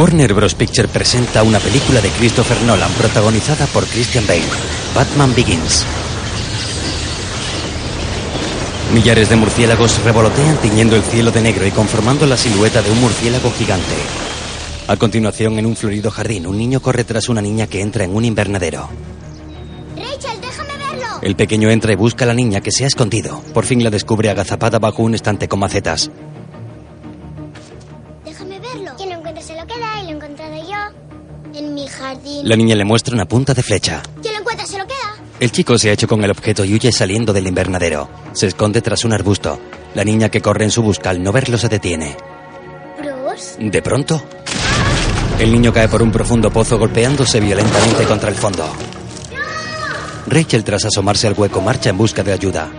Warner Bros. Picture presenta una película de Christopher Nolan protagonizada por Christian Bale, Batman Begins. Millares de murciélagos revolotean tiñendo el cielo de negro y conformando la silueta de un murciélago gigante. A continuación, en un florido jardín, un niño corre tras una niña que entra en un invernadero. Rachel, déjame verlo. El pequeño entra y busca a la niña que se ha escondido. Por fin la descubre agazapada bajo un estante con macetas. La niña le muestra una punta de flecha. Quien lo encuentre se lo queda. El chico se ha hecho con el objeto y huye saliendo del invernadero. Se esconde tras un arbusto. La niña que corre en su busca al no verlo se detiene. Bruce. De pronto, el niño cae por un profundo pozo golpeándose violentamente contra el fondo. Rachel, tras asomarse al hueco, marcha en busca de ayuda.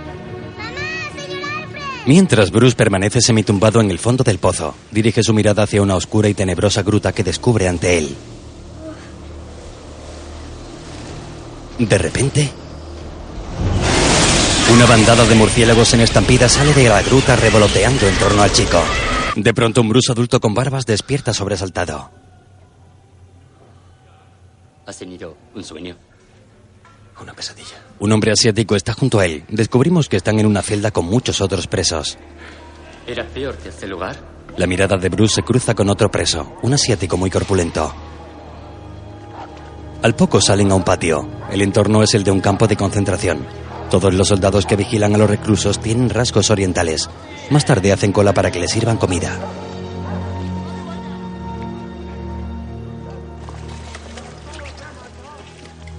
Mientras Bruce permanece semitumbado en el fondo del pozo, dirige su mirada hacia una oscura y tenebrosa gruta que descubre ante él. De repente, una bandada de murciélagos en estampida sale de la gruta revoloteando en torno al chico. De pronto, un Bruce adulto con barbas despierta sobresaltado. ¿Has tenido un sueño? Una pesadilla. Un hombre asiático está junto a él. Descubrimos que están en una celda con muchos otros presos. ¿Era peor que este lugar? La mirada de Bruce se cruza con otro preso, un asiático muy corpulento. Al poco salen a un patio. El entorno es el de un campo de concentración. Todos los soldados que vigilan a los reclusos tienen rasgos orientales. Más tarde hacen cola para que les sirvan comida.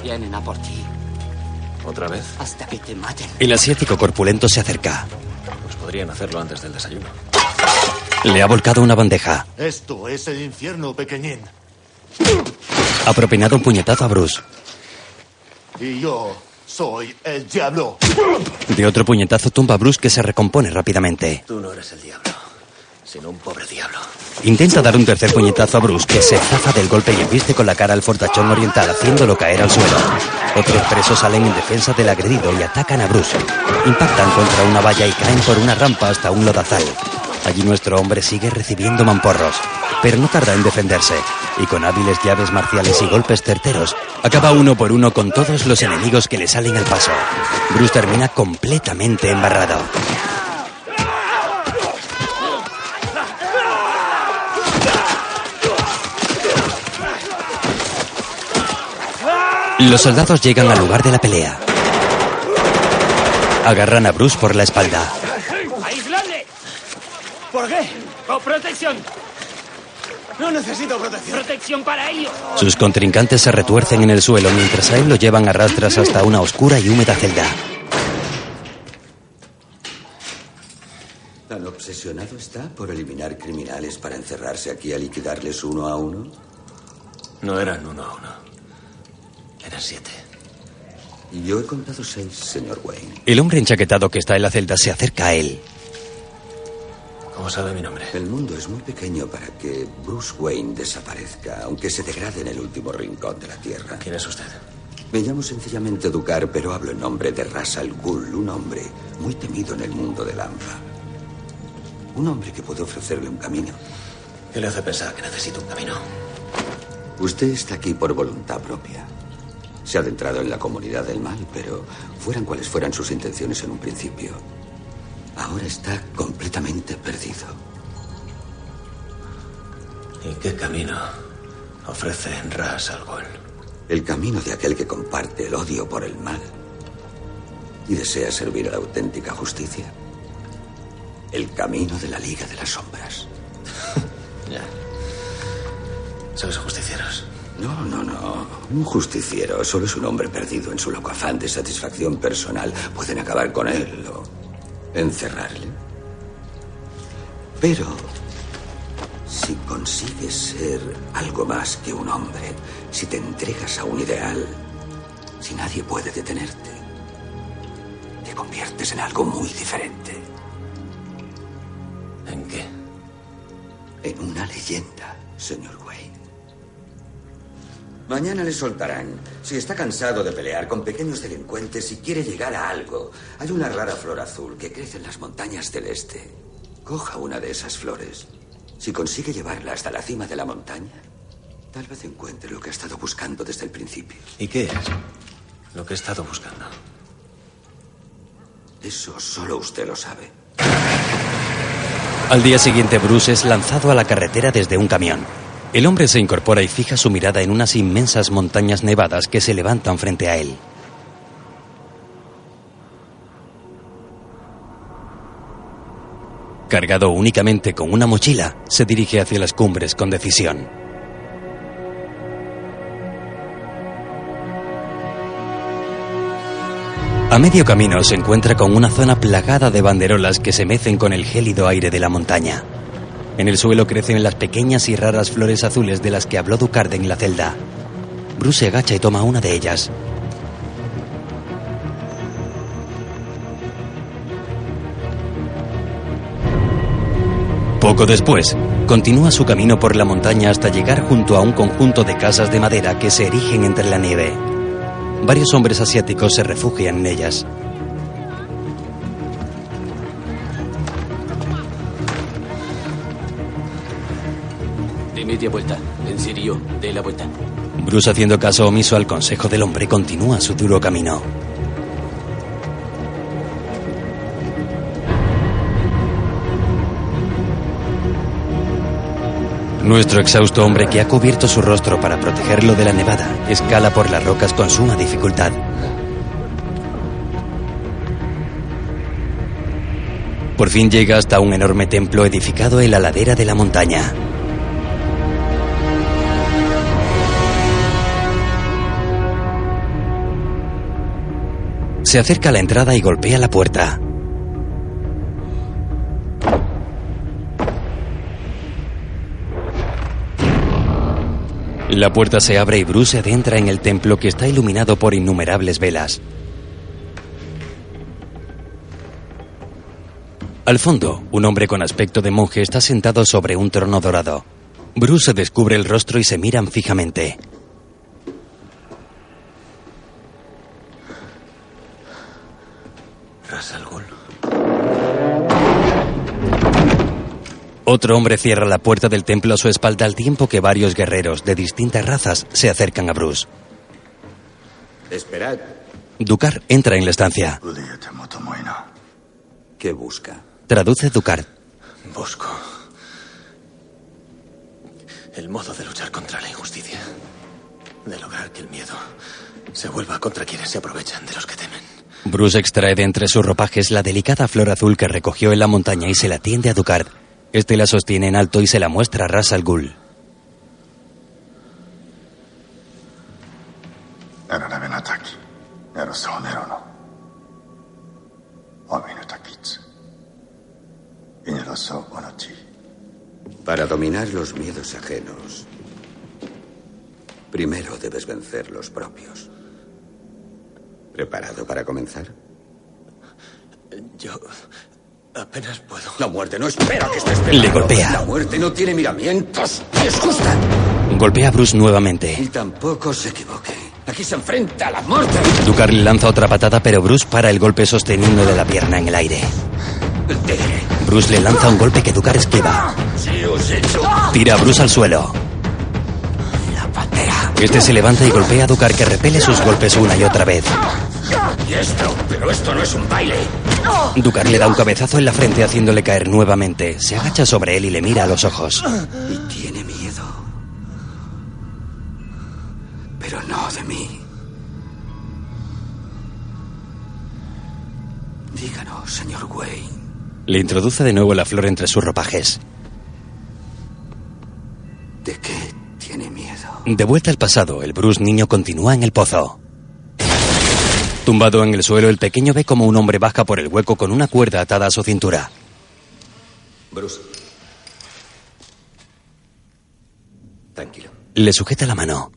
Vienen a por ti. ¿Otra vez? Hasta que te maten. El asiático corpulento se acerca. Pues podrían hacerlo antes del desayuno. Le ha volcado una bandeja. Esto es el infierno, pequeñín. Ha propinado un puñetazo a Bruce. Y yo soy el diablo. De otro puñetazo tumba a Bruce que se recompone rápidamente. Tú no eres el diablo, sino un pobre diablo. Intenta dar un tercer puñetazo a Bruce que se zafa del golpe y embiste con la cara al fortachón oriental haciéndolo caer al suelo. Otros presos salen en defensa del agredido y atacan a Bruce. Impactan contra una valla y caen por una rampa hasta un lodazal. Allí nuestro hombre sigue recibiendo mamporros, pero no tarda en defenderse, y con hábiles llaves marciales y golpes certeros, acaba uno por uno con todos los enemigos que le salen al paso. Bruce termina completamente embarrado. Los soldados llegan al lugar de la pelea. Agarran a Bruce por la espalda. ¡Aisladle! ¿Por qué? ¡Con protección! No necesito protección. ¡Protección para ellos! Sus contrincantes se retuercen en el suelo mientras a él lo llevan a rastras hasta una oscura y húmeda celda. ¿Tan obsesionado está por eliminar criminales para encerrarse aquí a liquidarles uno a uno? No eran uno a uno. Eran siete. Yo he contado seis, señor Wayne. El hombre enchaquetado que está en la celda se acerca a él. ¿Cómo sabe mi nombre? El mundo es muy pequeño para que Bruce Wayne desaparezca, aunque se degrade en el último rincón de la Tierra. ¿Quién es usted? Me llamo sencillamente Ducar, pero hablo en nombre de Ras al Ghul, un hombre muy temido en el mundo del ANFA. Un hombre que puede ofrecerle un camino. ¿Qué le hace pensar que necesito un camino? Usted está aquí por voluntad propia. Se ha adentrado en la comunidad del mal, pero fueran cuales fueran sus intenciones en un principio, ahora está completamente perdido. ¿Y qué camino ofrece Ras al Ghul? El camino de aquel que comparte el odio por el mal y desea servir a la auténtica justicia. El camino de la Liga de las Sombras. ya. ¿Sois justicieros? No, no, no. Un justiciero solo es un hombre perdido en su loco afán de satisfacción personal. Pueden acabar con él o encerrarle. Pero si consigues ser algo más que un hombre, si te entregas a un ideal, si nadie puede detenerte, te conviertes en algo muy diferente. ¿En qué? En una leyenda, señor Wayne. Mañana le soltarán. Si está cansado de pelear con pequeños delincuentes y quiere llegar a algo, hay una rara flor azul que crece en las montañas del este. Coja una de esas flores. Si consigue llevarla hasta la cima de la montaña, tal vez encuentre lo que ha estado buscando desde el principio. ¿Y qué es? Lo que he estado buscando. Eso solo usted lo sabe. Al día siguiente, Bruce es lanzado a la carretera desde un camión. El hombre se incorpora y fija su mirada en unas inmensas montañas nevadas que se levantan frente a él. Cargado únicamente con una mochila, se dirige hacia las cumbres con decisión. A medio camino se encuentra con una zona plagada de banderolas que se mecen con el gélido aire de la montaña. En el suelo crecen las pequeñas y raras flores azules de las que habló Ducard en la celda. Bruce se agacha y toma una de ellas. Poco después, continúa su camino por la montaña hasta llegar junto a un conjunto de casas de madera que se erigen entre la nieve. Varios hombres asiáticos se refugian en ellas. Media vuelta. En serio, de la vuelta. Bruce, haciendo caso omiso al consejo del hombre, continúa su duro camino. Nuestro exhausto hombre que ha cubierto su rostro para protegerlo de la nevada escala por las rocas con suma dificultad. Por fin llega hasta un enorme templo edificado en la ladera de la montaña. Se acerca a la entrada y golpea la puerta. La puerta se abre y Bruce adentra en el templo que está iluminado por innumerables velas. Al fondo, un hombre con aspecto de monje está sentado sobre un trono dorado. Bruce descubre el rostro y se miran fijamente. Otro hombre cierra la puerta del templo a su espalda al tiempo que varios guerreros de distintas razas se acercan a Bruce. Esperad. Ducar entra en la estancia. ¿Qué busca? Traduce Ducar. Busco el modo de luchar contra la injusticia. De lograr que el miedo se vuelva contra quienes se aprovechan de los que temen. Bruce extrae de entre sus ropajes la delicada flor azul que recogió en la montaña y se la tiende a Ducard. Este la sostiene en alto y se la muestra a Ras al Ghul. Para dominar los miedos ajenos, primero debes vencer los propios. ¿Preparado para comenzar? Yo apenas puedo. La muerte no espera que estés Le preparado. golpea. La muerte no tiene miramientos es justa. Golpea a Bruce nuevamente. Y tampoco se equivoque. Aquí se enfrenta a la muerte. Ducar le lanza otra patada, pero Bruce para el golpe sosteniéndole la pierna en el aire. Bruce le lanza un golpe que Ducar esquiva. Tira a Bruce al suelo. Este se levanta y golpea a Ducar que repele sus golpes una y otra vez. Y esto, pero esto no es un baile. Ducar le da un cabezazo en la frente haciéndole caer nuevamente. Se agacha sobre él y le mira a los ojos. Y tiene miedo. Pero no de mí. Díganos, señor Wayne. Le introduce de nuevo la flor entre sus ropajes. ¿De qué tiene miedo? De vuelta al pasado, el Bruce niño continúa en el pozo. Tumbado en el suelo, el pequeño ve como un hombre baja por el hueco con una cuerda atada a su cintura. Bruce. Tranquilo, Le sujeta la mano.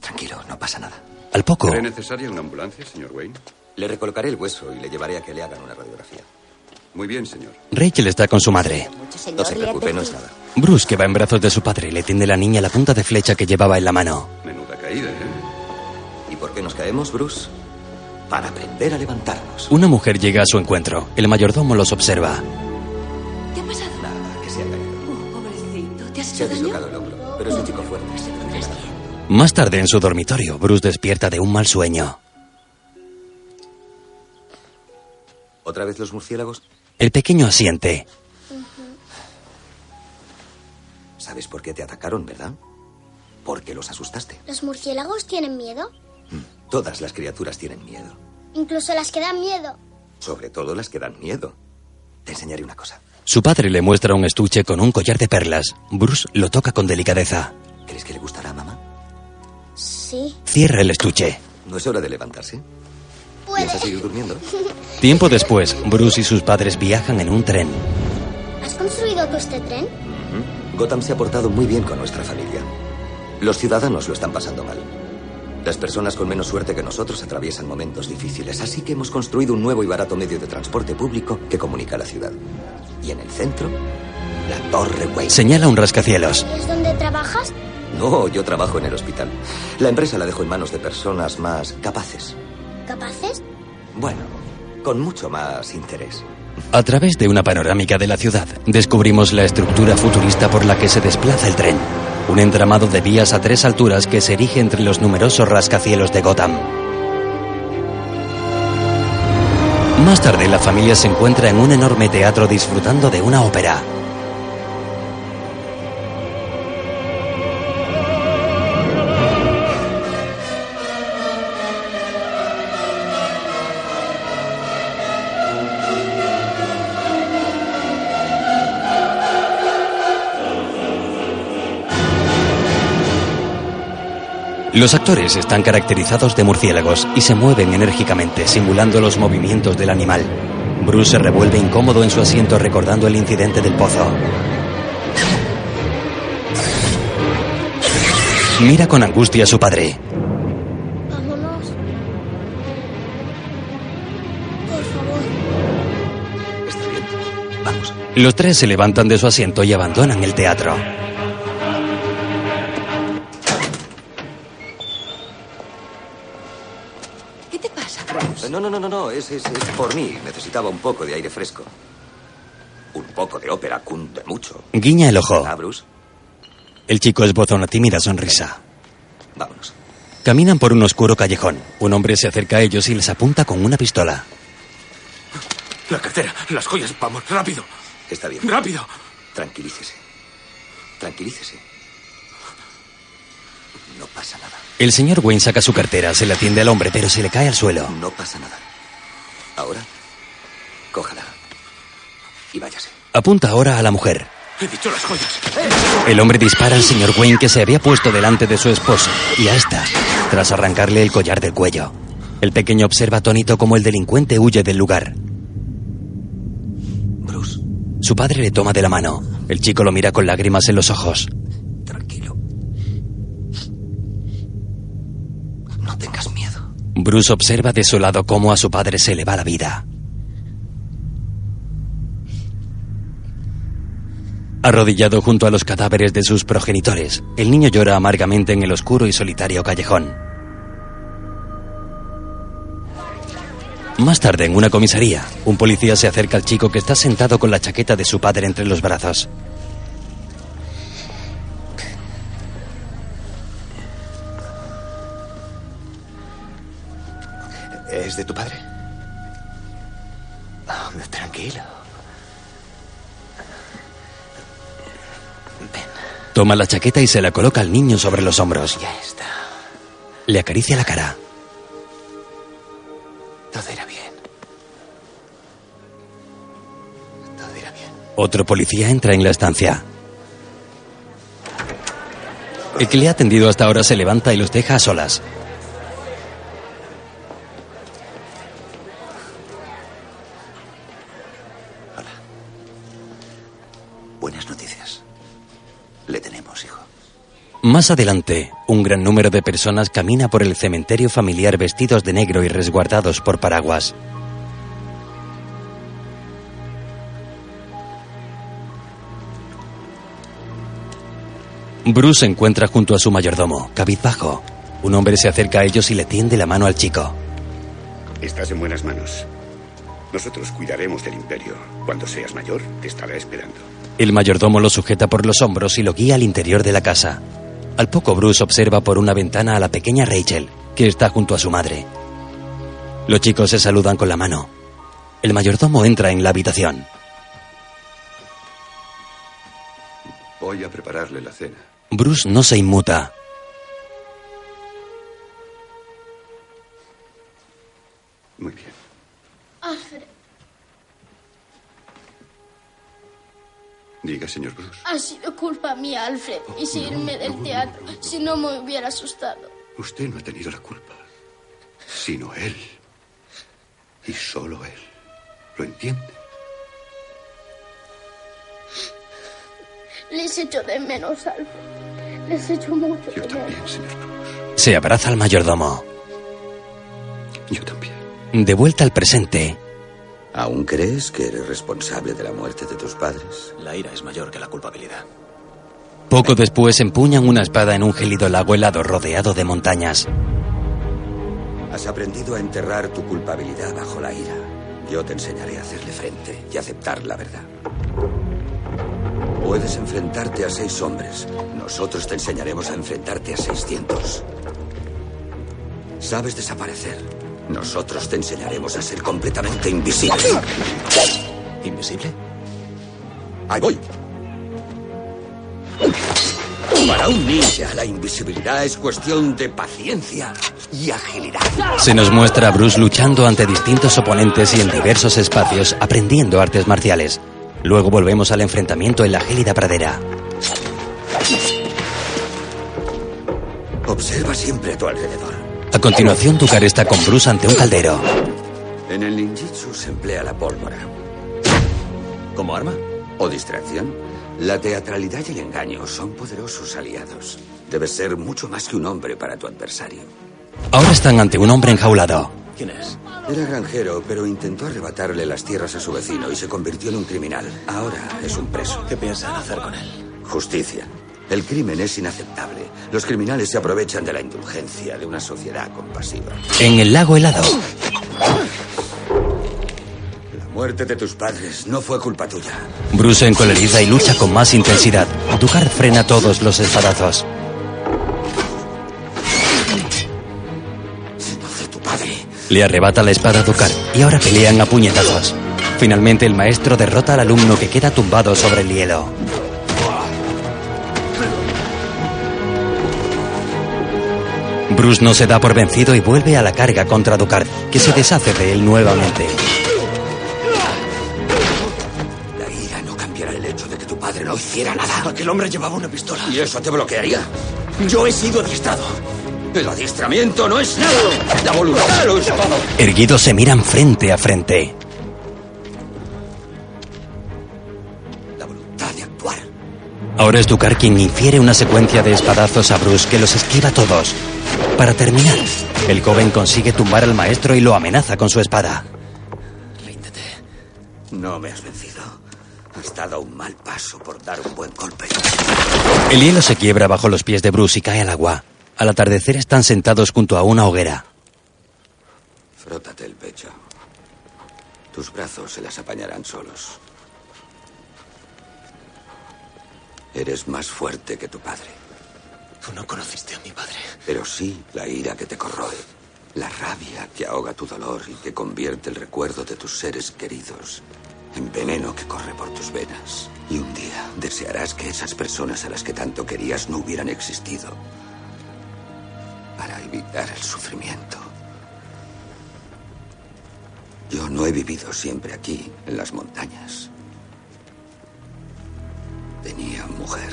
tranquilo, no pasa nada. Al poco, ¿Cree necesaria una ambulancia, señor Wayne? Le recolocaré el hueso y le llevaré a que le hagan una radiografía. Muy bien, señor. Rachel está con su madre. No se preocupe, no es nada. Bruce, que va en brazos de su padre, le tiende a la niña la punta de flecha que llevaba en la mano. Menuda caída, ¿eh? ¿Y por qué nos caemos, Bruce? Para aprender a levantarnos. Una mujer llega a su encuentro. El mayordomo los observa. ¿Qué ha pasado? Nada, que se ha caído. Oh, Se ha dislocado el hombro, pero es un chico fuerte. Más tarde en su dormitorio, Bruce despierta de un mal sueño. ¿Otra vez los murciélagos? El pequeño asiente. ¿Sabes por qué te atacaron, verdad? Porque los asustaste. ¿Los murciélagos tienen miedo? Todas las criaturas tienen miedo. Incluso las que dan miedo. Sobre todo las que dan miedo. Te enseñaré una cosa. Su padre le muestra un estuche con un collar de perlas. Bruce lo toca con delicadeza. ¿Crees que le gustará a mamá? Sí. Cierra el estuche. ¿No es hora de levantarse? Puede. ¿Piensas seguir durmiendo? Tiempo después, Bruce y sus padres viajan en un tren. ¿Has construido tú este tren? Gotham se ha portado muy bien con nuestra familia. Los ciudadanos lo están pasando mal. Las personas con menos suerte que nosotros atraviesan momentos difíciles, así que hemos construido un nuevo y barato medio de transporte público que comunica la ciudad. Y en el centro, la Torre Wayne. Señala un rascacielos. ¿Es donde trabajas? No, yo trabajo en el hospital. La empresa la dejo en manos de personas más capaces. ¿Capaces? Bueno, con mucho más interés. A través de una panorámica de la ciudad, descubrimos la estructura futurista por la que se desplaza el tren. Un entramado de vías a tres alturas que se erige entre los numerosos rascacielos de Gotham. Más tarde, la familia se encuentra en un enorme teatro disfrutando de una ópera. Los actores están caracterizados de murciélagos y se mueven enérgicamente, simulando los movimientos del animal. Bruce se revuelve incómodo en su asiento recordando el incidente del pozo. Mira con angustia a su padre. Vámonos. Por favor. Está bien. Vamos. Los tres se levantan de su asiento y abandonan el teatro. Es, es, es por mí. Necesitaba un poco de aire fresco. Un poco de ópera cunde mucho. Guiña el ojo. ¿Ah, Bruce? El chico esboza una tímida sonrisa. Vámonos. Caminan por un oscuro callejón. Un hombre se acerca a ellos y les apunta con una pistola. La cartera, las joyas, vamos, rápido. Está bien. Rápido. Tranquilícese. Tranquilícese. No pasa nada. El señor Wayne saca su cartera, se la atiende al hombre, pero se le cae al suelo. No pasa nada. Ahora, cójala. Y váyase. Apunta ahora a la mujer. He dicho las joyas. El hombre dispara al señor Wayne que se había puesto delante de su esposo y a esta, tras arrancarle el collar del cuello. El pequeño observa atónito como el delincuente huye del lugar. Bruce, Su padre le toma de la mano. El chico lo mira con lágrimas en los ojos. tranquilo. No tengas miedo. Bruce observa desolado cómo a su padre se le va la vida. Arrodillado junto a los cadáveres de sus progenitores, el niño llora amargamente en el oscuro y solitario callejón. Más tarde, en una comisaría, un policía se acerca al chico que está sentado con la chaqueta de su padre entre los brazos. ¿Es de tu padre? Ah, tranquilo. Ven, Toma la chaqueta y se la coloca al niño sobre los hombros. ya está. Le acaricia la cara. Todo irá bien. Todo irá bien. Otro policía entra en la estancia. El que le ha atendido hasta ahora se levanta y los deja a solas. Más adelante, un gran número de personas camina por el cementerio familiar vestidos de negro y resguardados por paraguas. Bruce se encuentra junto a su mayordomo, cabizbajo. Un hombre se acerca a ellos y le tiende la mano al chico. Estás en buenas manos. Nosotros cuidaremos del imperio. Cuando seas mayor, te estará esperando. El mayordomo lo sujeta por los hombros y lo guía al interior de la casa. Al poco Bruce observa por una ventana a la pequeña Rachel, que está junto a su madre. Los chicos se saludan con la mano. El mayordomo entra en la habitación. Voy a prepararle la cena. Bruce no se inmuta. Muy bien. Alfred, Diga, señor Bruce. ha sido culpa mía, Alfred, y si irme del teatro, si no me hubiera asustado. Usted no ha tenido la culpa, sino él. Y solo él. ¿Lo entiende? Les echo de menos, Alfred. Les echo mucho Yo de también, menos. señor Bruce. Se abraza al mayordomo. Yo también. De vuelta al presente, ¿Aún crees que eres responsable de la muerte de tus padres? La ira es mayor que la culpabilidad. poco después empuñan una espada en un gélido lago helado rodeado de montañas. Has aprendido a enterrar tu culpabilidad bajo la ira. Yo te enseñaré a hacerle frente y aceptar la verdad. Puedes enfrentarte a seis hombres. Nosotros te enseñaremos a enfrentarte a 600. Sabes desaparecer. Nosotros te enseñaremos a ser completamente invisible. ¿Invisible? Ahí voy. Para un ninja, la invisibilidad es cuestión de paciencia y agilidad. Se nos muestra a Bruce luchando ante distintos oponentes y en diversos espacios aprendiendo artes marciales. Luego volvemos al enfrentamiento en la gélida pradera. Observa siempre a tu alrededor. A continuación, Dukar está con Bruce ante un caldero. En el ninjitsu se emplea la pólvora. ¿Como arma? ¿O distracción? La teatralidad y el engaño son poderosos aliados. Debes ser mucho más que un hombre para tu adversario. Ahora están ante un hombre enjaulado. ¿Quién es? Era granjero, pero intentó arrebatarle las tierras a su vecino y se convirtió en un criminal. Ahora es un preso. ¿Qué piensan hacer con él? Justicia. El crimen es inaceptable. Los criminales se aprovechan de la indulgencia de una sociedad compasiva. En el lago helado, La muerte de tus padres no fue culpa tuya. Bruce encoleriza y lucha con más intensidad. Dukar frena todos los espadazos. De tu padre. Le arrebata la espada a Dukar y ahora pelean a puñetazos. Finalmente el maestro derrota al alumno que queda tumbado sobre el hielo. Bruce no se da por vencido y vuelve a la carga contra Dukar, que se deshace de él nuevamente. La ira no cambiará el hecho de que tu padre no hiciera nada. Aquel hombre llevaba una pistola. ¿Y eso te bloquearía? Yo he sido adiestrado. El adiestramiento no es nada. La voluntad lo es todo. Erguidos se miran frente a frente. La voluntad de actuar. Ahora es Dukar quien infiere una secuencia de espadazos a Bruce que los esquiva todos. Para terminar, el joven consigue tumbar al maestro y lo amenaza con su espada. No me has vencido. Has dado un mal paso por dar un buen golpe. El hielo se quiebra bajo los pies de Bruce y cae al agua. Al atardecer están sentados junto a una hoguera. Frótate el pecho. Tus brazos se las apañarán solos. Eres más fuerte que tu padre. Tú no conociste a mi padre. Pero sí la ira que te corroe, la rabia que ahoga tu dolor y que convierte el recuerdo de tus seres queridos en veneno que corre por tus venas. Y un día desearás que esas personas a las que tanto querías no hubieran existido para evitar el sufrimiento. Yo no he vivido siempre aquí, en las montañas. Tenía mujer,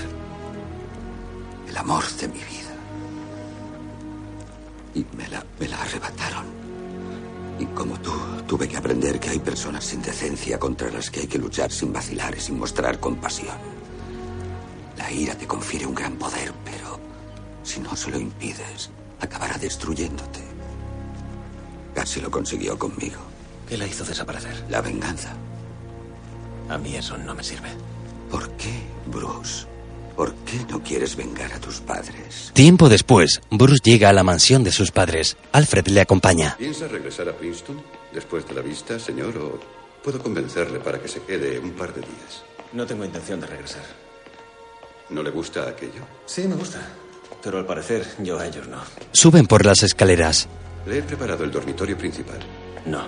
amor de mi vida. Y me la, me la arrebataron. Y como tú, tuve que aprender que hay personas sin decencia contra las que hay que luchar sin vacilar y sin mostrar compasión. La ira te confiere un gran poder, pero si no se lo impides, acabará destruyéndote. Casi lo consiguió conmigo. ¿Qué la hizo desaparecer? La venganza. A mí eso no me sirve. ¿Por qué, Bruce? ¿Por qué no quieres vengar a tus padres? Tiempo después, Bruce llega a la mansión de sus padres. Alfred le acompaña. ¿Piensa regresar a Princeton después de la vista, señor, o Puedo convencerle para que se quede un par de días. No tengo intención de regresar. ¿No le gusta aquello? Sí, me gusta. Pero al parecer yo a ellos no. Suben por las escaleras. Le he preparado el dormitorio principal. No.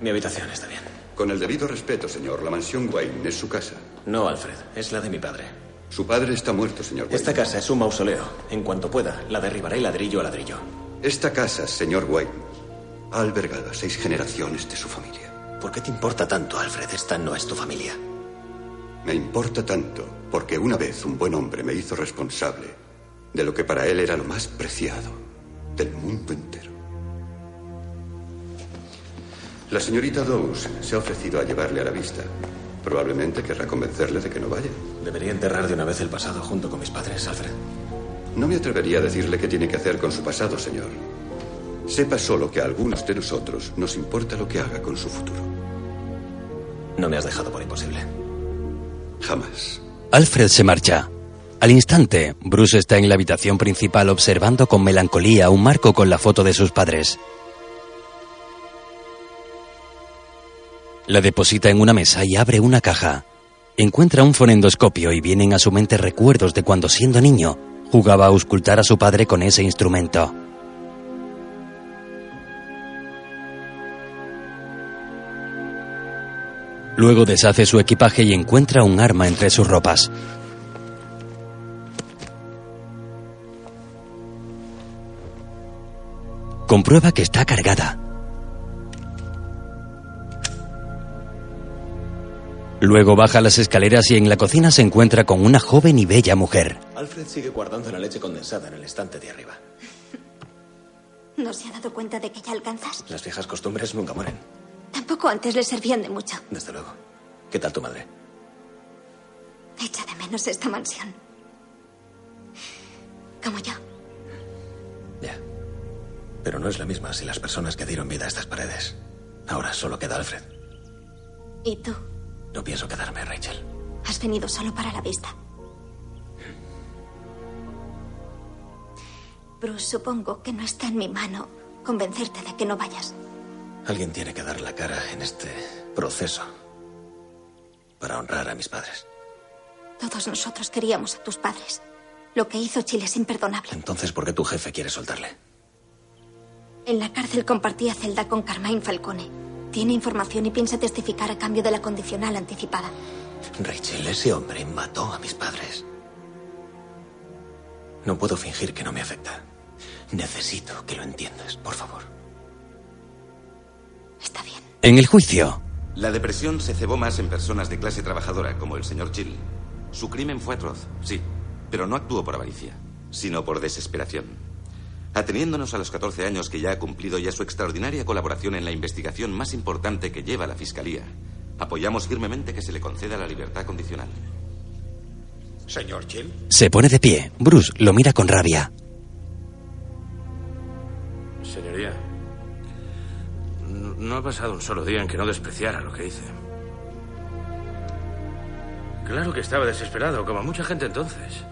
Mi habitación está bien. Con el debido respeto, señor, la mansión Wayne es su casa. No, Alfred. Es la de mi padre. Su padre está muerto, señor Wayne. Esta casa es un mausoleo. En cuanto pueda, la derribaré ladrillo a ladrillo. Esta casa, señor Wayne, ha albergado a seis generaciones de su familia. ¿Por qué te importa tanto, Alfred? Esta no es tu familia. Me importa tanto porque una vez un buen hombre me hizo responsable de lo que para él era lo más preciado del mundo entero. La señorita Dawes se ha ofrecido a llevarle a la vista. Probablemente querrá convencerle de que no vaya. Debería enterrar de una vez el pasado junto con mis padres, Alfred. No me atrevería a decirle qué tiene que hacer con su pasado, señor. Sepa solo que a algunos de nosotros nos importa lo que haga con su futuro. No me has dejado por imposible. Jamás. Alfred se marcha. Al instante, Bruce está en la habitación principal observando con melancolía un marco con la foto de sus padres. La deposita en una mesa y abre una caja. Encuentra un fonendoscopio y vienen a su mente recuerdos de cuando siendo niño jugaba a auscultar a su padre con ese instrumento. Luego deshace su equipaje y encuentra un arma entre sus ropas. Comprueba que está cargada. Luego baja las escaleras y en la cocina se encuentra con una joven y bella mujer. Alfred sigue guardando la leche condensada en el estante de arriba. ¿No se ha dado cuenta de que ya alcanzas? Las viejas costumbres nunca mueren. Tampoco antes le servían de mucho. Desde luego. ¿Qué tal tu madre? Echa de menos esta mansión. Como yo. Ya. Pero no es la misma si las personas que dieron vida a estas paredes. Ahora solo queda Alfred. ¿Y tú? No pienso quedarme, Rachel. Has venido solo para la vista. Bruce, supongo que no está en mi mano convencerte de que no vayas. Alguien tiene que dar la cara en este proceso para honrar a mis padres. Todos nosotros queríamos a tus padres. Lo que hizo Chile es imperdonable. Entonces, ¿por qué tu jefe quiere soltarle? En la cárcel compartía celda con Carmine Falcone. Tiene información y piensa testificar a cambio de la condicional anticipada. Rachel, ese hombre mató a mis padres. No puedo fingir que no me afecta. Necesito que lo entiendas, por favor. Está bien. En el juicio, La depresión se cebó más en personas de clase trabajadora, como el señor Chill. Su crimen fue atroz, sí, pero no actuó por avaricia, sino por desesperación. Ateniéndonos a los 14 años que ya ha cumplido y a su extraordinaria colaboración en la investigación más importante que lleva la Fiscalía, apoyamos firmemente que se le conceda la libertad condicional. Señor Chill. se pone de pie. Bruce lo mira con rabia. Señoría, no no ha pasado un solo día en que no despreciara lo que hice. Claro que estaba desesperado, como mucha gente entonces.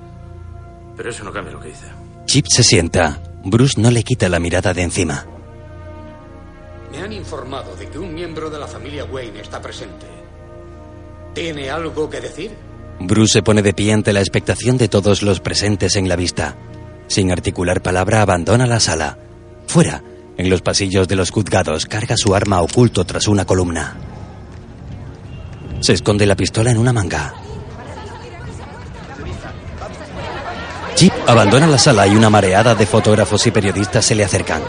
Pero eso no cambia lo que hice. Chip se sienta. Bruce no le quita la mirada de encima. Me han informado de que un miembro de la familia Wayne está presente. ¿Tiene algo que decir? Bruce se pone de pie ante la expectación de todos los presentes en la vista. Sin articular palabra, abandona la sala. Fuera, en los pasillos de los juzgados, carga su arma oculto tras una columna. Se esconde la pistola en una manga. Chip abandona la sala y una mareada de fotógrafos y periodistas se le acercan.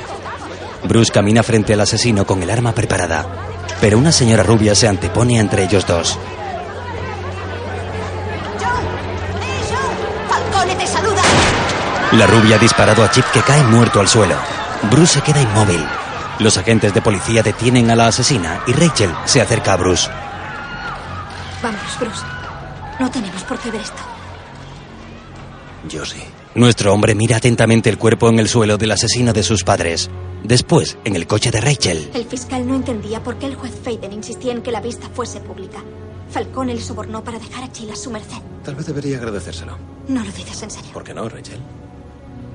Bruce camina frente al asesino con el arma preparada, pero una señora rubia se antepone entre ellos dos. La rubia ha disparado a Chip que cae muerto al suelo. Bruce se queda inmóvil. Los agentes de policía detienen a la asesina y Rachel se acerca a Bruce. Vámonos, Bruce. No tenemos por qué ver esto. Yo sí. Nuestro hombre mira atentamente el cuerpo en el suelo del asesino de sus padres. Después, en el coche de Rachel, El fiscal no entendía por qué el juez Faden insistía en que la vista fuese pública. Falcone le sobornó para dejar a Chile a su merced. Tal vez debería agradecérselo. No lo dices en serio. ¿Por qué no, Rachel?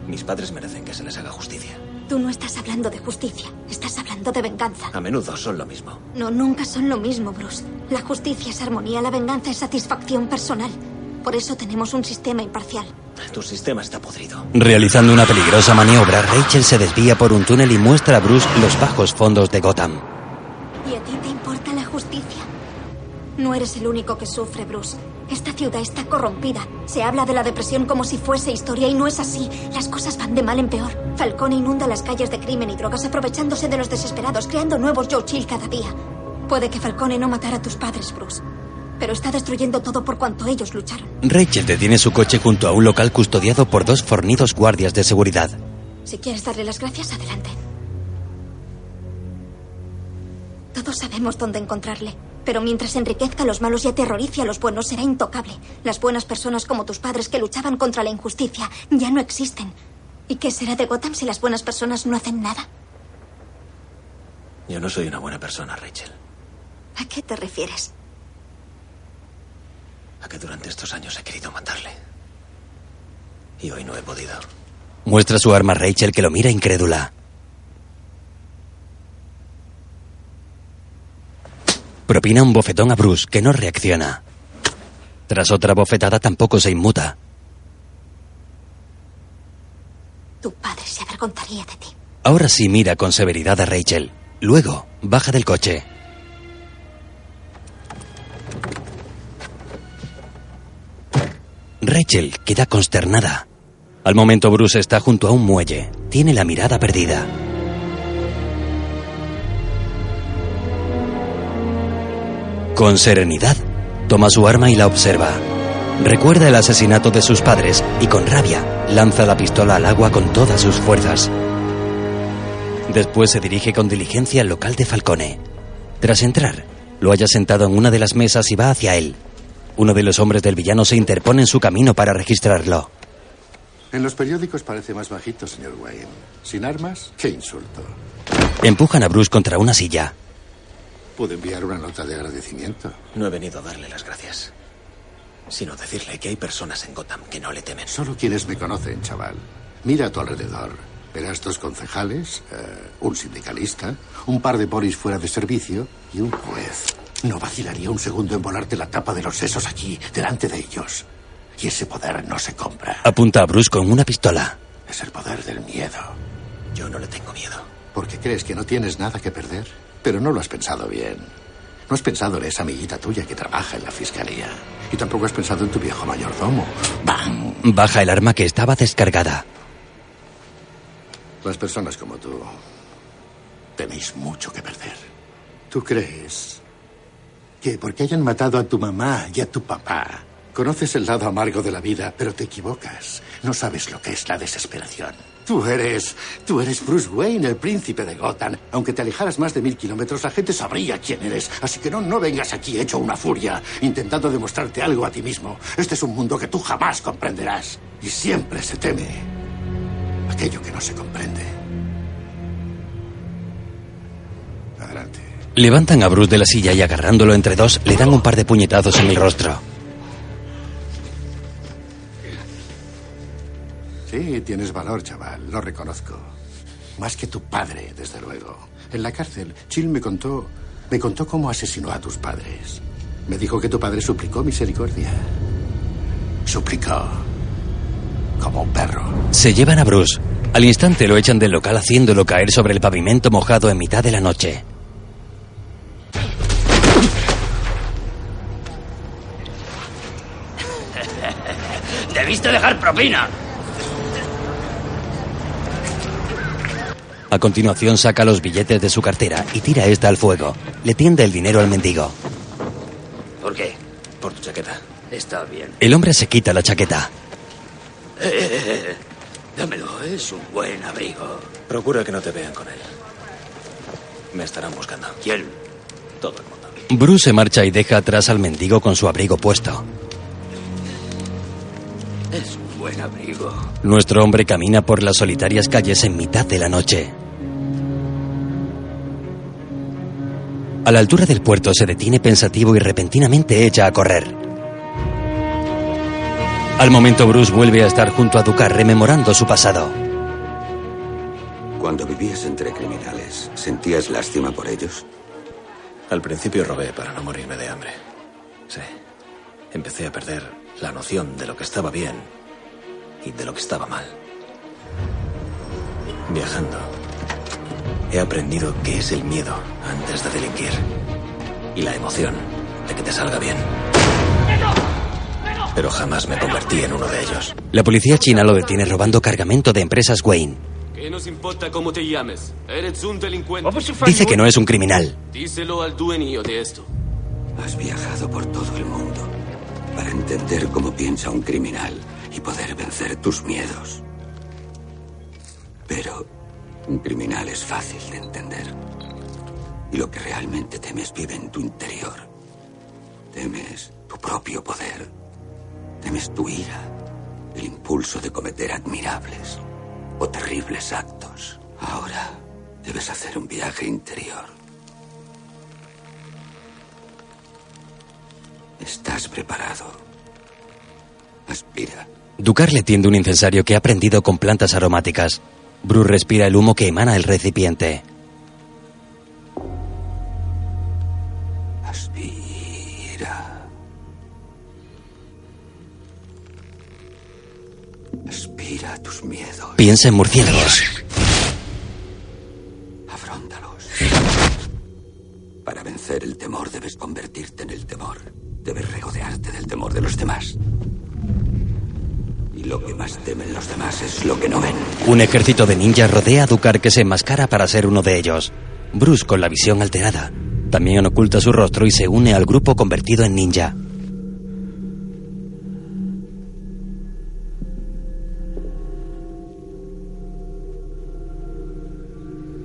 Mis padres merecen que se les haga justicia. Tú no estás hablando de justicia. Estás hablando de venganza. A menudo son lo mismo. No, nunca son lo mismo, Bruce. La justicia es armonía, la venganza es satisfacción personal. Por eso tenemos un sistema imparcial. Tu sistema está podrido. Realizando una peligrosa maniobra, Rachel se desvía por un túnel y muestra a Bruce los bajos fondos de Gotham. ¿Y a ti te importa la justicia? No eres el único que sufre, Bruce. Esta ciudad está corrompida. Se habla de la depresión como si fuese historia y no es así. Las cosas van de mal en peor. Falcone inunda las calles de crimen y drogas aprovechándose de los desesperados, creando nuevos Joe Chill cada día. Puede que Falcone no matara a tus padres, Bruce. Pero está destruyendo todo por cuanto ellos lucharon. Rachel detiene su coche junto a un local custodiado por dos fornidos guardias de seguridad. Si quieres darle las gracias, adelante. Todos sabemos dónde encontrarle. Pero mientras enriquezca a los malos y aterrorice a los buenos, será intocable. Las buenas personas como tus padres que luchaban contra la injusticia ya no existen. ¿Y qué será de Gotham si las buenas personas no hacen nada? Yo no soy una buena persona, Rachel. ¿A qué te refieres? A que durante estos años he querido matarle. Y hoy no he podido. Muestra su arma a Rachel que lo mira incrédula. Propina un bofetón a Bruce, que no reacciona. Tras otra bofetada tampoco se inmuta. Tu padre se avergonzaría de ti. Ahora sí mira con severidad a Rachel. Luego, baja del coche. Rachel queda consternada. Al momento Bruce está junto a un muelle. Tiene la mirada perdida. Con serenidad, toma su arma y la observa. Recuerda el asesinato de sus padres y con rabia lanza la pistola al agua con todas sus fuerzas. Después se dirige con diligencia al local de Falcone. Tras entrar, lo halla sentado en una de las mesas y va hacia él. Uno de los hombres del villano se interpone en su camino para registrarlo. En los periódicos parece más bajito, señor Wayne. Sin armas, qué insulto. Empujan a Bruce contra una silla. Puedo enviar una nota de agradecimiento. No he venido a darle las gracias, sino decirle que hay personas en Gotham que no le temen. Solo quienes me conocen, chaval. Mira a tu alrededor. Verás dos concejales, eh, un sindicalista, un par de polis fuera de servicio y un juez. No vacilaría un segundo en volarte la tapa de los sesos aquí, delante de ellos. Y ese poder no se compra. Apunta a Bruce con una pistola. Es el poder del miedo. Yo no le tengo miedo. Porque crees que no tienes nada que perder. Pero no lo has pensado bien. No has pensado en esa amiguita tuya que trabaja en la fiscalía. Y tampoco has pensado en tu viejo mayordomo. ¡Bam! Baja el arma que estaba descargada. Las personas como tú tenéis mucho que perder. ¿Tú crees que porque hayan matado a tu mamá y a tu papá, conoces el lado amargo de la vida, pero te equivocas? No sabes lo que es la desesperación. Tú eres. Tú eres Bruce Wayne, el príncipe de Gotham. Aunque te alejaras más de mil kilómetros, la gente sabría quién eres. Así que no, no vengas aquí hecho una furia, intentando demostrarte algo a ti mismo. Este es un mundo que tú jamás comprenderás. Y siempre se teme aquello que no se comprende. Levantan a Bruce de la silla y agarrándolo entre dos, le dan un par de puñetazos en el rostro. Sí, tienes valor, chaval, lo reconozco. Más que tu padre, desde luego. En la cárcel, Chill me contó. me contó cómo asesinó a tus padres. Me dijo que tu padre suplicó misericordia. Suplicó. Como un perro. Se llevan a Bruce. Al instante lo echan del local haciéndolo caer sobre el pavimento mojado en mitad de la noche. Debiste dejar propina. A continuación saca los billetes de su cartera y tira esta al fuego. Le tiende el dinero al mendigo. ¿Por qué? Por tu chaqueta. Está bien. El hombre se quita la chaqueta. Eh, eh, eh, dámelo, es un buen abrigo. Procura que no te vean con él. Me estarán buscando. ¿Quién? Todo el mundo. Bruce se marcha y deja atrás al mendigo con su abrigo puesto. Es un buen abrigo. Nuestro hombre camina por las solitarias calles en mitad de la noche. A la altura del puerto se detiene pensativo y repentinamente echa a correr. Al momento Bruce vuelve a estar junto a Ducar rememorando su pasado. Cuando vivías entre criminales, ¿sentías lástima por ellos? Al principio robé para no morirme de hambre. Sí. Empecé a perder la noción de lo que estaba bien y de lo que estaba mal. Viajando, he aprendido qué es el miedo antes de delinquir y la emoción de que te salga bien. Pero jamás me convertí en uno de ellos. La policía china lo detiene robando cargamento de empresas Wayne. ¿Qué nos importa cómo te llames? Eres un delincuente. Dice que no es un criminal. Díselo al dueño de esto. Has viajado por todo el mundo para entender cómo piensa un criminal y poder vencer tus miedos. Pero un criminal es fácil de entender. Y lo que realmente temes vive en tu interior. Temes tu propio poder. Temes tu ira, el impulso de cometer admirables o terribles actos. Ahora debes hacer un viaje interior. ¿Estás preparado? Aspira. Ducar le tiende un incensario que ha prendido con plantas aromáticas. Bruce respira el humo que emana el recipiente. Aspira. Aspira tus miedos. Piensa en murciélagos. Afrontalos. Para vencer el temor debes convertirte en el temor. Debes regodearte del temor de los demás. Y lo que más temen los demás es lo que no ven. Un ejército de ninjas rodea a Ducar que se enmascara para ser uno de ellos. Bruce, con la visión alterada, también oculta su rostro y se une al grupo convertido en ninja.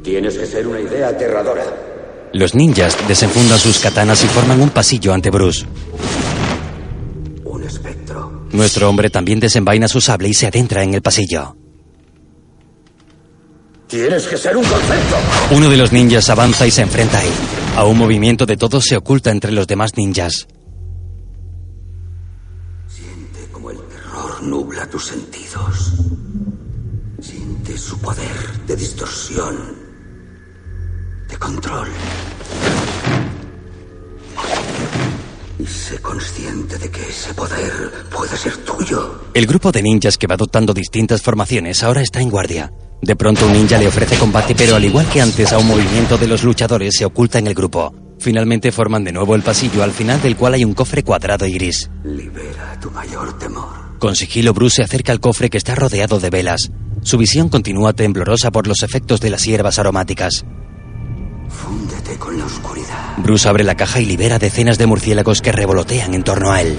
Tienes que ser una idea aterradora. Los ninjas desenfundan sus katanas y forman un pasillo ante Bruce. Nuestro hombre también desenvaina su sable y se adentra en el pasillo. Tienes que ser un concepto. Uno de los ninjas avanza y se enfrenta a él. A un movimiento de todos se oculta entre los demás ninjas. Siente como el terror nubla tus sentidos. Siente su poder de distorsión, de control. Y sé consciente de que ese poder puede ser tuyo. El grupo de ninjas que va adoptando distintas formaciones ahora está en guardia. De pronto un ninja le ofrece combate, pero al igual que antes a un movimiento de los luchadores se oculta en el grupo. Finalmente forman de nuevo el pasillo, al final del cual hay un cofre cuadrado y gris. Libera tu mayor temor. Con sigilo, Bruce se acerca al cofre que está rodeado de velas. Su visión continúa temblorosa por los efectos de las hierbas aromáticas. Bruce abre la caja y libera decenas de murciélagos que revolotean en torno a él.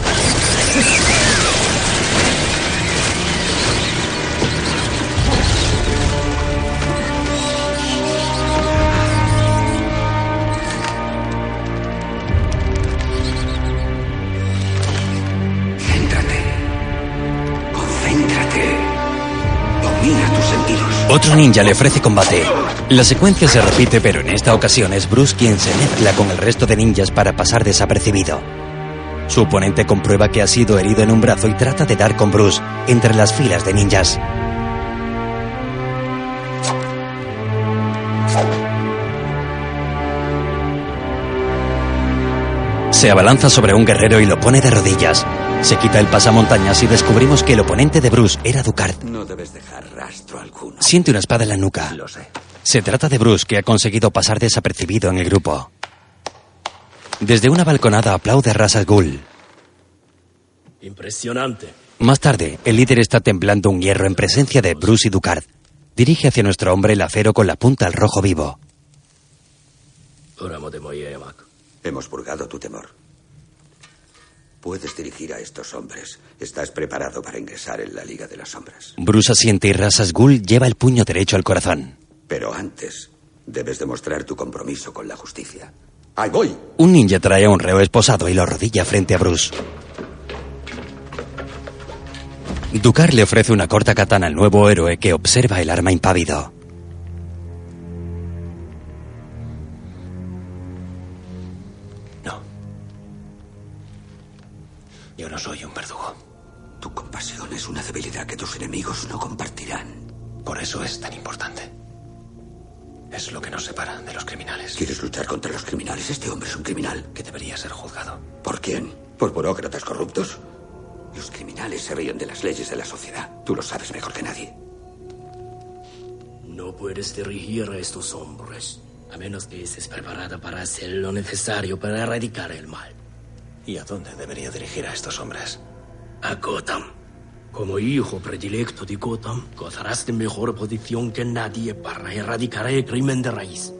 Otro ninja le ofrece combate. La secuencia se repite, pero en esta ocasión es Bruce quien se mezcla con el resto de ninjas para pasar desapercibido. Su oponente comprueba que ha sido herido en un brazo y trata de dar con Bruce entre las filas de ninjas. Se abalanza sobre un guerrero y lo pone de rodillas. Se quita el pasamontañas y descubrimos que el oponente de Bruce era Ducard. Siente una espada en la nuca. Lo sé. Se trata de Bruce, que ha conseguido pasar desapercibido en el grupo. Desde una balconada aplaude a Ras al Ghul. Impresionante. Más tarde, el líder está temblando un hierro en presencia de Bruce y Ducard. Dirige hacia nuestro hombre el acero con la punta al rojo vivo. Hemos purgado tu temor. Puedes dirigir a estos hombres. Estás preparado para ingresar en la Liga de las Sombras. Bruce asiente y Ras al Ghul lleva el puño derecho al corazón. Pero antes, debes demostrar tu compromiso con la justicia. ¡Ahí voy! Un ninja trae a un reo esposado y lo arrodilla frente a Bruce. Ducar le ofrece una corta katana al nuevo héroe que observa el arma impávido. No soy un verdugo. Tu compasión es una debilidad que tus enemigos no compartirán. Por eso es tan importante. Es lo que nos separa de los criminales. ¿Quieres luchar contra los criminales? Este hombre es un criminal. Que debería ser juzgado. ¿Por quién? ¿Por burócratas corruptos? Los criminales se ríen de las leyes de la sociedad. Tú lo sabes mejor que nadie. No puedes dirigir a estos hombres, a menos que estés preparada para hacer lo necesario para erradicar el mal. ¿Y a dónde debería dirigir a estos hombres? A Gotham. Como hijo predilecto de Gotham, gozarás de mejor posición que nadie para erradicar el crimen de raíz.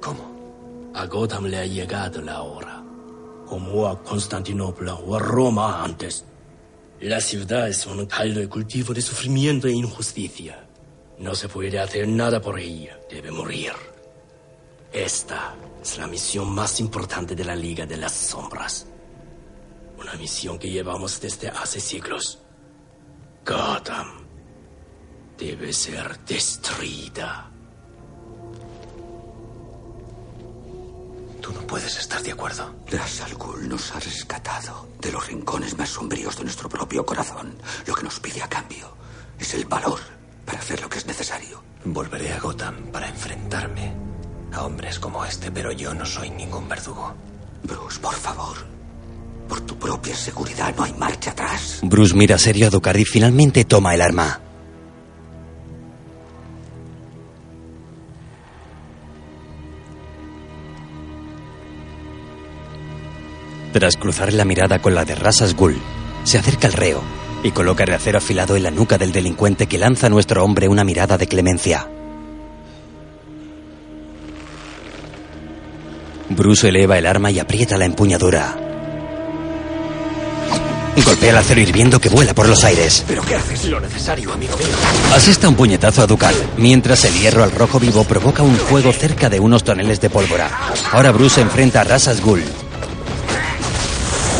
¿Cómo? A Gotham le ha llegado la hora, como a Constantinopla o a Roma antes. La ciudad es un caldo de cultivo de sufrimiento e injusticia. No se puede hacer nada por ella, debe morir. Esta es la misión más importante de la Liga de las Sombras. Una misión que llevamos desde hace siglos. Gotham debe ser destruida. Tú no puedes estar de acuerdo. Ras al Ghul nos ha rescatado de los rincones más sombríos de nuestro propio corazón. Lo que nos pide a cambio es el valor para hacer lo que es necesario. Volveré a Gotham para enfrentarme a hombres como este, pero yo no soy ningún verdugo. Bruce, por favor. Por tu propia seguridad no hay marcha atrás. Bruce mira serio a Ducard y finalmente toma el arma. Tras cruzar la mirada con la de Rasas Ghul, se acerca al reo y coloca el acero afilado en la nuca del delincuente que lanza a nuestro hombre una mirada de clemencia. Bruce eleva el arma y aprieta la empuñadura. Golpea el acero hirviendo que vuela por los aires. ¿Pero qué haces? Lo necesario, amigo mío. Asesta un puñetazo a Ducal, mientras el hierro al rojo vivo provoca un fuego cerca de unos toneles de pólvora. Ahora Bruce se enfrenta a Rasas Ghul.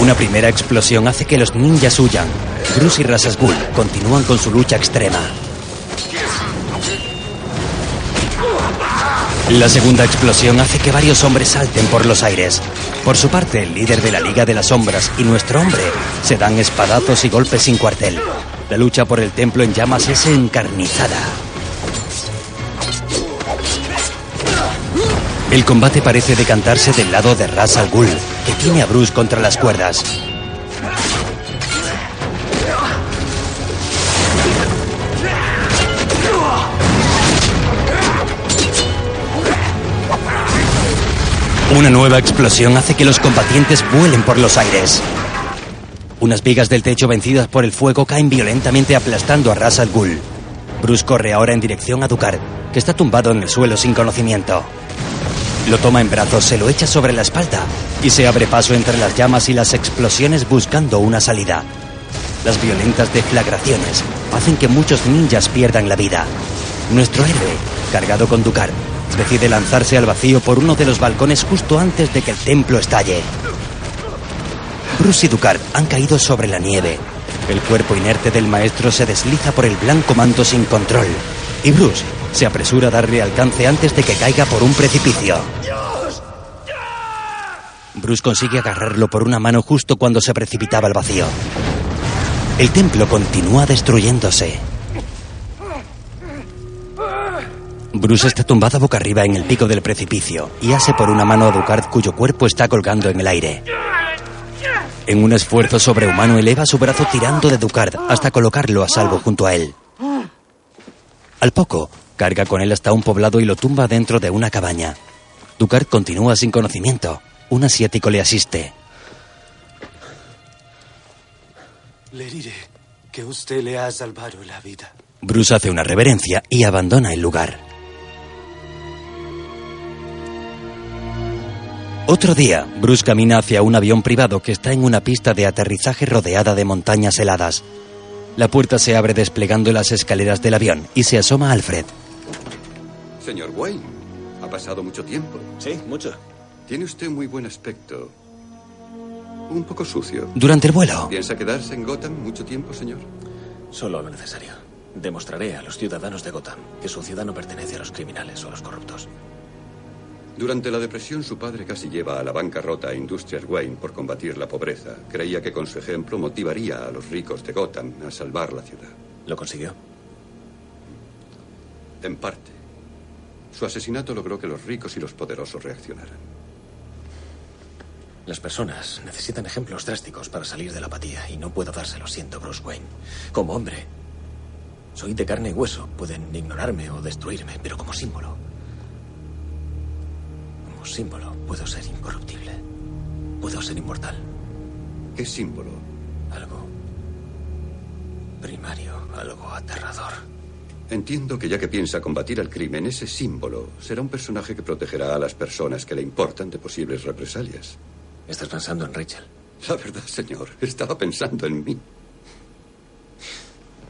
Una primera explosión hace que los ninjas huyan. Bruce y Rasas Ghul continúan con su lucha extrema. La segunda explosión hace que varios hombres salten por los aires. Por su parte, el líder de la Liga de las Sombras y nuestro hombre se dan espadazos y golpes sin cuartel. La lucha por el templo en llamas es encarnizada. El combate parece decantarse del lado de Ras al Ghul, que tiene a Bruce contra las cuerdas. Una nueva explosión hace que los combatientes vuelen por los aires. Unas vigas del techo vencidas por el fuego caen violentamente aplastando a Ras al Ghul. Bruce corre ahora en dirección a Ducar, que está tumbado en el suelo sin conocimiento. Lo toma en brazos, se lo echa sobre la espalda y se abre paso entre las llamas y las explosiones buscando una salida. Las violentas deflagraciones hacen que muchos ninjas pierdan la vida. Nuestro héroe, cargado con Ducar, decide lanzarse al vacío por uno de los balcones justo antes de que el templo estalle. Bruce y Ducard han caído sobre la nieve. El cuerpo inerte del maestro se desliza por el blanco manto sin control. Y Bruce se apresura a darle alcance antes de que caiga por un precipicio. Bruce consigue agarrarlo por una mano justo cuando se precipitaba al vacío. El templo continúa destruyéndose. Bruce está tumbado boca arriba en el pico del precipicio y hace por una mano a Ducard cuyo cuerpo está colgando en el aire. En un esfuerzo sobrehumano eleva su brazo tirando de Ducard hasta colocarlo a salvo junto a él. Al poco, carga con él hasta un poblado y lo tumba dentro de una cabaña. Ducard continúa sin conocimiento. Un asiático le asiste. Le diré que usted le ha salvado la vida. Bruce hace una reverencia y abandona el lugar. Otro día, Bruce camina hacia un avión privado que está en una pista de aterrizaje rodeada de montañas heladas. La puerta se abre desplegando las escaleras del avión y se asoma Alfred. Señor Wayne, ha pasado mucho tiempo. Sí, mucho. Tiene usted muy buen aspecto. Un poco sucio. Durante el vuelo, ¿Piensa quedarse en Gotham mucho tiempo, señor? Solo lo necesario. Demostraré a los ciudadanos de Gotham que su ciudad no pertenece a los criminales o a los corruptos. Durante la depresión, su padre casi lleva a la bancarrota a Industrias Wayne por combatir la pobreza. Creía que con su ejemplo motivaría a los ricos de Gotham a salvar la ciudad. ¿Lo consiguió? En parte. Su asesinato logró que los ricos y los poderosos reaccionaran. Las personas necesitan ejemplos drásticos para salir de la apatía y no puedo dárselo, siento, Bruce Wayne. Como hombre, soy de carne y hueso. Pueden ignorarme o destruirme, pero como símbolo. Símbolo, puedo ser incorruptible. Puedo ser inmortal. ¿Qué símbolo? Algo primario, algo aterrador. Entiendo que ya que piensa combatir al crimen, ese símbolo será un personaje que protegerá a las personas que le importan de posibles represalias. ¿Estás pensando en Rachel? La verdad, señor, estaba pensando en mí.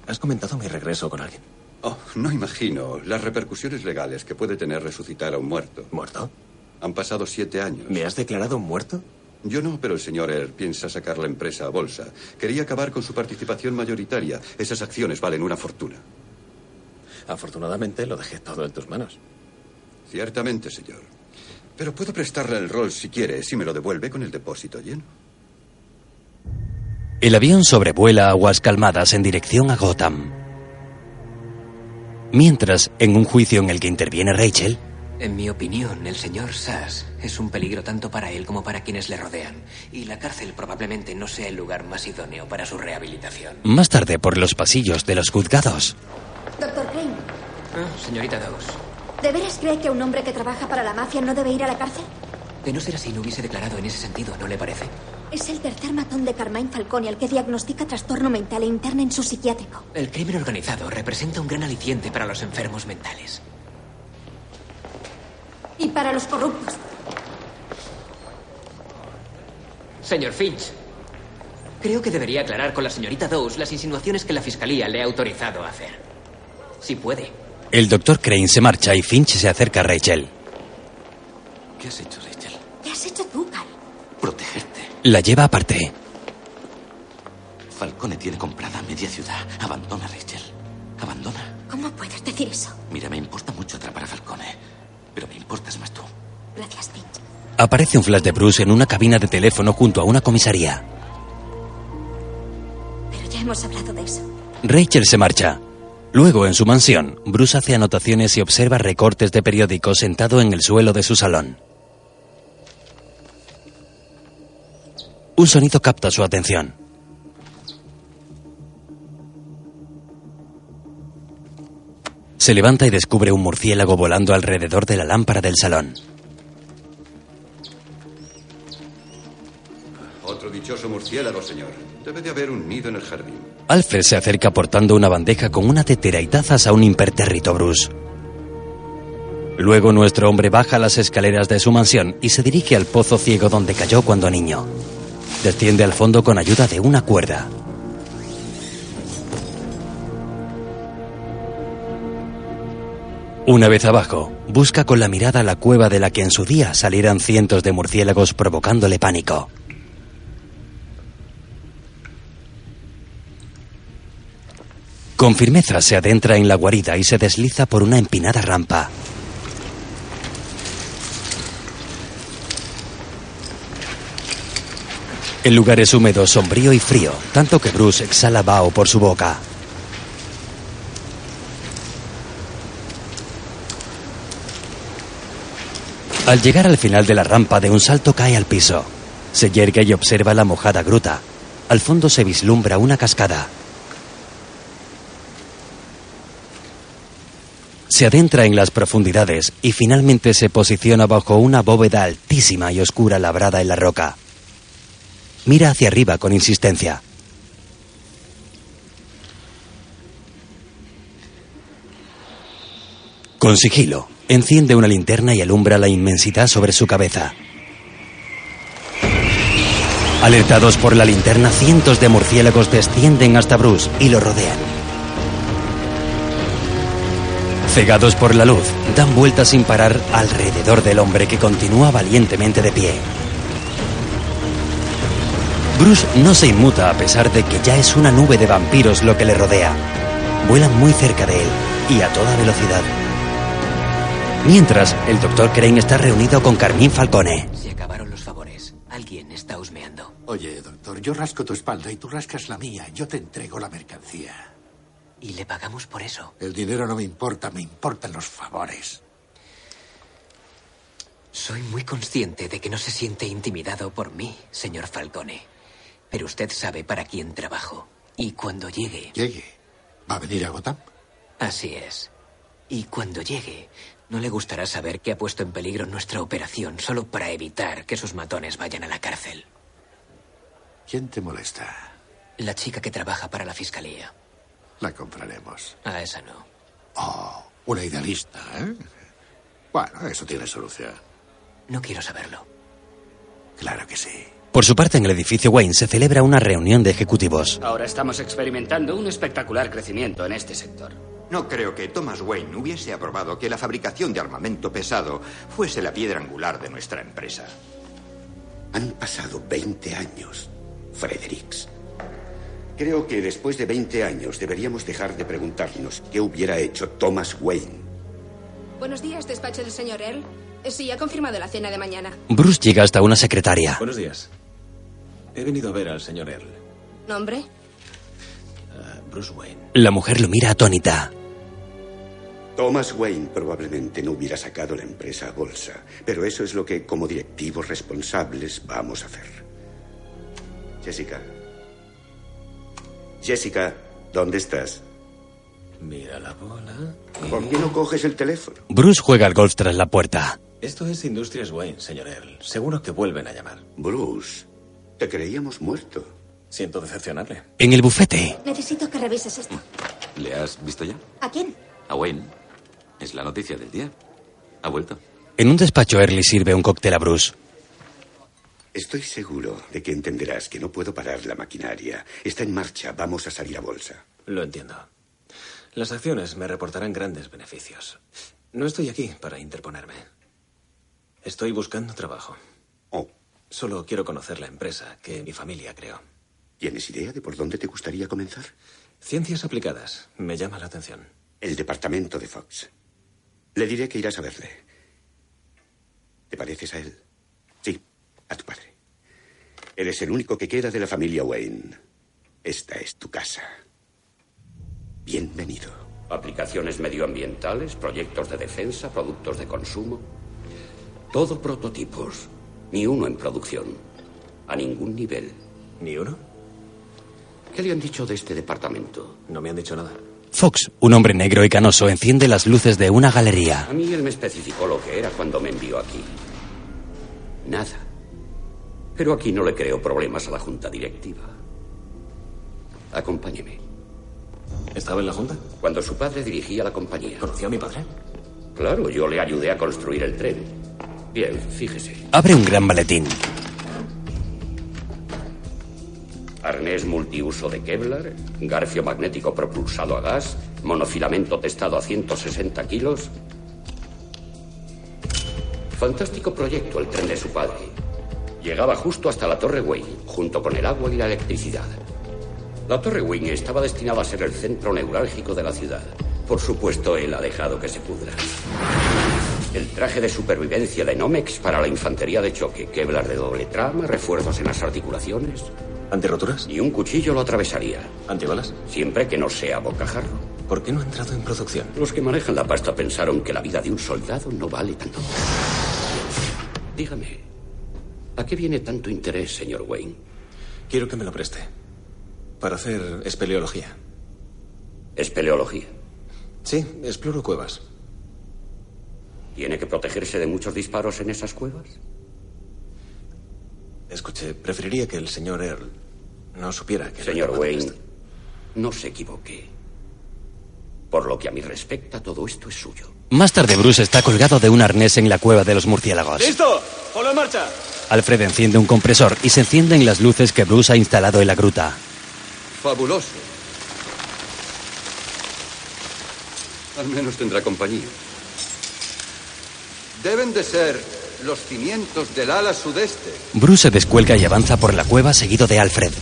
¿Has comentado mi regreso con alguien? Oh, no imagino las repercusiones legales que puede tener resucitar a un muerto. ¿Muerto? Han pasado siete años. ¿Me has declarado muerto? Yo no, pero el señor Earl piensa sacar la empresa a bolsa. Quería acabar con su participación mayoritaria. Esas acciones valen una fortuna. Afortunadamente lo dejé todo en tus manos. Ciertamente, señor. Pero puedo prestarle el rol si quiere, si me lo devuelve con el depósito lleno. El avión sobrevuela aguas calmadas en dirección a Gotham. Mientras, en un juicio en el que interviene Rachel, En mi opinión, el señor Sass es un peligro tanto para él como para quienes le rodean. Y la cárcel probablemente no sea el lugar más idóneo para su rehabilitación. más tarde por los pasillos de los juzgados, Doctor Crane, Ah, señorita Dawes, ¿de veras cree que un hombre que trabaja para la mafia no debe ir a la cárcel? de no ser así no hubiese declarado en ese sentido, ¿no le parece? Es el tercer matón de Carmine Falcone al que diagnostica trastorno mental e interna en su psiquiátrico. El crimen organizado representa un gran aliciente para los enfermos mentales. Y para los corruptos. Señor Finch, creo que debería aclarar con la señorita Dawes las insinuaciones que la fiscalía le ha autorizado a hacer. Si puede. el doctor Crane se marcha y Finch se acerca a Rachel. ¿Qué has hecho, Rachel? ¿Qué has hecho tú, Cal? Protegerte. La lleva aparte. Falcone tiene comprada media ciudad. Abandona, Rachel. Abandona. ¿Cómo puedes decir eso? Mira, me importa mucho atrapar a Falcone. Pero me importas más tú. Gracias, Finch. Aparece un flash de Bruce en una cabina de teléfono junto a una comisaría. Pero ya hemos hablado de eso. Rachel se marcha. Luego, en su mansión, Bruce hace anotaciones y observa recortes de periódicos sentado en el suelo de su salón. Un sonido capta su atención. Se levanta y descubre un murciélago volando alrededor de la lámpara del salón. Otro dichoso murciélago, señor. Debe de haber un nido en el jardín. Alfred se acerca portando una bandeja con una tetera y tazas a un impertérrito Bruce. Luego nuestro hombre baja las escaleras de su mansión y se dirige al pozo ciego donde cayó cuando niño. Desciende al fondo con ayuda de una cuerda. Una vez abajo, busca con la mirada la cueva de la que en su día salieran cientos de murciélagos provocándole pánico. Con firmeza se adentra en la guarida y se desliza por una empinada rampa. El lugar es húmedo, sombrío y frío, tanto que Bruce exhala vaho por su boca. Al llegar al final de la rampa de un salto cae al piso. Se yergue y observa la mojada gruta. Al fondo se vislumbra una cascada. Se adentra en las profundidades y finalmente se posiciona bajo una bóveda altísima y oscura labrada en la roca. Mira hacia arriba con insistencia. Con sigilo, enciende una linterna y alumbra la inmensidad sobre su cabeza. Alertados por la linterna, cientos de murciélagos descienden hasta Bruce y lo rodean. Cegados por la luz, dan vueltas sin parar alrededor del hombre que continúa valientemente de pie. Bruce no se inmuta a pesar de que ya es una nube de vampiros lo que le rodea. Vuelan muy cerca de él y a toda velocidad. Mientras, el doctor Crane está reunido con Carmín Falcone. Se acabaron los favores. Alguien está husmeando. Oye, doctor, yo rasco tu espalda y tú rascas la mía. Yo te entrego la mercancía. Y le pagamos por eso. El dinero no me importa, me importan los favores. Soy muy consciente de que no se siente intimidado por mí, señor Falcone. Pero usted sabe para quién trabajo. Y cuando llegue... ¿Llegue? ¿Va a venir a Gotham? Así es. Y cuando llegue, no le gustará saber que ha puesto en peligro nuestra operación solo para evitar que sus matones vayan a la cárcel. ¿Quién te molesta? La chica que trabaja para la fiscalía. La compraremos. A esa no. Oh, una idealista, ¿eh? Bueno, eso tiene solución. No quiero saberlo. Claro que sí. Por su parte, en el edificio Wayne se celebra una reunión de ejecutivos. Ahora estamos experimentando un espectacular crecimiento en este sector. No creo que Thomas Wayne hubiese aprobado que la fabricación de armamento pesado fuese la piedra angular de nuestra empresa. Han pasado 20 años, Fredericks. Creo que después de 20 años deberíamos dejar de preguntarnos qué hubiera hecho Thomas Wayne. Buenos días, despacho del señor Earl. Sí, ha confirmado la cena de mañana. Bruce llega hasta una secretaria. Buenos días. He venido a ver al señor Earl. ¿Nombre? Uh, Bruce Wayne. La mujer lo mira atónita. Thomas Wayne probablemente no hubiera sacado la empresa a bolsa, pero eso es lo que como directivos responsables vamos a hacer. Jessica. Jessica, ¿dónde estás? Mira la bola. ¿Por qué no coges el teléfono? Bruce juega al golf tras la puerta. Esto es Industrias Wayne, señor Earl. Seguro que vuelven a llamar. Bruce, te creíamos muerto. Siento decepcionarle. En el bufete. Necesito que revises esto. ¿Le has visto ya? ¿A quién? A Wayne. Es la noticia del día. Ha vuelto. En un despacho, Early sirve un cóctel a Bruce. Estoy seguro de que entenderás que no puedo parar la maquinaria. Está en marcha. Vamos a salir a bolsa. Lo entiendo. Las acciones me reportarán grandes beneficios. No estoy aquí para interponerme. Estoy buscando trabajo. Oh. Solo quiero conocer la empresa que mi familia creó. ¿Tienes idea de por dónde te gustaría comenzar? Ciencias aplicadas. Me llama la atención. El departamento de Fox. Le diré que irás a verle. ¿Te pareces a él? Sí, a tu padre. Eres el único que queda de la familia Wayne. Esta es tu casa. Bienvenido. Aplicaciones medioambientales, proyectos de defensa, productos de consumo. Todo prototipos. Ni uno en producción. A ningún nivel. ¿Ni uno? ¿Qué le han dicho de este departamento? No me han dicho nada. Fox, un hombre negro y canoso, enciende las luces de una galería. A mí él me especificó lo que era cuando me envió aquí. Nada. Pero aquí no le creo problemas a la junta directiva. Acompáñeme. ¿Estaba en la junta? Cuando su padre dirigía la compañía. ¿Conoció a mi padre? Claro, yo le ayudé a construir el tren. Bien, fíjese. Abre un gran maletín. Arnés multiuso de Kevlar, garfio magnético propulsado a gas, monofilamento testado a 160 kilos. Fantástico proyecto el tren de su padre. Llegaba justo hasta la Torre Wayne, junto con el agua y la electricidad. La Torre Wayne estaba destinada a ser el centro neurálgico de la ciudad. Por supuesto, él ha dejado que se pudra. El traje de supervivencia de Nomex para la infantería de choque, Kevlar de doble trama, refuerzos en las articulaciones. ¿Antirroturas? Y un cuchillo lo atravesaría. ¿Antibalas? Siempre que no sea bocajarro. ¿Por qué no ha entrado en producción? Los que manejan la pasta pensaron que la vida de un soldado no vale tanto. Dígame, ¿a qué viene tanto interés, señor Wayne? Quiero que me lo preste. Para hacer espeleología. ¿Espeleología? Sí, exploro cuevas. ¿Tiene que protegerse de muchos disparos en esas cuevas? Escuche, preferiría que el señor Earl no supiera que... Señor Wayne, no se equivoque. Por lo que a mí respecta, todo esto es suyo. Más tarde, Bruce está colgado de un arnés en la cueva de los murciélagos. ¡Listo! ¡Polo en marcha! Alfred enciende un compresor y se encienden las luces que Bruce ha instalado en la gruta. Fabuloso. Al menos tendrá compañía. Deben de ser los cimientos del ala sudeste. Bruce se descuelga y avanza por la cueva seguido de Alfred.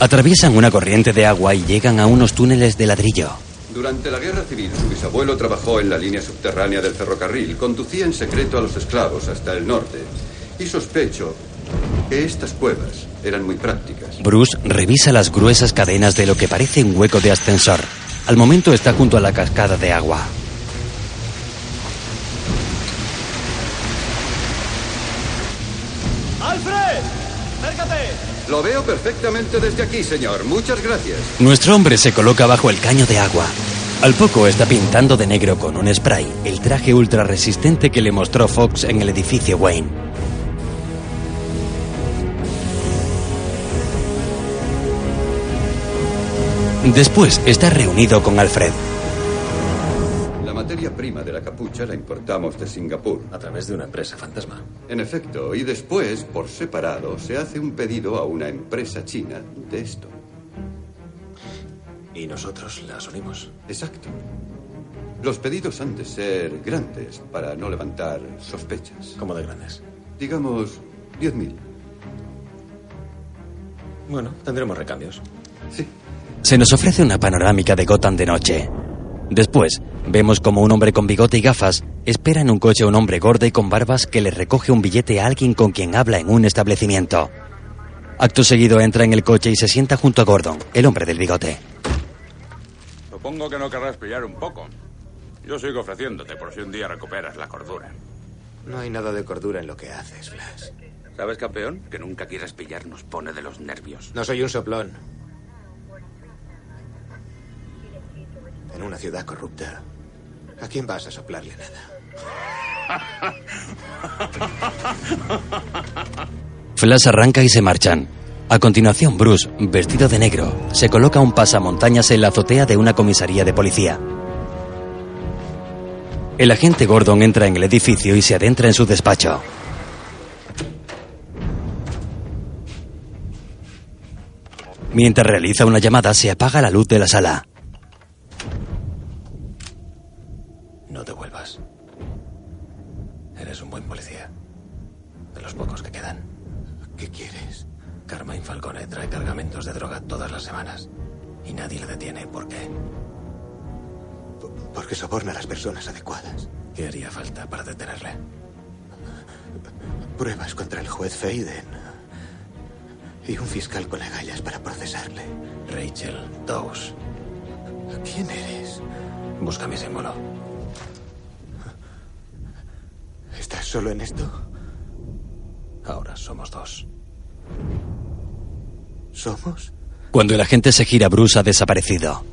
Atraviesan una corriente de agua y llegan a unos túneles de ladrillo. Durante la guerra civil, su bisabuelo trabajó en la línea subterránea del ferrocarril. Conducía en secreto a los esclavos hasta el norte. Y sospecho que estas cuevas eran muy prácticas. Bruce revisa las gruesas cadenas de lo que parece un hueco de ascensor. Al momento está junto a la cascada de agua. Lo veo perfectamente desde aquí, señor. Muchas gracias. Nuestro hombre se coloca bajo el caño de agua. Al poco está pintando de negro con un spray el traje ultra resistente que le mostró Fox en el edificio Wayne. Después está reunido con Alfred. La materia prima de la la importamos de Singapur. A través de una empresa fantasma. En efecto, y después, por separado, se hace un pedido a una empresa china de esto. Y nosotros las unimos. Exacto. Los pedidos han de ser grandes para no levantar sospechas. ¿Cómo de grandes? Digamos, 10.000. Bueno, tendremos recambios. Sí. Se nos ofrece una panorámica de Gotham de noche. Después, vemos como un hombre con bigote y gafas espera en un coche a un hombre gordo y con barbas que le recoge un billete a alguien con quien habla en un establecimiento. Acto seguido entra en el coche y se sienta junto a Gordon, el hombre del bigote. Supongo que no querrás pillar un poco. Yo sigo ofreciéndote por si un día recuperas la cordura. No hay nada de cordura en lo que haces, Flash. ¿Sabes, campeón? Que nunca quieras pillar nos pone de los nervios. No soy un soplón. En una ciudad corrupta, ¿a quién vas a soplarle nada? Flash arranca y se marchan. A continuación, Bruce, vestido de negro, se coloca un pasamontañas en la azotea de una comisaría de policía. El agente Gordon entra en el edificio y se adentra en su despacho. Mientras realiza una llamada, se apaga la luz de la sala. No te vuelvas. Eres un buen policía. De los pocos que quedan. ¿Qué quieres? Carmine Falcone trae cargamentos de droga todas las semanas. Y nadie le detiene. ¿Por qué? Porque soborna a las personas adecuadas. ¿Qué haría falta para detenerle? Pruebas contra el juez Faden. Y un fiscal con agallas para procesarle. Rachel Dawes. ¿Quién eres? Busca mi símbolo. ¿Estás solo en esto? Ahora somos dos. ¿Somos? Cuando el agente se gira, Bruce ha desaparecido.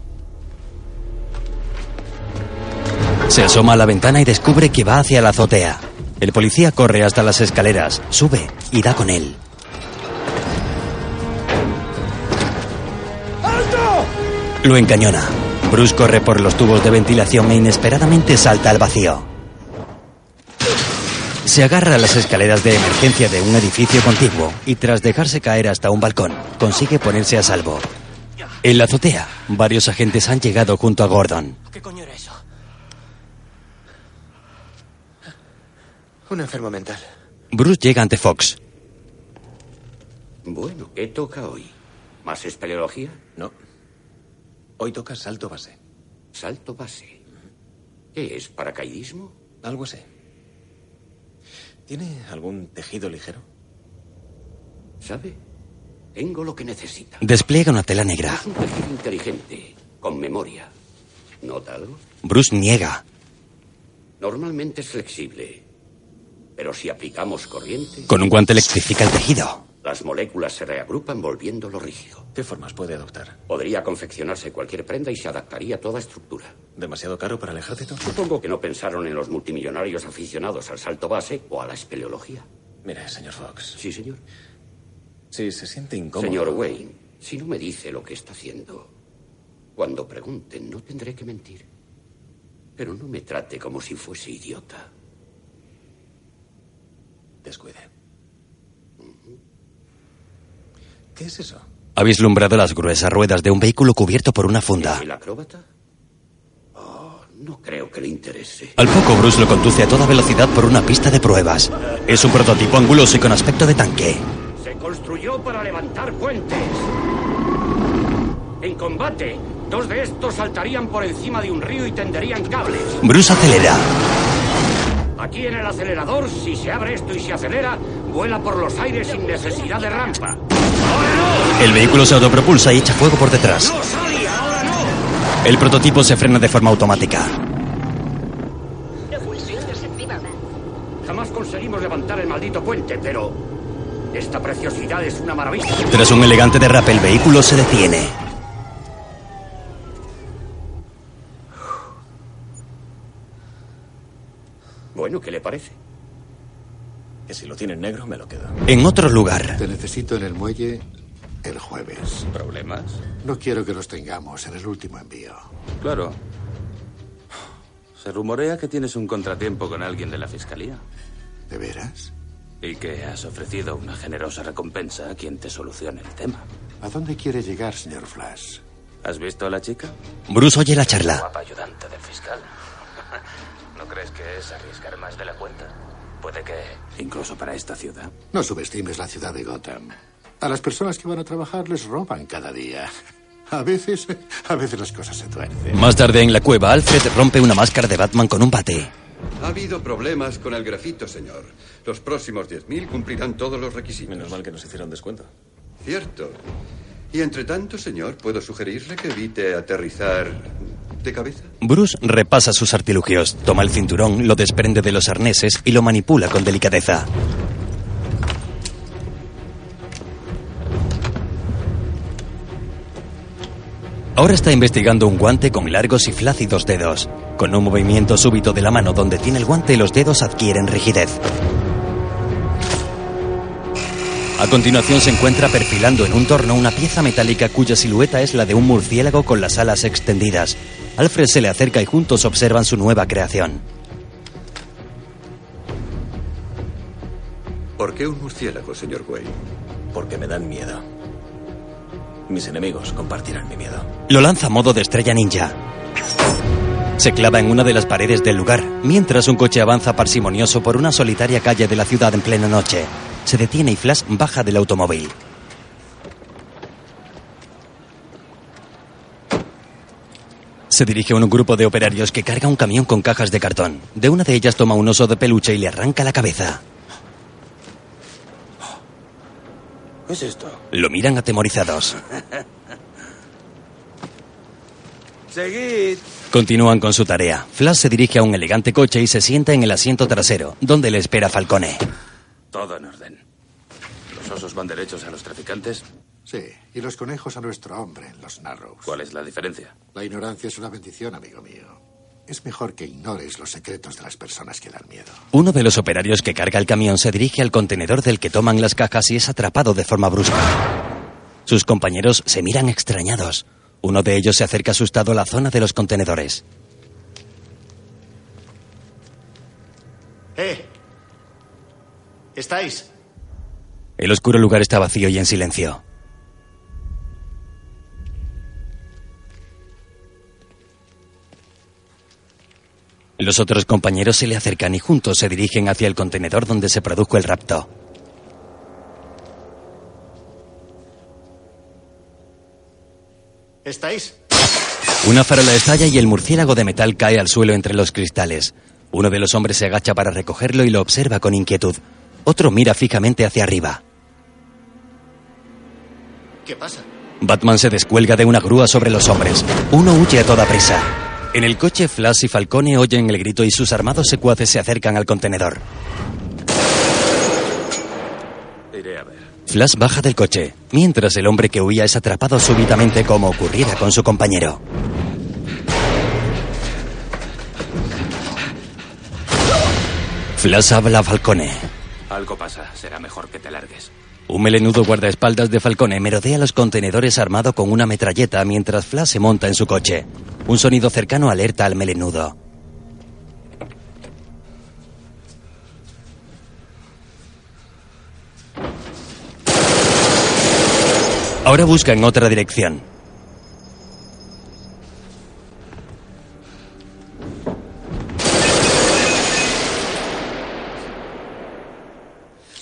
Se asoma a la ventana y descubre que va hacia la azotea. El policía corre hasta las escaleras, sube y da con él. Lo encañona. Bruce corre por los tubos de ventilación e inesperadamente salta al vacío. Se agarra a las escaleras de emergencia de un edificio contiguo y tras dejarse caer hasta un balcón, consigue ponerse a salvo. En la azotea, varios agentes han llegado junto a Gordon. ¿Qué coño era eso? Un enfermo mental. Bruce llega ante Fox. Bueno, ¿qué toca hoy? ¿Más espeleología? No. Hoy toca salto base. Salto base. ¿Qué es? ¿Paracaidismo? Algo así. ¿Tiene algún tejido ligero? ¿Sabe? Tengo lo que necesita. Despliega una tela negra. Es un tejido inteligente, con memoria. ¿Nota algo? Bruce niega. Normalmente es flexible. Pero si aplicamos corriente, Con un guante electrifica el tejido. las moléculas se reagrupan volviéndolo rígido. ¿Qué formas puede adoptar? Podría confeccionarse cualquier prenda y se adaptaría a toda estructura. ¿Demasiado caro para el ejército? Supongo que no pensaron en los multimillonarios aficionados al salto base o a la espeleología. Mire, señor Fox. Sí, señor. Si se siente incómodo. Señor Wayne, si no me dice lo que está haciendo, cuando pregunten no tendré que mentir. Pero no me trate como si fuese idiota. Descuide. ¿Qué es eso? Ha vislumbrado las gruesas ruedas de un vehículo cubierto por una funda. ¿El acróbata? Oh, no creo que le interese. Al poco, Bruce lo conduce a toda velocidad por una pista de pruebas. Es un prototipo anguloso y con aspecto de tanque. Se construyó para levantar puentes. En combate, dos de estos saltarían por encima de un río y tenderían cables. Bruce acelera. Aquí en el acelerador, si se abre esto y se acelera, vuela por los aires sin necesidad de rampa. El vehículo se autopropulsa y echa fuego por detrás. El prototipo se frena de forma automática. Jamás conseguimos levantar el maldito puente, pero esta preciosidad es una maravilla. Tras un elegante derrape, el vehículo se detiene. Bueno, ¿qué le parece? Que si lo tiene en negro, me lo quedo. En otro lugar, Te necesito en el muelle el jueves. ¿Problemas? No quiero que los tengamos en el último envío. Claro. Se rumorea que tienes un contratiempo con alguien de la fiscalía. ¿De veras? Y que has ofrecido una generosa recompensa a quien te solucione el tema. ¿A dónde quiere llegar, señor Flash? ¿Has visto a la chica? Bruce oye la charla. Guapa ayudante del fiscal. ¿No crees que es arriesgar más de la cuenta? Puede que... Incluso para esta ciudad. No subestimes la ciudad de Gotham. A las personas que van a trabajar les roban cada día. A veces, a veces las cosas se tuercen. Más tarde en la cueva, Alfred rompe una máscara de Batman con un bate. Ha habido problemas con el grafito, señor. Los próximos 10.000 cumplirán todos los requisitos. Menos mal que nos hicieron descuento. Cierto. Y entre tanto, señor, ¿puedo sugerirle que evite aterrizar de cabeza? Bruce repasa sus artilugios, toma el cinturón, lo desprende de los arneses y lo manipula con delicadeza. Ahora está investigando un guante con largos y flácidos dedos. Con un movimiento súbito de la mano donde tiene el guante, los dedos adquieren rigidez. A continuación se encuentra perfilando en un torno una pieza metálica cuya silueta es la de un murciélago con las alas extendidas. Alfred se le acerca y juntos observan su nueva creación. ¿Por qué un murciélago, señor Wayne? Porque me dan miedo. Mis enemigos compartirán mi miedo. Lo lanza a modo de estrella ninja. Se clava en una de las paredes del lugar, mientras un coche avanza parsimonioso por una solitaria calle de la ciudad en plena noche. Se detiene y Flash baja del automóvil. Se dirige a un grupo de operarios que carga un camión con cajas de cartón. De una de ellas toma un oso de peluche y le arranca la cabeza. ¿Qué es esto? Lo miran atemorizados. Seguid. Continúan con su tarea. Flash se dirige a un elegante coche y se sienta en el asiento trasero, donde le espera Falcone. Todo en orden. ¿Los osos van derechos a los traficantes? Sí, y los conejos a nuestro hombre en los Narrows. ¿Cuál es la diferencia? La ignorancia es una bendición, amigo mío. Es mejor que ignores los secretos de las personas que dan miedo. Uno de los operarios que carga el camión se dirige al contenedor del que toman las cajas y es atrapado de forma brusca. Sus compañeros se miran extrañados. Uno de ellos se acerca asustado a la zona de los contenedores. ¡Eh! ¿Estáis? El oscuro lugar está vacío y en silencio. Los otros compañeros se le acercan y juntos se dirigen hacia el contenedor donde se produjo el rapto. ¿Estáis? Una farola estalla y el murciélago de metal cae al suelo entre los cristales. Uno de los hombres se agacha para recogerlo y lo observa con inquietud. Otro mira fijamente hacia arriba. ¿Qué pasa? Batman se descuelga de una grúa sobre los hombres. Uno huye a toda prisa. En el coche, Flash y Falcone oyen el grito y sus armados secuaces se acercan al contenedor. Iré a ver. Flash baja del coche, mientras el hombre que huía es atrapado súbitamente como ocurriera con su compañero. Flash habla a Falcone. Algo pasa. Será mejor que te largues. Un melenudo guardaespaldas de Falcone merodea los contenedores armado con una metralleta mientras Flash se monta en su coche. Un sonido cercano alerta al melenudo. Ahora busca en otra dirección.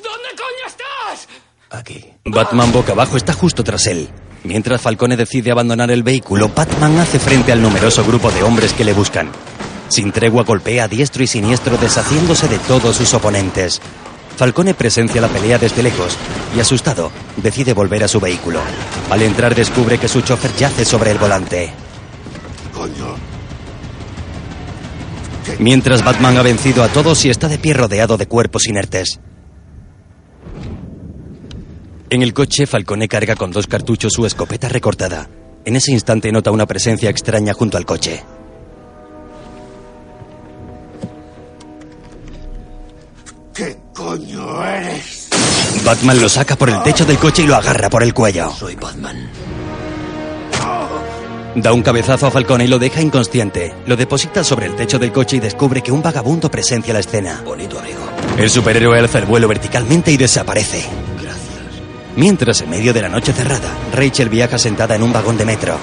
¿Dónde coño estás? Batman boca abajo está justo tras él. Mientras Falcone decide abandonar el vehículo, Batman hace frente al numeroso grupo de hombres que le buscan. Sin tregua golpea a diestro y siniestro deshaciéndose de todos sus oponentes. Falcone presencia la pelea desde lejos y asustado decide volver a su vehículo. Al entrar descubre que su chofer yace sobre el volante. coño? Mientras Batman ha vencido a todos y está de pie rodeado de cuerpos inertes. En el coche, Falcone carga con dos cartuchos su escopeta recortada. En ese instante nota una presencia extraña junto al coche. ¿Qué coño eres? Batman lo saca por el techo del coche y lo agarra por el cuello. Soy Batman. Da un cabezazo a Falcone y lo deja inconsciente. Lo deposita sobre el techo del coche y descubre que un vagabundo presencia la escena. Bonito amigo. El superhéroe alza el vuelo verticalmente y desaparece. Mientras, en medio de la noche cerrada, Rachel viaja sentada en un vagón de metro.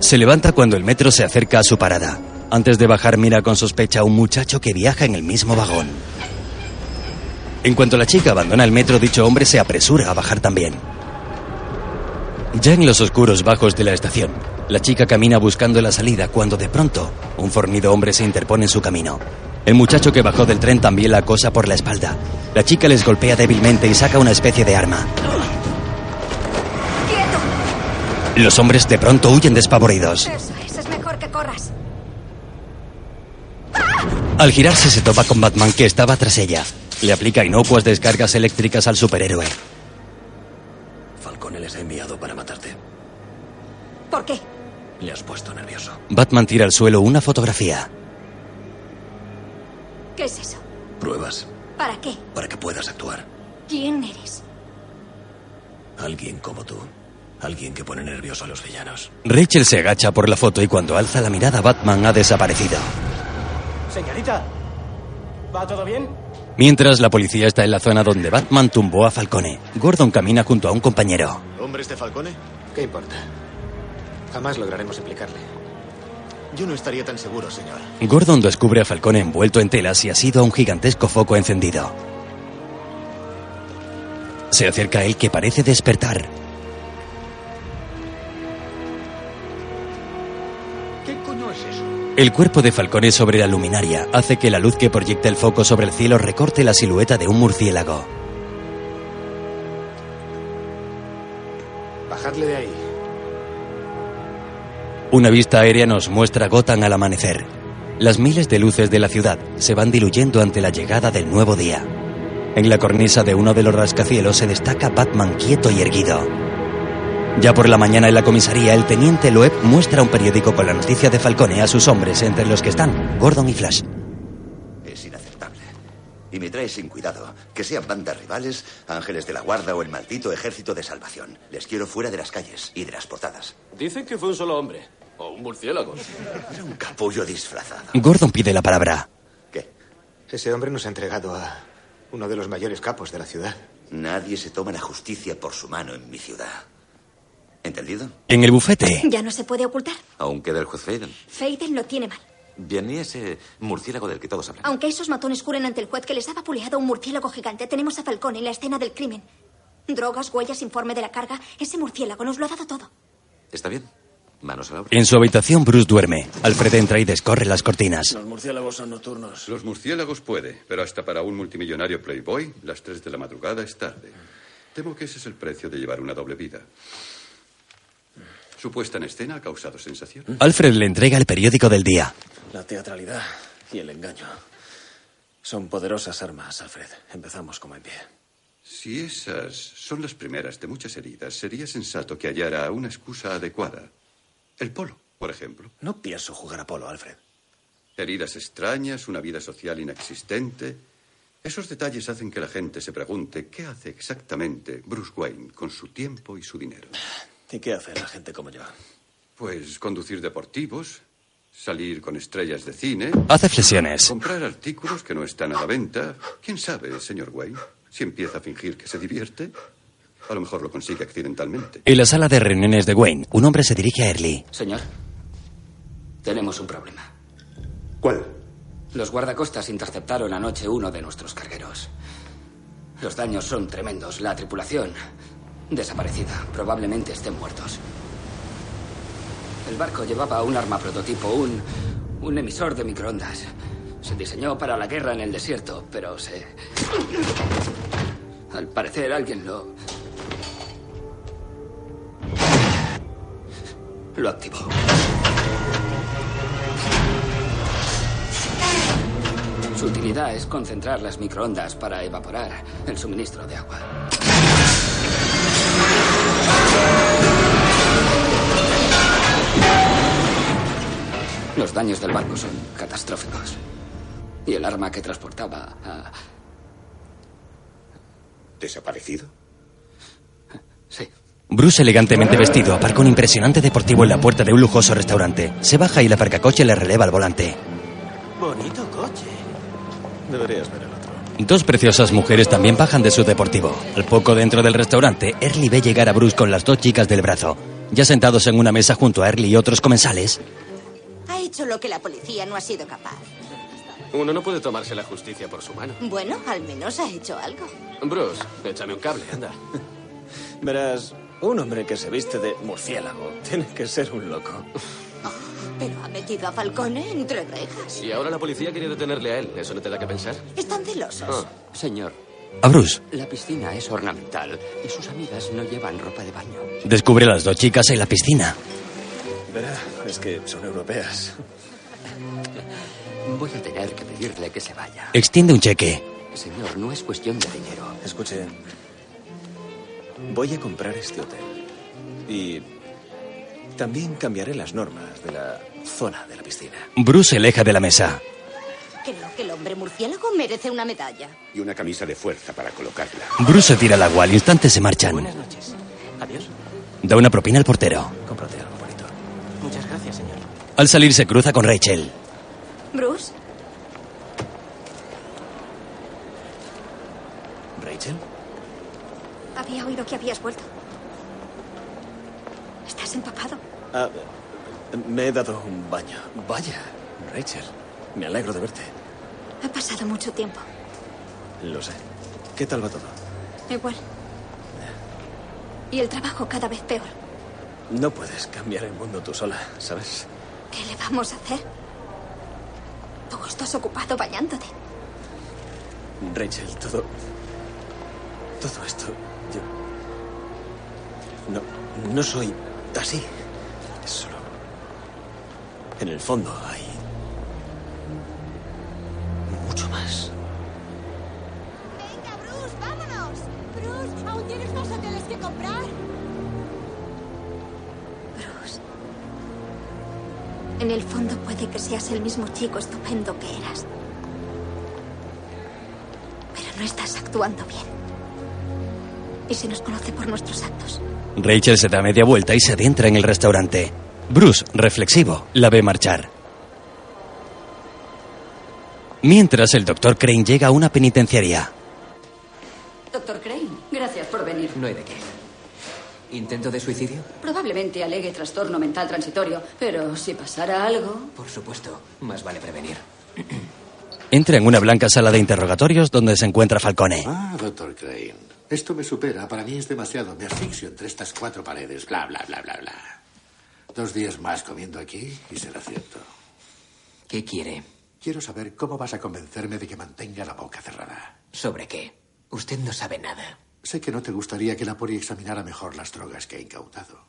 Se levanta cuando el metro se acerca a su parada. Antes de bajar mira con sospecha a un muchacho que viaja en el mismo vagón. En cuanto la chica abandona el metro, dicho hombre se apresura a bajar también. Ya en los oscuros bajos de la estación, la chica camina buscando la salida cuando de pronto un fornido hombre se interpone en su camino. El muchacho que bajó del tren también la acosa por la espalda. La chica les golpea débilmente y saca una especie de arma. Los hombres de pronto huyen despavoridos. Eso es mejor que corras. Al girarse se topa con Batman que estaba tras ella. Le aplica inocuas descargas eléctricas al superhéroe. Les ha enviado para matarte. ¿Por qué? Le has puesto nervioso. Batman tira al suelo una fotografía. ¿Qué es eso? Pruebas ¿Para qué? para que puedas actuar. ¿Quién eres? Alguien como tú. Alguien que pone nervioso a los villanos. Rachel se agacha por la foto y cuando alza la mirada Batman ha desaparecido. Señorita, ¿va todo bien? Mientras la policía está en la zona donde Batman tumbó a Falcone, Gordon camina junto a un compañero. ¿Hombres de Falcone? ¿Qué importa? Jamás lograremos implicarle. Yo no estaría tan seguro, señor. Gordon descubre a Falcone envuelto en telas y asido a un gigantesco foco encendido. Se acerca a él que parece despertar. El cuerpo de Falcone sobre la luminaria hace que la luz que proyecta el foco sobre el cielo recorte la silueta de un murciélago. Bajadle de ahí. Una vista aérea nos muestra Gotham al amanecer. Las miles de luces de la ciudad se van diluyendo ante la llegada del nuevo día. En la cornisa de uno de los rascacielos se destaca Batman quieto y erguido. Ya por la mañana en la comisaría, el teniente Loeb muestra un periódico con la noticia de Falcone a sus hombres, entre los que están Gordon y Flash. Es inaceptable. Y me trae sin cuidado. Que sean bandas rivales, ángeles de la guarda o el maldito ejército de salvación. Les quiero fuera de las calles y de las portadas. Dicen que fue un solo hombre. O un murciélago. Era un capullo disfrazado. Gordon pide la palabra. Ese hombre nos ha entregado a uno de los mayores capos de la ciudad. Nadie se toma la justicia por su mano en mi ciudad. ¿Entendido? En el bufete, Ya no se puede ocultar. Aún queda el juez Faden. Faden lo tiene mal. Bien, y ese murciélago del que todos hablan. Aunque esos matones juren ante el juez que les ha vapuleado un murciélago gigante, tenemos a Falcone en la escena del crimen. Drogas, huellas, informe de la carga. Ese murciélago nos lo ha dado todo. ¿Está bien? Manos a la obra. en su habitación Bruce duerme. Alfred entra y descorre las cortinas. Los murciélagos son nocturnos. Los murciélagos puede, pero hasta para un multimillonario playboy, las 3 de la madrugada es tarde. Temo que ese es el precio de llevar una doble vida. Su puesta en escena ha causado sensación. Alfred le entrega el periódico del día. La teatralidad y el engaño. Son poderosas armas, Alfred. Empezamos como en pie. Si esas son las primeras de muchas heridas, sería sensato que hallara una excusa adecuada. El polo, por ejemplo. No pienso jugar a polo, Alfred. Heridas extrañas, una vida social inexistente. Esos detalles hacen que la gente se pregunte qué hace exactamente Bruce Wayne con su tiempo y su dinero. ¿Y qué hace la gente como yo? Pues conducir deportivos, salir con estrellas de cine. Hace flexiones. Comprar artículos que no están a la venta. ¿Quién sabe, señor Wayne? Si empieza a fingir que se divierte, a lo mejor lo consigue accidentalmente. En la sala de reuniones de Wayne, un hombre se dirige a Early. Señor, tenemos un problema. ¿Cuál? Los guardacostas interceptaron anoche uno de nuestros cargueros. Los daños son tremendos. La tripulación desaparecida. Probablemente estén muertos. El barco llevaba un arma prototipo, un, un emisor de microondas. Se diseñó para la guerra en el desierto, pero se... Al parecer alguien lo... Lo activó. Su utilidad es concentrar las microondas para evaporar el suministro de agua. Los daños del barco son catastróficos. Y el arma que transportaba ha ¿Desaparecido? Sí. Bruce, elegantemente vestido, aparca un impresionante deportivo en la puerta de un lujoso restaurante. Se baja y el aparcacoche le releva al volante. Bonito coche. Deberías ver el otro. Dos preciosas mujeres también bajan de su deportivo. Al poco dentro del restaurante, Early ve llegar a Bruce con las dos chicas del brazo. Ya sentados en una mesa junto a Early y otros comensales, Ha hecho lo que la policía no ha sido capaz. Uno no puede tomarse la justicia por su mano. Bueno, al menos ha hecho algo. Bruce, échame un cable, anda. Verás, un hombre que se viste de murciélago tiene que ser un loco. Pero ha metido a Falcone entre rejas. Y ahora la policía quiere detenerle a él. ¿Eso no te da que pensar? Están celosos. Ah. Señor, a Bruce la piscina es ornamental y sus amigas no llevan ropa de baño. descubre a las dos chicas en la piscina. Verá, es que son europeas. Voy a tener que pedirle que se vaya. Extiende un cheque. Señor, no es cuestión de dinero. Escuche, voy a comprar este hotel. Y también cambiaré las normas de la zona de la piscina. Bruce se aleja de la mesa. Creo que el hombre murciélago merece una medalla. Y una camisa de fuerza para colocarla. Bruce se tira al agua. Al instante se marchan. Buenas noches. Adiós. Da una propina al portero. Cómprate algo bonito. Muchas gracias, señor. Al salir se cruza con Rachel. Bruce, ¿Rachel? había oído que habías vuelto. ¿Estás empapado? Ah, me he dado un baño. Vaya, Rachel. Me alegro de verte. Ha pasado mucho tiempo. Lo sé. ¿Qué tal va todo? Igual. Y el trabajo cada vez peor. No puedes cambiar el mundo tú sola, ¿sabes? ¿Qué le vamos a hacer? Tú estás ocupado bañándote. Rachel, todo. Todo esto. Yo. No. No soy así. Solo. En el fondo hay. Mucho más. Que seas el mismo chico estupendo que eras. Pero no estás actuando bien. Y se nos conoce por nuestros actos. Rachel se da media vuelta y se adentra en el restaurante. Bruce, reflexivo, la ve marchar. Mientras el doctor Crane llega a una penitenciaria. Doctor Crane, gracias por venir. No hay de qué. ¿Intento de suicidio? Probablemente alegue trastorno mental transitorio, pero si pasara algo... Por supuesto, más vale prevenir. Entra en una blanca sala de interrogatorios donde se encuentra Falcone. Ah, doctor Crane. Esto me supera. Para mí es demasiado. Me asfixio entre estas cuatro paredes. Bla, bla, bla, bla, bla. Dos días más comiendo aquí y será cierto. ¿Qué quiere? Quiero saber cómo vas a convencerme de que mantenga la boca cerrada. ¿Sobre qué? Usted no sabe nada. Sé que no te gustaría que la poli examinara mejor las drogas que he incautado.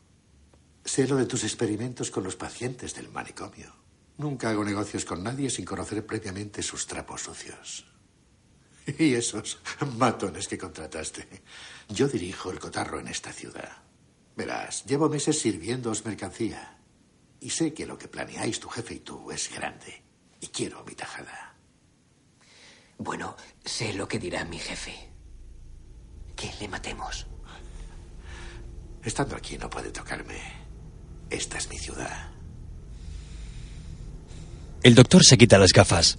Sé lo de tus experimentos con los pacientes del manicomio. Nunca hago negocios con nadie sin conocer previamente sus trapos sucios. Y esos matones que contrataste. Yo dirijo el cotarro en esta ciudad. Verás, llevo meses sirviéndoos mercancía. Y sé que lo que planeáis tu jefe y tú es grande. Y quiero mi tajada. Bueno, sé lo que dirá mi jefe. Que le matemos. Estando aquí no puede tocarme. Esta es mi ciudad. El doctor se quita las gafas.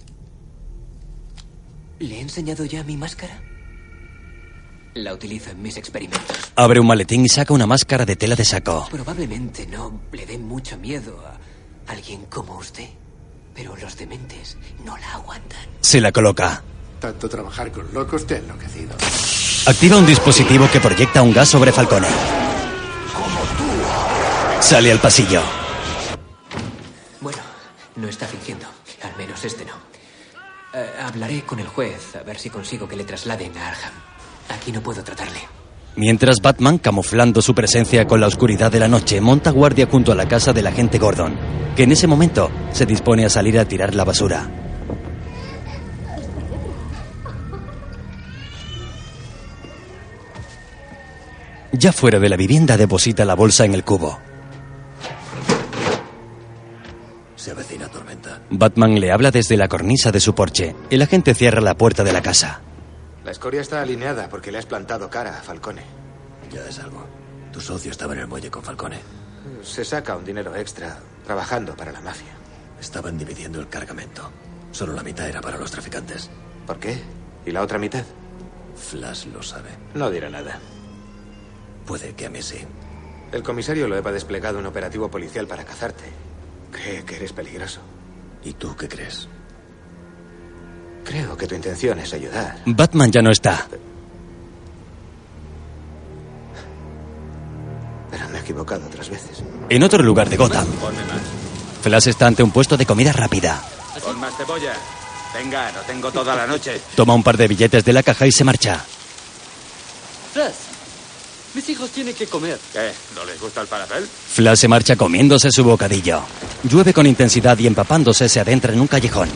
¿Le he enseñado ya mi máscara? La utilizo en mis experimentos. Abre un maletín y saca una máscara de tela de saco. Probablemente no le dé mucho miedo a alguien como usted, pero los dementes no la aguantan. Se la coloca. Tanto trabajar con locos te ha enloquecido. Activa un dispositivo que proyecta un gas sobre Falcone. Sale al pasillo. Bueno, no está fingiendo. Al menos este no. Eh, hablaré con el juez a ver si consigo que le trasladen a Arkham. Aquí no puedo tratarle. Mientras Batman, camuflando su presencia con la oscuridad de la noche, monta guardia junto a la casa del agente Gordon, que en ese momento se dispone a salir a tirar la basura. Ya fuera de la vivienda deposita la bolsa en el cubo. Se avecina tormenta. Batman le habla desde la cornisa de su porche. El agente cierra la puerta de la casa. La escoria está alineada porque le has plantado cara a Falcone. Ya es algo. Tu socio estaba en el muelle con Falcone. Se saca un dinero extra trabajando para la mafia. Estaban dividiendo el cargamento. Solo la mitad era para los traficantes. ¿Por qué? ¿Y la otra mitad? Flash lo sabe. No dirá nada. Puede que a mí sí. El comisario Loeb ha desplegado un operativo policial para cazarte. Cree que eres peligroso. ¿Y tú qué crees? Creo que tu intención es ayudar. Batman ya no está. Pero me he equivocado otras veces. En otro lugar de Gotham, Flash está ante un puesto de comida rápida. Con más cebolla. Venga, no tengo toda la noche. Toma un par de billetes de la caja y se marcha. Flash, mis hijos tienen que comer. ¿Qué? ¿No les gusta el falafel? Flash se marcha comiéndose su bocadillo. Llueve con intensidad y empapándose se adentra en un callejón.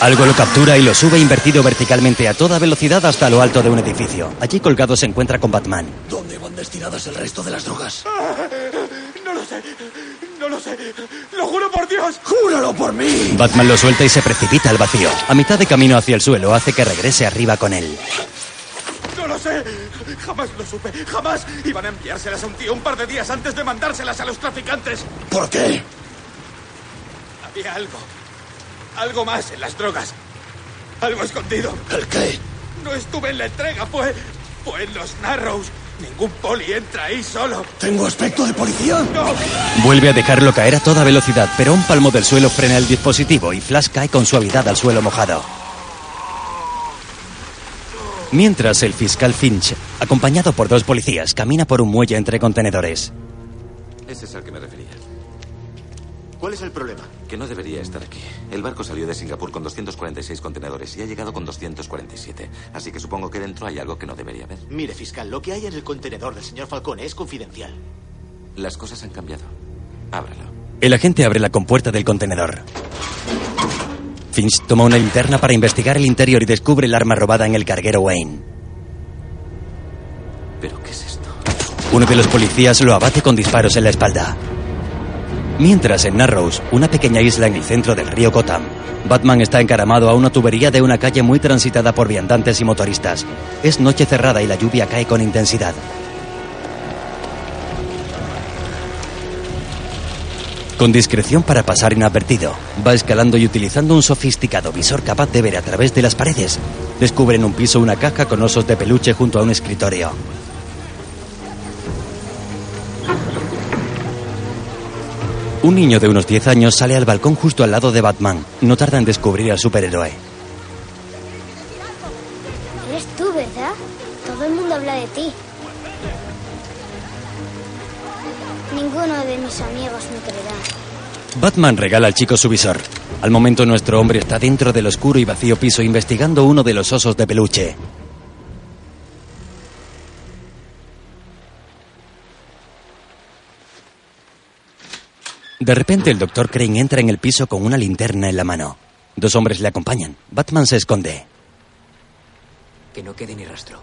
Algo lo captura y lo sube invertido verticalmente a toda velocidad hasta lo alto de un edificio. Allí colgado se encuentra con Batman. ¿Dónde van destinadas el resto de las drogas? No lo sé. No lo sé. Lo juro por Dios. ¡Júralo por mí! Batman lo suelta y se precipita al vacío. A mitad de camino hacia el suelo hace que regrese arriba con él. No lo sé. Jamás lo supe. Jamás. Iban a enviárselas a un tío un par de días antes de mandárselas a los traficantes. ¿Por qué? Había algo. Algo más en las drogas. Algo escondido. ¿El qué? No estuve en la entrega. Fue. Fue en los Narrows. Ningún poli entra ahí solo. ¿Tengo aspecto de policía? No. Vuelve a dejarlo caer a toda velocidad, pero un palmo del suelo frena el dispositivo y Flash cae con suavidad al suelo mojado. Mientras el fiscal Finch, acompañado por dos policías, camina por un muelle entre contenedores. Ese es al que me refería. ¿Cuál es el problema? Que no debería estar aquí. El barco salió de Singapur con 246 contenedores y ha llegado con 247. Así que supongo que dentro hay algo que no debería haber. Mire, fiscal, lo que hay en el contenedor del señor Falcone es confidencial. Las cosas han cambiado. Ábralo. El agente abre la compuerta del contenedor. Finch toma una linterna para investigar el interior y descubre el arma robada en el carguero Wayne. ¿Pero qué es esto? Uno de los policías lo abate con disparos en la espalda. Mientras en Narrows, una pequeña isla en el centro del río Gotham, Batman está encaramado a una tubería de una calle muy transitada por viandantes y motoristas. Es noche cerrada y la lluvia cae con intensidad. Con discreción para pasar inadvertido, va escalando y utilizando un sofisticado visor capaz de ver a través de las paredes. Descubre en un piso una caja con osos de peluche junto a un escritorio. Un niño de unos 10 años sale al balcón justo al lado de Batman. No tarda en descubrir al superhéroe. Eres tú, ¿verdad? Todo el mundo habla de ti. Ninguno de mis amigos me creerá. Batman regala al chico su visor. Al momento nuestro hombre está dentro del oscuro y vacío piso investigando uno de los osos de peluche. De repente el doctor Crane entra en el piso con una linterna en la mano. Dos hombres le acompañan. Batman se esconde. Que no quede ni rastro.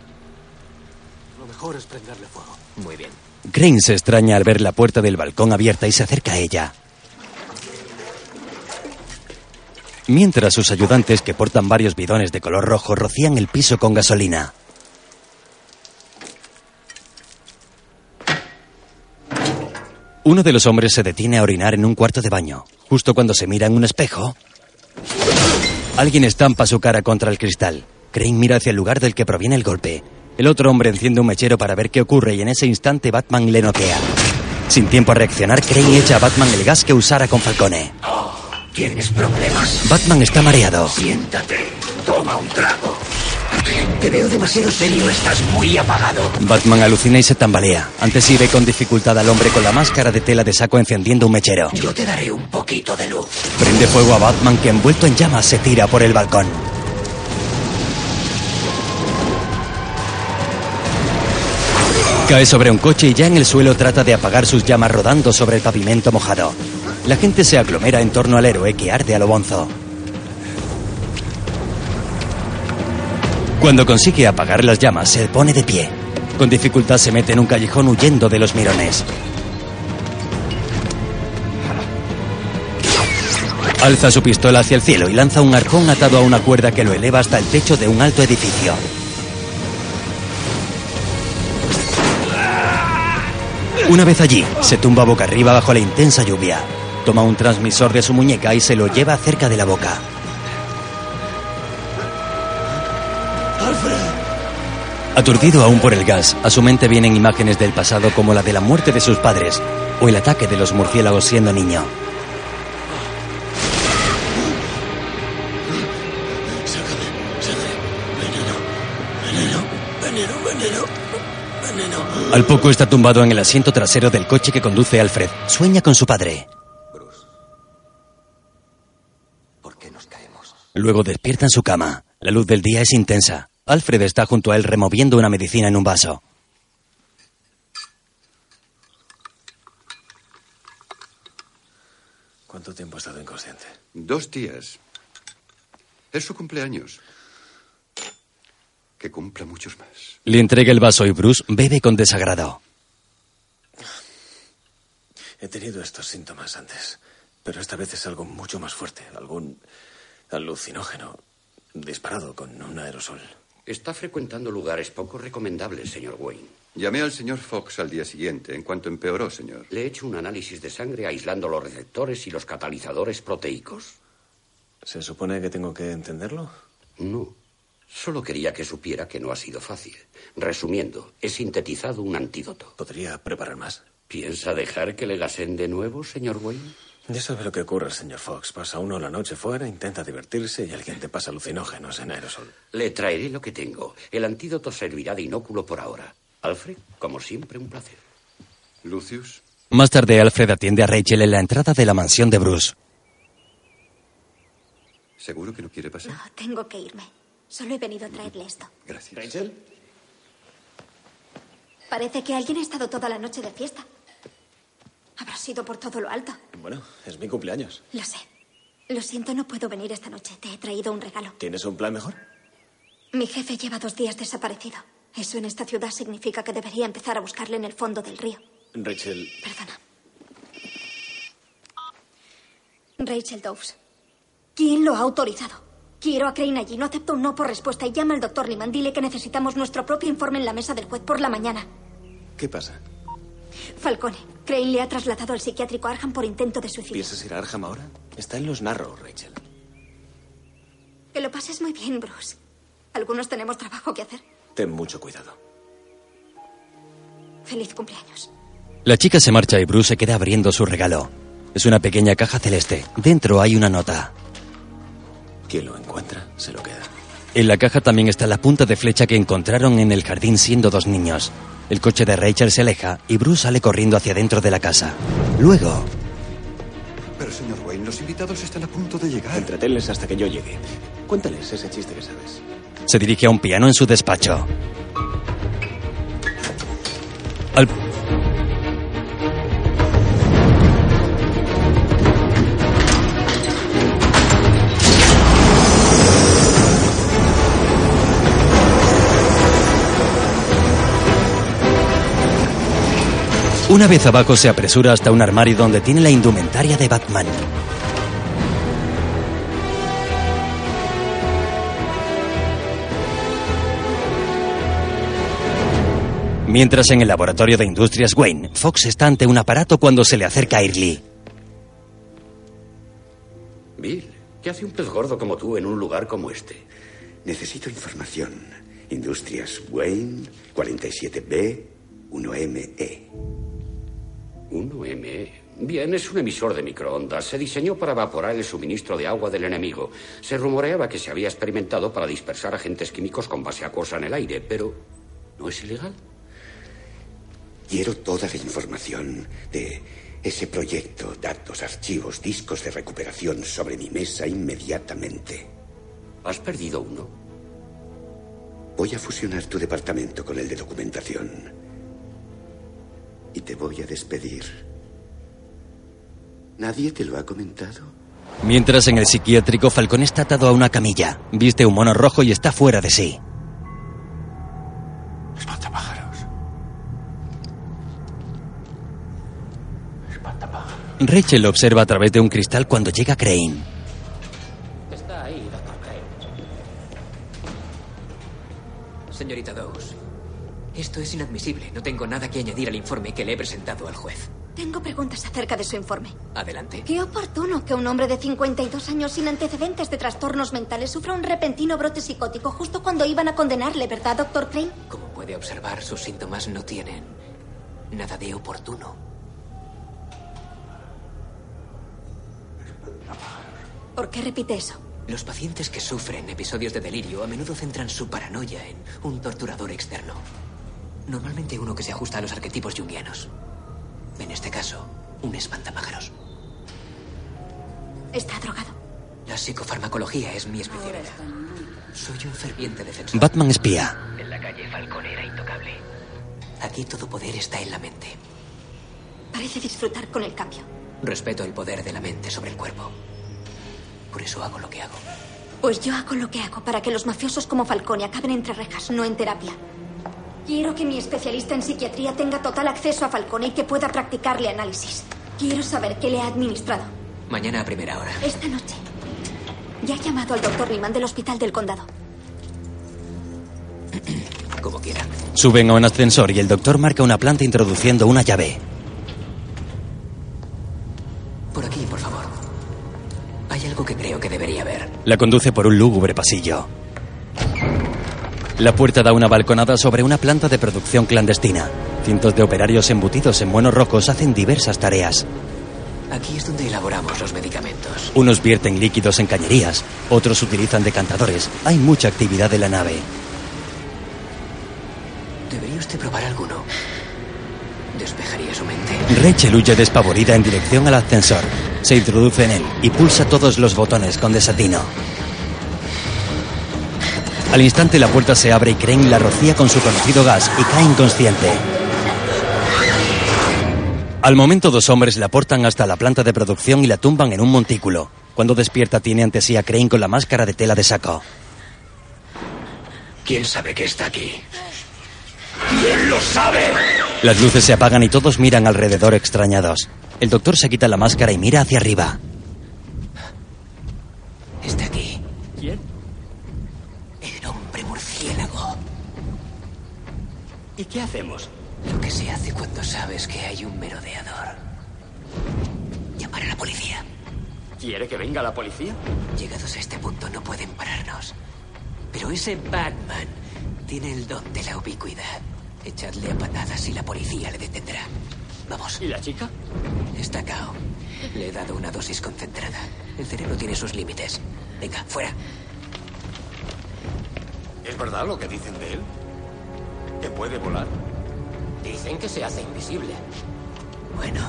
Lo mejor es prenderle fuego. Muy bien. Crane se extraña al ver la puerta del balcón abierta y se acerca a ella. Mientras sus ayudantes, que portan varios bidones de color rojo, rocían el piso con gasolina. Uno de los hombres se detiene a orinar en un cuarto de baño. Justo cuando se mira en un espejo, alguien estampa su cara contra el cristal. Crane mira hacia el lugar del que proviene el golpe. El otro hombre enciende un mechero para ver qué ocurre y en ese instante Batman le noquea. Sin tiempo a reaccionar, Crane echa a Batman el gas que usara con Falcone. ¿Tienes problemas? Batman está mareado. Siéntate. Toma un trago. Te veo demasiado serio, estás muy apagado. Batman alucina y se tambalea. Antes ve con dificultad al hombre con la máscara de tela de saco encendiendo un mechero. Yo te daré un poquito de luz. Prende fuego a Batman que envuelto en llamas se tira por el balcón. Cae sobre un coche y ya en el suelo trata de apagar sus llamas rodando sobre el pavimento mojado. La gente se aglomera en torno al héroe que arde a lo bonzo. Cuando consigue apagar las llamas, se pone de pie. Con dificultad se mete en un callejón huyendo de los mirones. Alza su pistola hacia el cielo y lanza un arcón atado a una cuerda que lo eleva hasta el techo de un alto edificio. Una vez allí, se tumba boca arriba bajo la intensa lluvia. Toma un transmisor de su muñeca y se lo lleva cerca de la boca. Aturdido aún por el gas, a su mente vienen imágenes del pasado como la de la muerte de sus padres o el ataque de los murciélagos siendo niño. Al poco está tumbado en el asiento trasero del coche que conduce Alfred. Sueña con su padre. Luego despierta en su cama. La luz del día es intensa. Alfred está junto a él removiendo una medicina en un vaso. ¿Cuánto tiempo ha estado inconsciente? Dos días. Es su cumpleaños. Que cumpla muchos más. Le entrega el vaso y Bruce bebe con desagrado. He tenido estos síntomas antes, pero esta vez es algo mucho más fuerte, algún alucinógeno disparado con un aerosol. Está frecuentando lugares poco recomendables, señor Wayne. Llamé al señor Fox al día siguiente, en cuanto empeoró, señor. Le he hecho un análisis de sangre aislando los receptores y los catalizadores proteicos. ¿Se supone que tengo que entenderlo? No. Solo quería que supiera que no ha sido fácil. Resumiendo, he sintetizado un antídoto. ¿Podría preparar más? ¿Piensa dejar que le gasen de nuevo, señor Wayne? Ya sabe lo que ocurre, señor Fox. Pasa uno la noche fuera, intenta divertirse y alguien te pasa alucinógenos en aerosol. Le traeré lo que tengo. El antídoto servirá de inóculo por ahora. Alfred, como siempre, un placer. Lucius. Más tarde, Alfred atiende a Rachel en la entrada de la mansión de Bruce. ¿Seguro que no quiere pasar? No, tengo que irme. Solo he venido a traerle esto. Gracias. ¿Rachel? Parece que alguien ha estado toda la noche de fiesta. Habrá sido por todo lo alto. Bueno, es mi cumpleaños. Lo sé. Lo siento, no puedo venir esta noche. Te he traído un regalo. ¿Tienes un plan mejor? Mi jefe lleva dos días desaparecido. Eso en esta ciudad significa que debería empezar a buscarle en el fondo del río. Rachel, Perdona. Rachel Dawes. ¿Quién lo ha autorizado? Quiero a Crane allí. No acepto un no por respuesta y llama al doctor Liman. Dile que necesitamos nuestro propio informe en la mesa del juez por la mañana. ¿qué pasa? Falcone. Crane le ha trasladado al psiquiátrico Arham por intento de suicidio. ¿Piensas ir a Arkham ahora? Está en los Narrow, Rachel. Que lo pases muy bien, Bruce. Algunos tenemos trabajo que hacer. Ten mucho cuidado. Feliz cumpleaños. La chica se marcha y Bruce se queda abriendo su regalo. Es una pequeña caja celeste. Dentro hay una nota. Quien lo encuentra, se lo queda. En la caja también está la punta de flecha que encontraron en el jardín siendo dos niños. El coche de Rachel se aleja y Bruce sale corriendo hacia dentro de la casa. Luego, Pero, señor Wayne, los invitados están a punto de llegar. Entretenles hasta que yo llegue. Cuéntales ese chiste que sabes. se dirige a un piano en su despacho. Al- Una vez abajo se apresura hasta un armario donde tiene la indumentaria de Batman. Mientras en el laboratorio de Industrias Wayne, Fox está ante un aparato cuando se le acerca a Early. Bill, ¿qué hace un pez gordo como tú en un lugar como este? Necesito información. Industrias Wayne, 47B, 1ME. 1ME. Bien, es un emisor de microondas. Se diseñó para evaporar el suministro de agua del enemigo. Se rumoreaba que se había experimentado para dispersar agentes químicos con base acuosa en el aire, pero ¿no es ilegal? Quiero toda la información de ese proyecto, datos, archivos, discos de recuperación sobre mi mesa inmediatamente. ¿Has perdido uno? Voy a fusionar tu departamento con el de documentación. Y te voy a despedir. ¿Nadie te lo ha comentado? Mientras en el psiquiátrico, Falcón está atado a una camilla. Viste un mono rojo y está fuera de sí. Espantapájaros. Rachel lo observa a través de un cristal cuando llega Crane. Está ahí, Dr. Crane. Señorita Dawes, esto es inadmisible. No tengo nada que añadir al informe que le he presentado al juez. Tengo preguntas acerca de su informe. Adelante. Qué oportuno que un hombre de 52 años sin antecedentes de trastornos mentales sufra un repentino brote psicótico justo cuando iban a condenarle, ¿verdad, doctor Crane? Como puede observar, sus síntomas no tienen nada de oportuno. ¿Por qué repite eso? Los pacientes que sufren episodios de delirio a menudo centran su paranoia en un torturador externo. Normalmente uno que se ajusta a los arquetipos junguianos. En este caso, un espantapájaros. ¿Está drogado? La psicofarmacología es mi especialidad. Soy un ferviente defensor. Batman espía. En la calle Falcón era intocable. Aquí todo poder está en la mente. Parece disfrutar con el cambio. Respeto el poder de la mente sobre el cuerpo. Por eso hago lo que hago. Pues yo hago lo que hago para que los mafiosos como Falcone acaben entre rejas, no en terapia. Quiero que mi especialista en psiquiatría tenga total acceso a Falcone y que pueda practicarle análisis. Quiero saber qué le ha administrado. Mañana a primera hora. Esta noche. Ya he llamado al doctor Niman del Hospital del Condado. Como quiera. Suben a un ascensor y el doctor marca una planta introduciendo una llave. Por aquí, por favor. Hay algo que creo que debería ver. La conduce por un lúgubre pasillo. La puerta da una balconada sobre una planta de producción clandestina. Cientos de operarios embutidos en buenos rocos hacen diversas tareas. Aquí es donde elaboramos los medicamentos. Unos vierten líquidos en cañerías, otros utilizan decantadores. Hay mucha actividad en la nave. Debería usted probar alguno. Despejaría su mente. Rachel huye despavorida en dirección al ascensor. Se introduce en él y pulsa todos los botones con desatino. Al instante la puerta se abre y Crane la rocía con su conocido gas y cae inconsciente. Al momento dos hombres la portan hasta la planta de producción y la tumban en un montículo. Cuando despierta tiene ante sí a Crane con la máscara de tela de saco. ¿Quién sabe que está aquí? ¿Quién lo sabe? Las luces se apagan y todos miran alrededor extrañados. El doctor se quita la máscara y mira hacia arriba. ¿Y qué hacemos? Lo que se hace cuando sabes que hay un merodeador. Llamar a la policía. ¿Quiere que venga la policía? Llegados a este punto no pueden pararnos. Pero ese Batman tiene el don de la ubicuidad. Echadle a patadas y la policía le detendrá. Vamos. ¿Y la chica? Está cao. Le he dado una dosis concentrada. El cerebro tiene sus límites. Venga, fuera. ¿Es verdad lo que dicen de él? ¿Que puede volar? Dicen que se hace invisible. Bueno,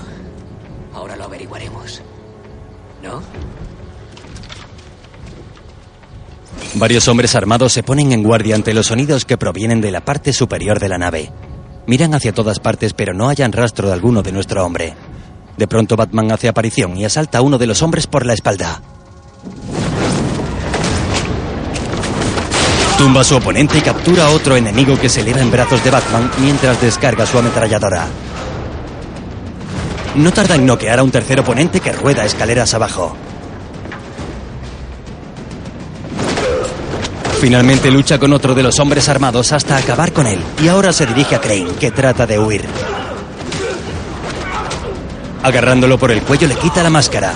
ahora lo averiguaremos. ¿No? Varios hombres armados se ponen en guardia ante los sonidos que provienen de la parte superior de la nave. Miran hacia todas partes pero no hallan rastro de alguno de nuestro hombre. De pronto Batman hace aparición y asalta a uno de los hombres por la espalda. Tumba a su oponente y captura a otro enemigo que se eleva en brazos de Batman mientras descarga su ametralladora. No tarda en noquear a un tercer oponente que rueda escaleras abajo. Finalmente lucha con otro de los hombres armados hasta acabar con él y ahora se dirige a Crane, que trata de huir. Agarrándolo por el cuello le quita la máscara.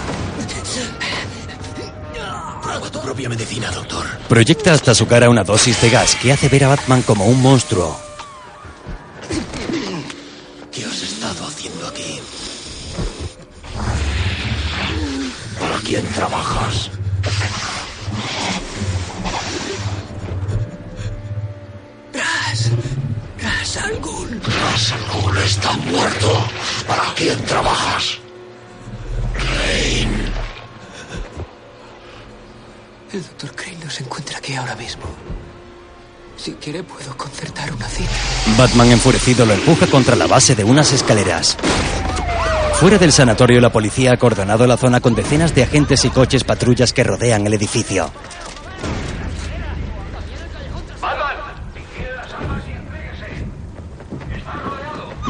Prueba tu propia medicina, doctor. Proyecta hasta su cara una dosis de gas que hace ver a Batman como un monstruo. ¿Qué has estado haciendo aquí? quién trabajas? Ras. Ras al Ghul. Ras al Ghul está muerto. ¿Para quién trabajas? Rain. El doctor Crane no se encuentra aquí ahora mismo. Si quiere, puedo concertar una cita. Batman enfurecido lo empuja contra la base de unas escaleras. Fuera del sanatorio, la policía ha acordonado la zona con decenas de agentes y coches patrullas que rodean el edificio.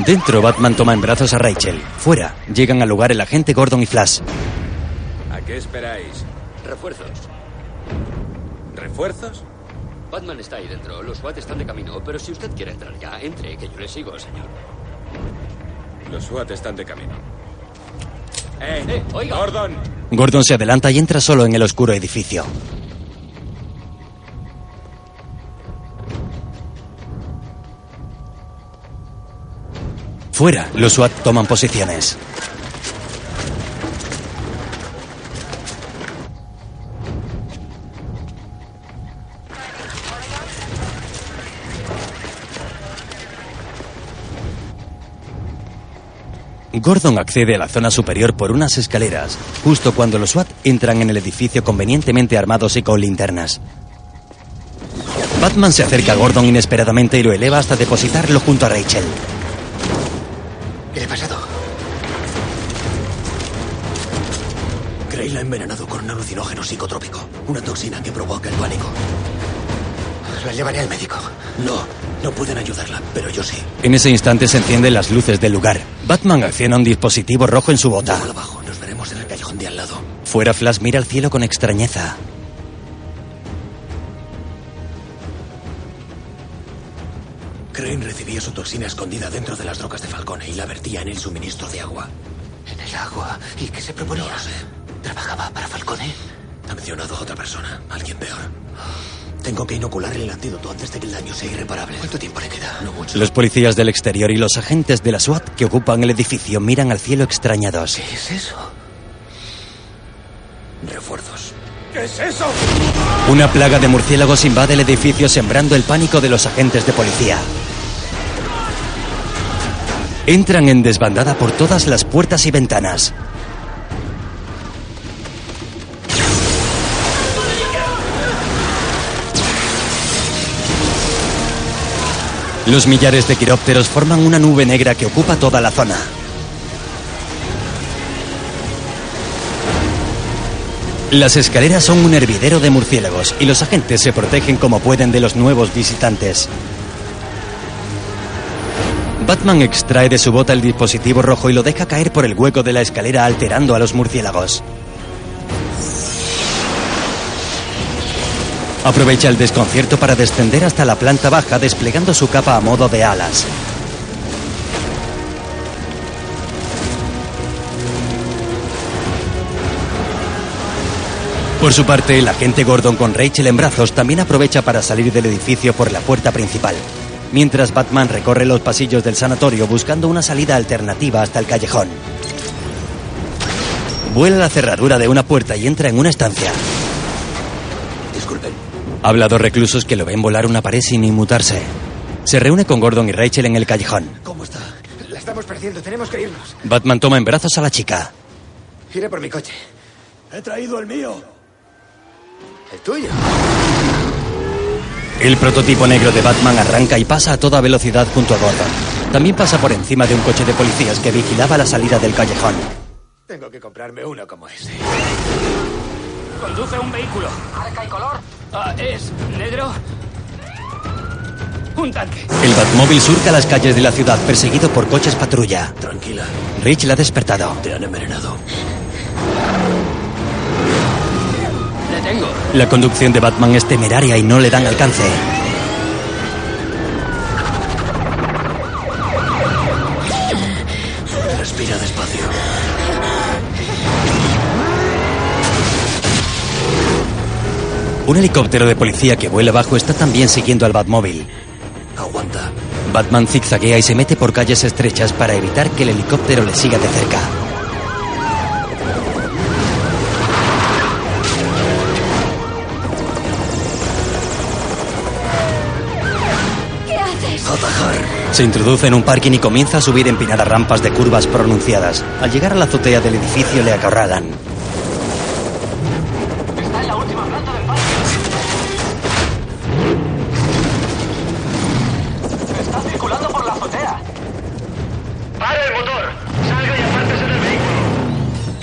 Dentro, Batman toma en brazos a Rachel. Fuera, llegan al lugar el agente Gordon y Flash. ¿A qué esperáis? Refuerzos. ¿Refuerzos? Batman está ahí dentro. Los SWAT están de camino. Pero si usted quiere entrar ya, entre, que yo le sigo, señor. Los SWAT están de camino. ¡Eh! Eh, oiga. ¡Gordon! Gordon se adelanta y entra solo en el oscuro edificio. Fuera, los SWAT toman posiciones. Gordon accede a la zona superior por unas escaleras, justo cuando los SWAT entran en el edificio convenientemente armados y con linternas. Batman se acerca a Gordon inesperadamente y lo eleva hasta depositarlo junto a Rachel. ¿Qué ha pasado? Gray la ha envenenado con un alucinógeno psicotrópico, una toxina que provoca el pánico. La llevaré al médico. No, no pueden ayudarla, pero yo sí. En ese instante se encienden las luces del lugar. Batman acciona un dispositivo rojo en su bota. Abajo, nos veremos en el callejón de al lado. Fuera, Flash mira al cielo con extrañeza. Crane recibía su toxina escondida dentro de las rocas de Falcone y la vertía en el suministro de agua. ¿En el agua? ¿Y qué se proponía? No lo sé. ¿Trabajaba para Falcone? Ha mencionado a otra persona, alguien peor. Tengo que inocularle el antídoto antes de que el daño sea irreparable. ¿Cuánto tiempo le queda? No mucho. Los policías del exterior y los agentes de la SWAT que ocupan el edificio miran al cielo extrañados. ¿Qué es eso? Refuerzos. ¿Qué es eso? Una plaga de murciélagos invade el edificio sembrando el pánico de los agentes de policía. Entran en desbandada por todas las puertas y ventanas. Los millares de quirópteros forman una nube negra que ocupa toda la zona. Las escaleras son un hervidero de murciélagos y los agentes se protegen como pueden de los nuevos visitantes. Batman extrae de su bota el dispositivo rojo y lo deja caer por el hueco de la escalera alterando a los murciélagos. Aprovecha el desconcierto para descender hasta la planta baja desplegando su capa a modo de alas. Por su parte, el agente Gordon con Rachel en brazos también aprovecha para salir del edificio por la puerta principal, mientras Batman recorre los pasillos del sanatorio buscando una salida alternativa hasta el callejón. Vuela la cerradura de una puerta y entra en una estancia. Habla a dos reclusos que lo ven volar una pared sin inmutarse. Se reúne con Gordon y Rachel en el callejón. ¿Cómo está? La estamos perdiendo, tenemos que irnos. Batman toma en brazos a la chica. Iré por mi coche. He traído el mío. ¿El tuyo? El prototipo negro de Batman arranca y pasa a toda velocidad junto a Gordon. También pasa por encima de un coche de policías que vigilaba la salida del callejón. Tengo que comprarme uno como ese. Conduce un vehículo. ¿Marca y color? Ah, es negro. Un tanque. El Batmóvil surca las calles de la ciudad perseguido por coches patrulla. Tranquila. Rich la ha despertado. Te han envenenado. Detengo. La conducción de Batman es temeraria y no le dan alcance. Un helicóptero de policía que vuela abajo está también siguiendo al Batmóvil. Aguanta. Batman zigzaguea y se mete por calles estrechas para evitar que el helicóptero le siga de cerca. ¿Qué haces? Atajar. Se introduce en un parking y comienza a subir empinadas rampas de curvas pronunciadas. Al llegar a la azotea del edificio le acorralan.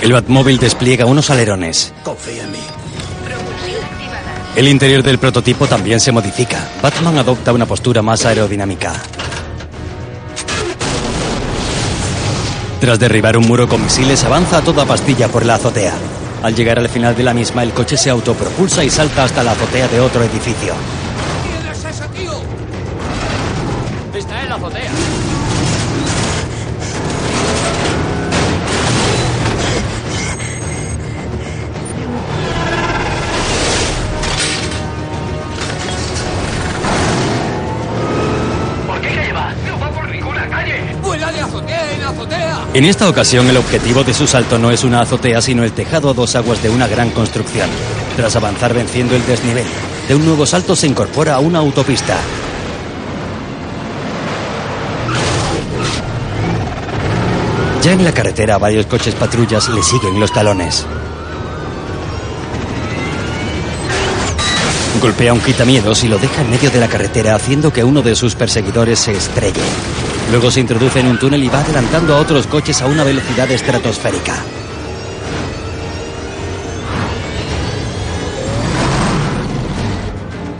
El Batmóvil despliega unos alerones. Confía en mí. El interior del prototipo también se modifica. Batman adopta una postura más aerodinámica. Tras derribar un muro con misiles, avanza a toda pastilla por la azotea. Al llegar al final de la misma, el coche se autopropulsa y salta hasta la azotea de otro edificio. En esta ocasión, el objetivo de su salto no es una azotea, sino el tejado a dos aguas de una gran construcción. Tras avanzar venciendo el desnivel, de un nuevo salto se incorpora a una autopista. Ya en la carretera, varios coches patrullas le siguen los talones. Golpea un quitamiedos y lo deja en medio de la carretera, haciendo que uno de sus perseguidores se estrelle. Luego se introduce en un túnel y va adelantando a otros coches a una velocidad estratosférica.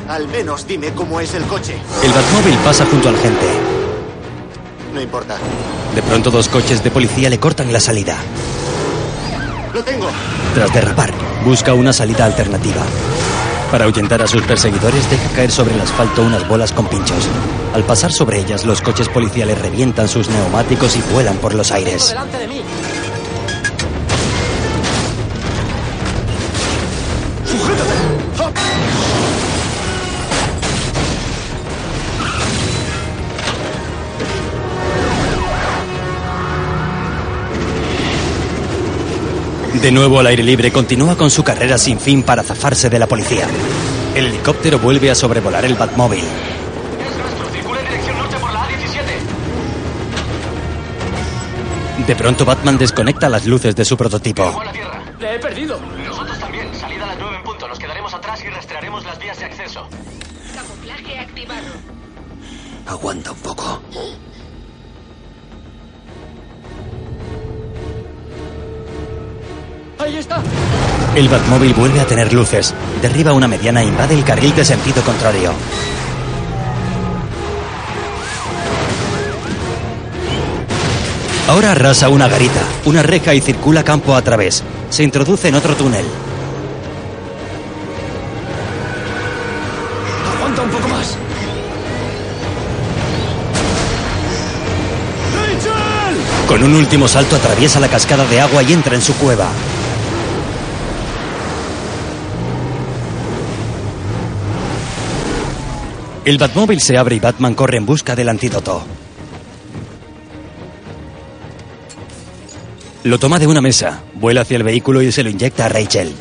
Al menos dime cómo es el coche. El Batmóvil pasa junto al gente. No importa. De pronto dos coches de policía le cortan la salida. ¡Lo tengo! Tras derrapar, busca una salida alternativa. Para ahuyentar a sus perseguidores, deja caer sobre el asfalto unas bolas con pinchos. Al pasar sobre ellas, los coches policiales revientan sus neumáticos y vuelan por los aires. delante de mí. De nuevo al aire libre, continúa con su carrera sin fin para zafarse de la policía. El helicóptero vuelve a sobrevolar el Batmóvil. Circula en dirección norte por la A17. De pronto, Batman desconecta las luces de su prototipo. Le he perdido. Nosotros también. Salida a las 9 en punto. Nos quedaremos atrás y rastrearemos las vías de acceso. Camuflaje activado. Aguanta un poco. Ahí está. El Batmóvil vuelve a tener luces. Derriba una mediana e invade el carril de sentido contrario. Ahora arrasa una garita, una reja y circula campo a través. Se introduce en otro túnel. Aguanta un poco más. Con un último salto atraviesa la cascada de agua y entra en su cueva. El Batmóvil se abre y Batman corre en busca del antídoto. Lo toma de una mesa, vuela hacia el vehículo y se lo inyecta a Rachel.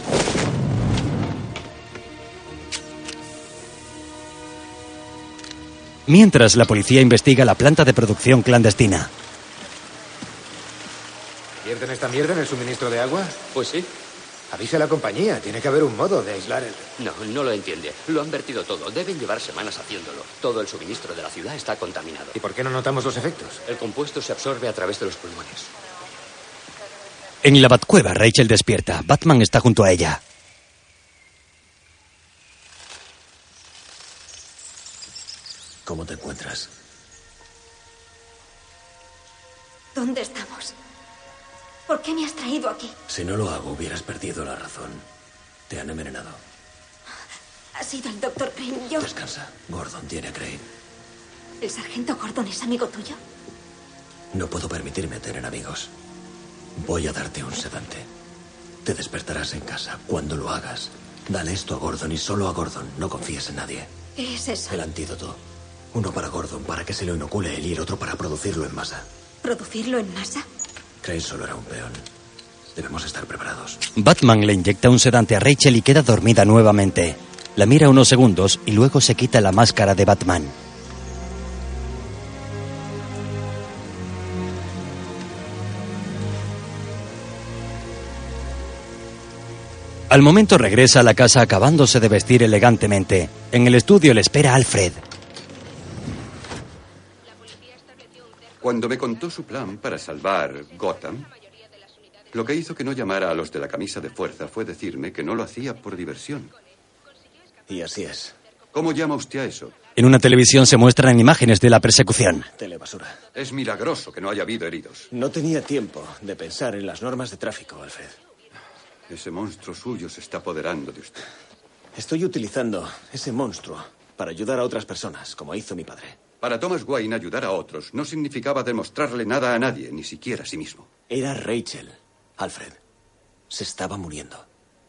Mientras la policía investiga la planta de producción clandestina. ¿Vierten esta mierda en el suministro de agua? Pues sí. Avise a la compañía. Tiene que haber un modo de aislar el... No, no lo entiende. Lo han vertido todo. Deben llevar semanas haciéndolo. Todo el suministro de la ciudad está contaminado. ¿Y por qué no notamos los efectos? El compuesto se absorbe a través de los pulmones. En la Batcueva, Rachel despierta. Batman está junto a ella. ¿Cómo te encuentras? ¿Dónde estamos? ¿Por qué me has traído aquí? Si no lo hago, hubieras perdido la razón. Te han envenenado. Ha sido el doctor Crane. Yo. Descansa. Gordon tiene a Crane. ¿El sargento Gordon es amigo tuyo? No puedo permitirme tener amigos. Voy a darte un sedante. Te despertarás en casa. Cuando lo hagas, dale esto a Gordon y solo a Gordon. No confíes en nadie. ¿Qué es eso? El antídoto. Uno para Gordon, para que se lo inocule él y el otro para producirlo en masa. ¿Producirlo en masa? Batman le inyecta un sedante a Rachel y queda dormida nuevamente. La mira unos segundos y luego se quita la máscara de Batman. Al momento regresa a la casa acabándose de vestir elegantemente. En el estudio le espera Alfred. Cuando me contó su plan para salvar Gotham, lo que hizo que no llamara a los de la camisa de fuerza fue decirme que no lo hacía por diversión. Y así es. ¿Cómo llama usted a eso? En una televisión se muestran imágenes de la persecución. Telebasura. Es milagroso que no haya habido heridos. No tenía tiempo de pensar en las normas de tráfico, Alfred. Ese monstruo suyo se está apoderando de usted. Estoy utilizando ese monstruo para ayudar a otras personas, como hizo mi padre. Para Thomas Wayne ayudar a otros no significaba demostrarle nada a nadie, ni siquiera a sí mismo. Era Rachel, Alfred. Se estaba muriendo.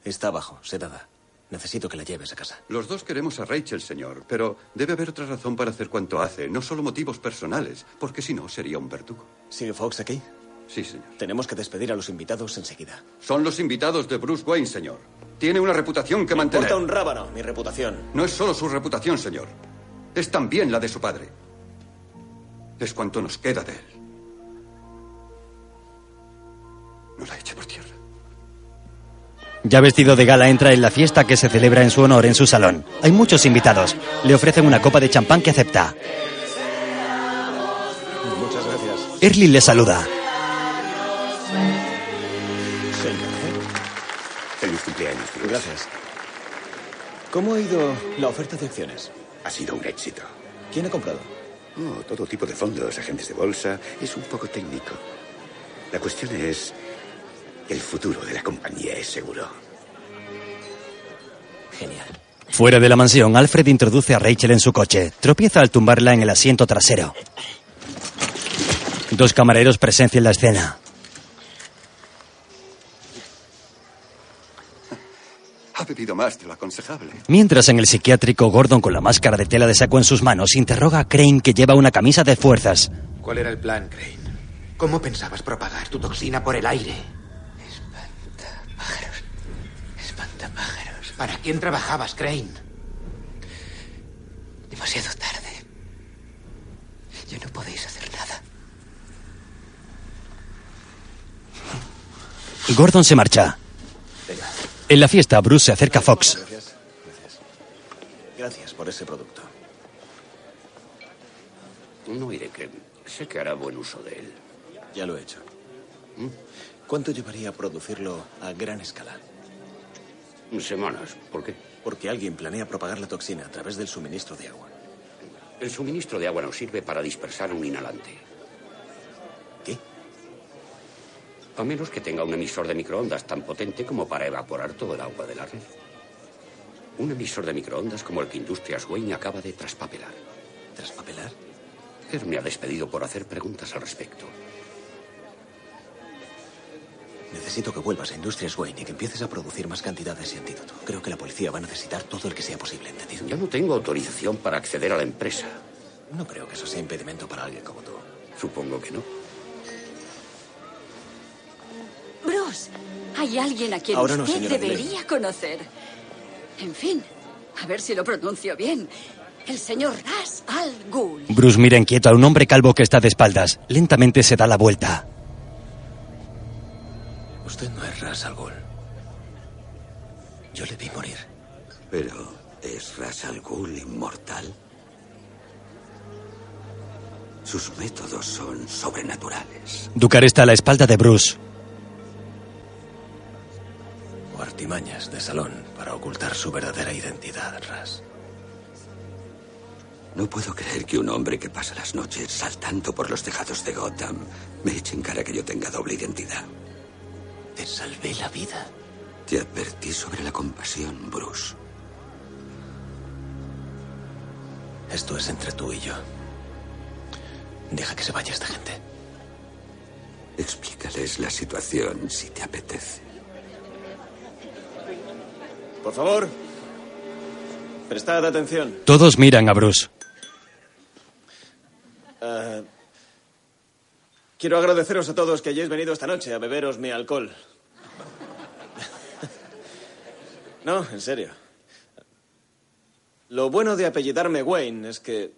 Está abajo, sedada. Necesito que la lleves a casa. Los dos queremos a Rachel, señor, pero debe haber otra razón para hacer cuanto hace, no solo motivos personales, porque si no sería un verdugo. ¿Sigue Fox aquí? Sí, señor. Tenemos que despedir a los invitados enseguida. Son los invitados de Bruce Wayne, señor. Tiene una reputación que Me mantener. importa un rábano, mi reputación. No es solo su reputación, señor. Es también la de su padre. Es cuanto nos queda de él. No la eche por tierra. Ya vestido de gala entra en la fiesta que se celebra en su honor en su salón. Hay muchos invitados. Le ofrecen una copa de champán que acepta. Muchas gracias. Early le saluda. Feliz cumpleaños. Gracias. ¿Cómo ha ido la oferta de acciones? Ha sido un éxito. ¿Quién ha comprado? Oh, todo tipo de fondos, agentes de bolsa. Es un poco técnico. La cuestión es... El futuro de la compañía es seguro. Genial. Fuera de la mansión, Alfred introduce a Rachel en su coche. Tropieza al tumbarla en el asiento trasero. Dos camareros presencian la escena. Ha bebido más de lo aconsejable. Mientras en el psiquiátrico, Gordon con la máscara de tela de saco en sus manos interroga a Crane que lleva una camisa de fuerzas. ¿Cuál era el plan, Crane? ¿Cómo pensabas propagar tu toxina por el aire? Espantapájaros. ¿Para quién trabajabas, Crane? Demasiado tarde. Ya no podéis hacer nada. Gordon se marcha. En la fiesta, Bruce se acerca a Fox. Gracias. Gracias. Gracias por ese producto. No iré que sé que hará buen uso de él. Ya lo he hecho. ¿Cuánto llevaría a producirlo a gran escala? Semanas. ¿Por qué? Porque alguien planea propagar la toxina a través del suministro de agua. El suministro de agua nos sirve para dispersar un inhalante. ¿Qué? A menos que tenga un emisor de microondas tan potente como para evaporar todo el agua de la red. Un emisor de microondas como el que Industrias Wayne acaba de traspapelar. ¿Traspapelar? Él me ha despedido por hacer preguntas al respecto. Necesito que vuelvas a Industrias Wayne y que empieces a producir más cantidad de ese antídoto. Creo que la policía va a necesitar todo el que sea posible, ¿entendido? Yo no tengo autorización para acceder a la empresa. No creo que eso sea impedimento para alguien como tú. Supongo que no. Hay alguien a quien Ahora usted debería conocer. En fin, a ver si lo pronuncio bien. El señor Ras Al Ghul. Bruce mira inquieto a un hombre calvo que está de espaldas. Lentamente se da la vuelta. Usted no es Ras Al Ghul. Yo le vi morir. Pero, ¿es Ras Al Ghul inmortal? Sus métodos son sobrenaturales. Ducar está a la espalda de Bruce. O artimañas de salón para ocultar su verdadera identidad, Ras. No puedo creer que un hombre que pasa las noches saltando por los tejados de Gotham me eche en cara que yo tenga doble identidad. Te salvé la vida. Te advertí sobre la compasión, Bruce. Esto es entre tú y yo. Deja que se vaya esta gente. Explícales la situación si te apetece. Por favor. Prestad atención. Todos miran a Bruce. Ah, quiero agradeceros a todos que hayáis venido esta noche a beberos mi alcohol. No, en serio. Lo bueno de apellidarme Wayne es que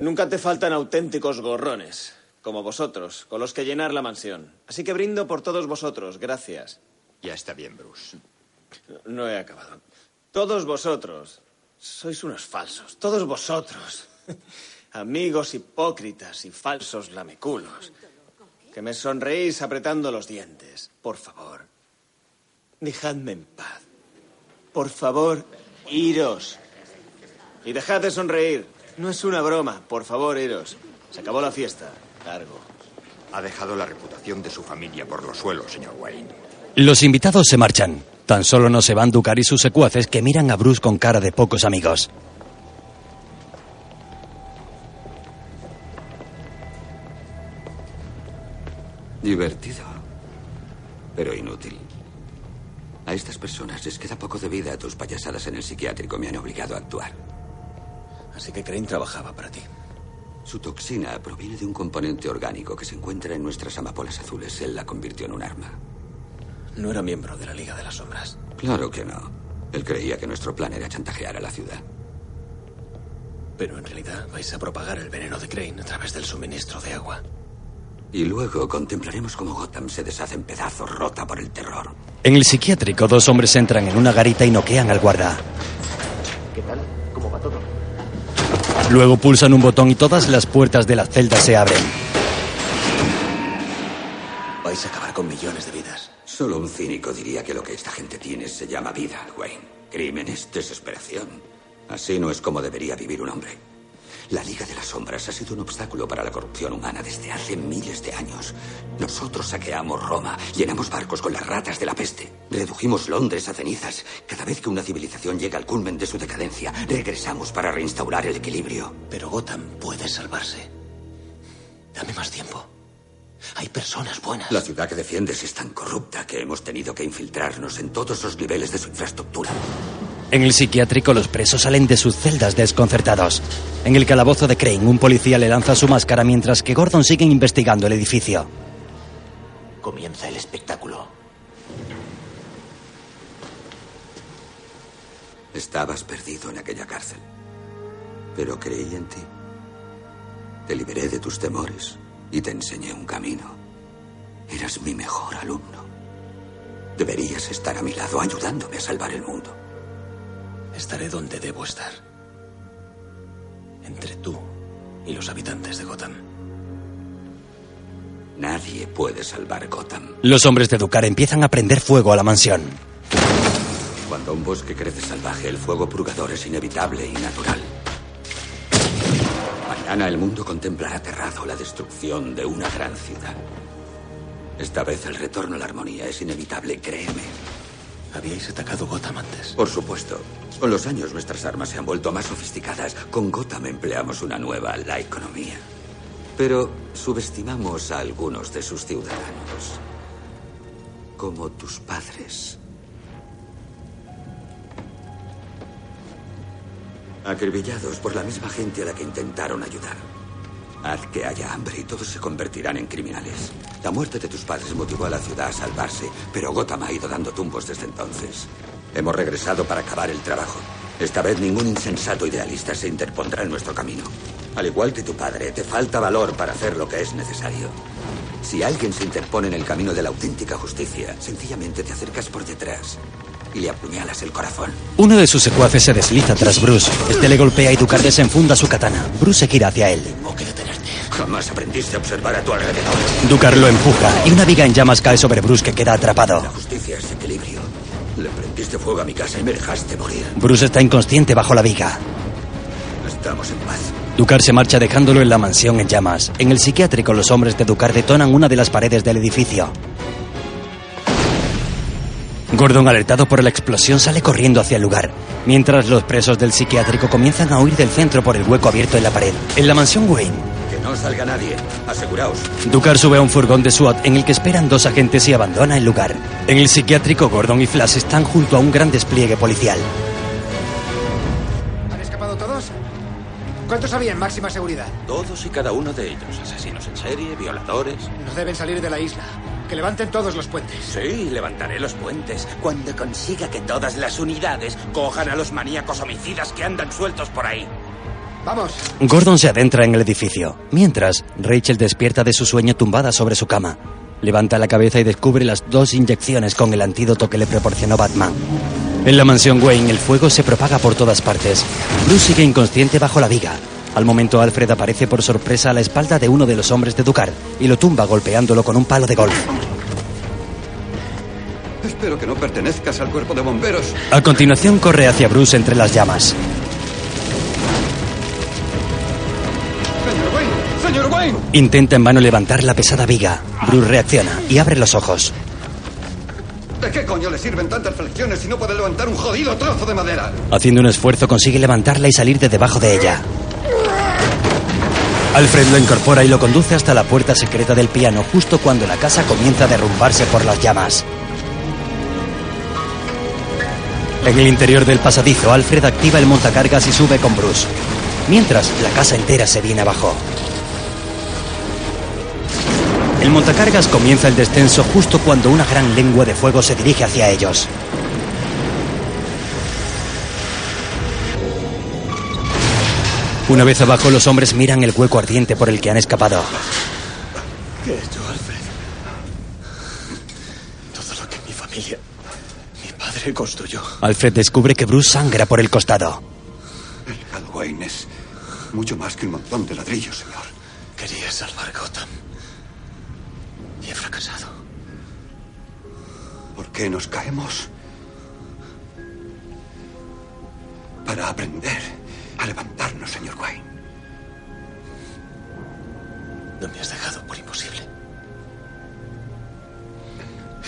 nunca te faltan auténticos gorrones, como vosotros, con los que llenar la mansión. Así que brindo por todos vosotros. Gracias. Ya está bien, Bruce. No he acabado. Todos vosotros sois unos falsos. Todos vosotros. Amigos hipócritas y falsos lameculos. Que me sonreís apretando los dientes. Por favor. Dejadme en paz. Por favor, iros. Y dejad de sonreír. No es una broma. Por favor, iros. Se acabó la fiesta. Largo. Ha dejado la reputación de su familia por los suelos, señor Wayne. Los invitados se marchan. Tan solo no se van Ducar y sus secuaces que miran a Bruce con cara de pocos amigos. Divertido, pero inútil. A estas personas les queda poco de vida. Tus payasadas en el psiquiátrico me han obligado a actuar. Así que Crane trabajaba para ti. Su toxina proviene de un componente orgánico que se encuentra en nuestras amapolas azules. Él la convirtió en un arma. No era miembro de la Liga de las Sombras. Claro que no. Él creía que nuestro plan era chantajear a la ciudad. Pero en realidad vais a propagar el veneno de Crane a través del suministro de agua. Y luego contemplaremos cómo Gotham se deshace en pedazos, rota por el terror. En el psiquiátrico, dos hombres entran en una garita y noquean al guarda. ¿Qué tal? ¿Cómo va todo? Luego pulsan un botón y todas las puertas de la celda se abren. Vais a acabar con millones de vidas. Solo un cínico diría que lo que esta gente tiene se llama vida, Wayne. Crímenes, desesperación. Así no es como debería vivir un hombre. La Liga de las Sombras ha sido un obstáculo para la corrupción humana desde hace miles de años. Nosotros saqueamos Roma, llenamos barcos con las ratas de la peste, redujimos Londres a cenizas. Cada vez que una civilización llega al culmen de su decadencia, regresamos para reinstaurar el equilibrio. Pero Gotham puede salvarse. Dame más tiempo. Hay personas buenas. La ciudad que defiendes es tan corrupta que hemos tenido que infiltrarnos en todos los niveles de su infraestructura. En el psiquiátrico, los presos salen de sus celdas desconcertados. En el calabozo de Crane, un policía le lanza su máscara mientras que Gordon sigue investigando el edificio. Comienza el espectáculo. Estabas perdido en aquella cárcel. Pero creí en ti. Te liberé de tus temores y te enseñé un camino. Eras mi mejor alumno. Deberías estar a mi lado ayudándome a salvar el mundo. Estaré donde debo estar. Entre tú y los habitantes de Gotham. Nadie puede salvar Gotham. Los hombres de Ducar empiezan a prender fuego a la mansión. Cuando un bosque crece salvaje, el fuego purgador es inevitable y natural. Mañana el mundo contemplará aterrado la destrucción de una gran ciudad. Esta vez el retorno a la armonía es inevitable, créeme. Habíais atacado Gotham antes. Por supuesto. Con los años nuestras armas se han vuelto más sofisticadas. Con Gotham empleamos una nueva, la economía. Pero subestimamos a algunos de sus ciudadanos. Como tus padres. Acribillados por la misma gente a la que intentaron ayudar. Haz que haya hambre y todos se convertirán en criminales. La muerte de tus padres motivó a la ciudad a salvarse, pero Gotham ha ido dando tumbos desde entonces. Hemos regresado para acabar el trabajo. Esta vez ningún insensato idealista se interpondrá en nuestro camino. Al igual que tu padre, te falta valor para hacer lo que es necesario. Si alguien se interpone en el camino de la auténtica justicia, sencillamente te acercas por detrás y le apuñalas el corazón. Uno de sus secuaces se desliza tras Bruce. Este le golpea y Ducar desenfunda su katana. Bruce se gira hacia él. Jamás aprendiste a observar a tu alrededor. Ducar lo empuja y una viga en llamas cae sobre Bruce que queda atrapado. La justicia es equilibrio. Le prendiste fuego a mi casa y me dejaste morir. Bruce está inconsciente bajo la viga. Estamos en paz. Ducar se marcha dejándolo en la mansión en llamas. En el psiquiátrico los hombres de Ducar detonan una de las paredes del edificio. Gordon, alertado por la explosión, sale corriendo hacia el lugar, mientras los presos del psiquiátrico comienzan a huir del centro por el hueco abierto en la pared. En la mansión Wayne, Que no salga nadie. Aseguraos. Ducar sube a un furgón de SWAT en el que esperan dos agentes y abandona el lugar. En el psiquiátrico, Gordon y Flash están junto a un gran despliegue policial. ¿Han escapado todos? ¿Cuántos había en máxima seguridad? Todos y cada uno de ellos. Asesinos en serie, violadores. No deben salir de la isla. Que levanten todos los puentes. Sí, levantaré los puentes cuando consiga que todas las unidades cojan a los maníacos homicidas que andan sueltos por ahí. Vamos. Gordon se adentra en el edificio. Mientras, Rachel despierta de su sueño tumbada sobre su cama. Levanta la cabeza y descubre las dos inyecciones con el antídoto que le proporcionó Batman. En la mansión Wayne el fuego se propaga por todas partes. Bruce sigue inconsciente bajo la viga. Al momento Alfred aparece por sorpresa a la espalda de uno de los hombres de Ducar y lo tumba golpeándolo con un palo de golf. Espero que no pertenezcas al cuerpo de bomberos. A continuación corre hacia Bruce entre las llamas. Señor Wayne, señor Wayne. Intenta en vano levantar la pesada viga. Bruce reacciona y abre los ojos. ¿De qué coño le sirven tantas flexiones si no puede levantar un jodido trozo de madera? Haciendo un esfuerzo consigue levantarla y salir de debajo de ella. Alfred lo incorpora y lo conduce hasta la puerta secreta del piano justo cuando la casa comienza a derrumbarse por las llamas. En el interior del pasadizo, Alfred activa el montacargas y sube con Bruce. Mientras, la casa entera se viene abajo. El montacargas comienza el descenso justo cuando una gran lengua de fuego se dirige hacia ellos. Una vez abajo, los hombres miran el hueco ardiente por el que han escapado. ¿Qué he hecho, Alfred? Todo lo que mi familia, mi padre construyó. Alfred descubre que Bruce sangra por el costado. El Wayne es mucho más que un montón de ladrillos, señor. Quería salvar Gotham. Y he fracasado. ¿Por qué nos caemos? Para aprender a levantarnos, señor Wayne. No me has dejado por imposible.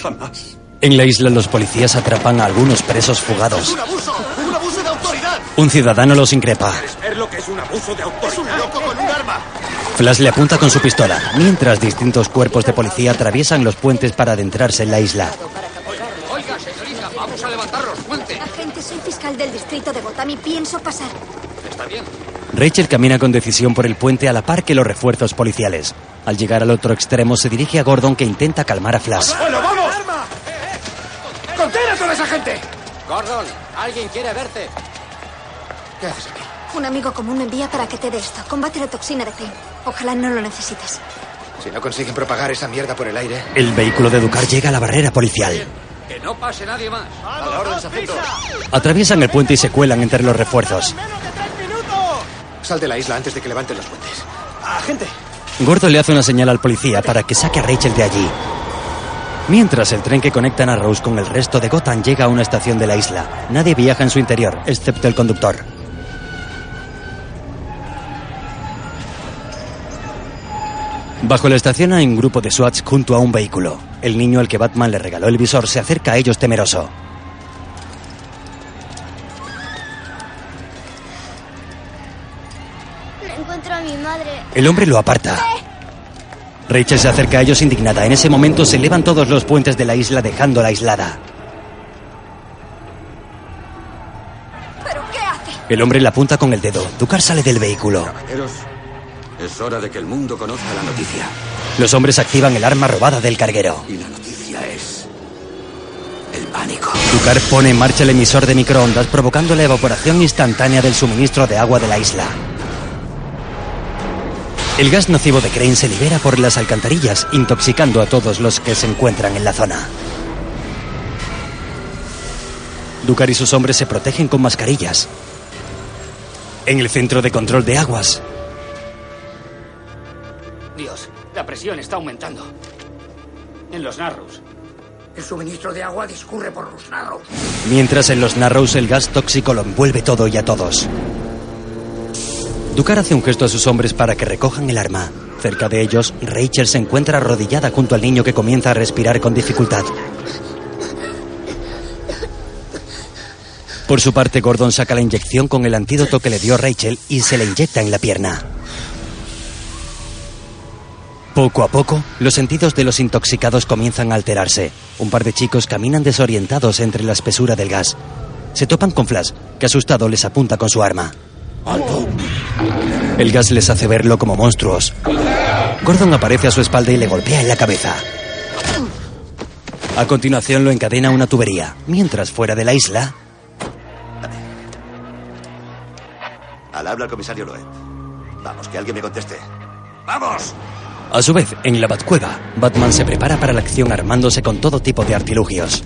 Jamás. En la isla, los policías atrapan a algunos presos fugados. ¡Un abuso! ¡Un abuso de autoridad! Un ciudadano los increpa. ver lo que es un abuso de autoridad? ¡Es un loco con un arma! Flash le apunta con su pistola, mientras distintos cuerpos de policía atraviesan los puentes para adentrarse en la isla. Oiga, señorita, vamos a levantarnos, puente. Agente, soy fiscal del distrito de Gotham y pienso pasar. Está bien. Rachel camina con decisión por el puente a la par que los refuerzos policiales. Al llegar al otro extremo, se dirige a Gordon que intenta calmar a Flash. ¡Bueno, vamos! ¡Contén a toda esa gente! Gordon, alguien quiere verte. ¿Qué haces aquí? Un amigo común me envía para que te dé esto. Combate la toxina de Zane. Ojalá no lo necesites. Si no consiguen propagar esa mierda por el aire. El vehículo de Ducar llega a la barrera policial. Que no pase nadie más. A la orden. Atraviesan el puente y se cuelan entre los refuerzos. Sal de la isla antes de que levanten los puentes. ¡Agente! Gordon le hace una señal al policía para que saque a Rachel de allí. Mientras el tren que conecta a Rose con el resto de Gotham llega a una estación de la isla, nadie viaja en su interior, excepto el conductor. Bajo la estación hay un grupo de SWATs junto a un vehículo. El niño al que Batman le regaló el visor se acerca a ellos temeroso. El hombre lo aparta. Rachel se acerca a ellos indignada. En ese momento se elevan todos los puentes de la isla dejándola aislada. ¿Pero qué hace? El hombre la apunta con el dedo. Ducar sale del vehículo. Caballeros, es hora de que el mundo conozca la noticia. Los hombres activan el arma robada del carguero. Y la noticia es el pánico. Ducar pone en marcha el emisor de microondas provocando la evaporación instantánea del suministro de agua de la isla. El gas nocivo de Crane se libera por las alcantarillas, intoxicando a todos los que se encuentran en la zona. Ducar y sus hombres se protegen con mascarillas. En el centro de control de aguas, Dios, la presión está aumentando. En los Narrows. El suministro de agua discurre por los narros. mientras en los Narrows el gas tóxico lo envuelve todo y a todos. Ducar hace un gesto a sus hombres para que recojan el arma. Cerca de ellos, Rachel se encuentra arrodillada junto al niño que comienza a respirar con dificultad. Por su parte, Gordon saca la inyección con el antídoto que le dio Rachel y se le inyecta en la pierna. Poco a poco, los sentidos de los intoxicados comienzan a alterarse. Un par de chicos caminan desorientados entre la espesura del gas. Se topan con Flash, que asustado les apunta con su arma. El gas les hace verlo como monstruos. Gordon aparece a su espalda y le golpea en la cabeza. A continuación lo encadena a una tubería, mientras fuera de la isla, Al habla el comisario Loeb. Vamos, que alguien me conteste. ¡Vamos! A su vez, en la Batcueva, Batman se prepara para la acción armándose con todo tipo de artilugios.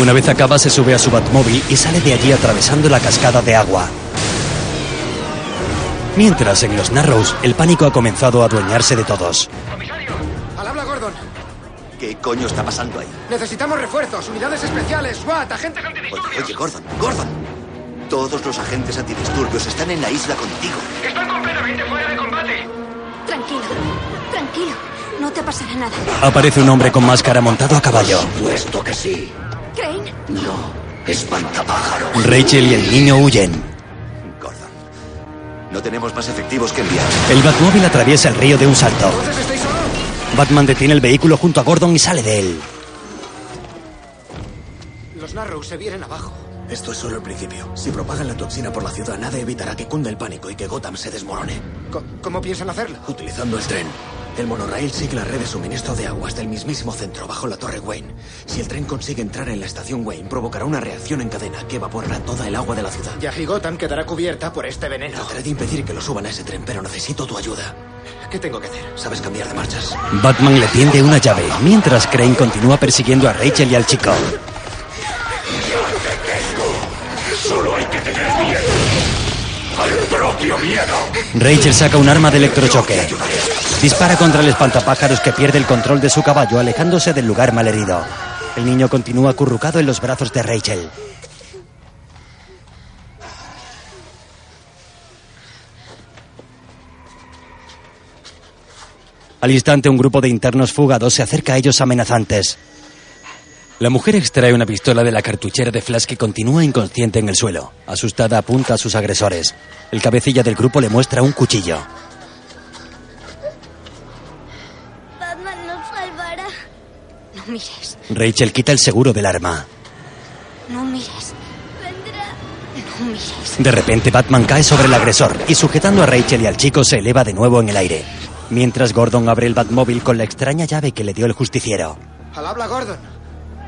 Una vez acaba, se sube a su Batmóvil y sale de allí atravesando la cascada de agua. Mientras, en los Narrows, el pánico ha comenzado a adueñarse de todos. Al habla Gordon. ¿Qué coño está pasando ahí? Necesitamos refuerzos, unidades especiales, SWAT, agentes antidisturbios. Oye, oye, Gordon, Gordon. Todos los agentes antidisturbios están en la isla contigo. Están completamente fuera de combate. Tranquilo, tranquilo. No te pasará nada. Aparece un hombre con máscara montado a caballo. Puesto que sí. Crane, No, espantapájaros. Rachel y el niño huyen. No tenemos más efectivos que enviar. El Batmóvil atraviesa el río de un salto. Batman detiene el vehículo junto a Gordon y sale de él. Los Narrows se vienen abajo. Esto es solo el principio. Si propagan la toxina por la ciudad, nada evitará que cunda el pánico y que Gotham se desmorone. ¿Cómo piensan hacerlo? Utilizando el tren. El monorail sigue la red de suministro de agua hasta el mismísimo centro, bajo la torre Wayne. Si el tren consigue entrar en la estación Wayne, provocará una reacción en cadena que evaporará toda el agua de la ciudad. Yahi Gotham quedará cubierta por este veneno. Trataré de impedir que lo suban a ese tren, pero necesito tu ayuda. ¿Qué tengo que hacer? ¿Sabes cambiar de marchas? Batman le tiende una llave, mientras Crane continúa persiguiendo a Rachel y al chico. Solo hay que tener miedo. Al propio miedo. Rachel saca un arma de electrochoque. Dispara contra el espantapájaros que pierde el control de su caballo, alejándose del lugar malherido. El niño continúa acurrucado en los brazos de Rachel. Al instante, un grupo de internos fugados se acerca a ellos amenazantes. La mujer extrae una pistola de la cartuchera de Flash que continúa inconsciente en el suelo. Asustada, apunta a sus agresores. El cabecilla del grupo le muestra un cuchillo. Batman nos salvará. no mires, Rachel quita el seguro del arma. no mires. No mires. De repente, Batman cae sobre el agresor y sujetando a Rachel y al chico se eleva de nuevo en el aire. Mientras Gordon abre el Batmóvil con la extraña llave que le dio el justiciero. Al habla Gordon.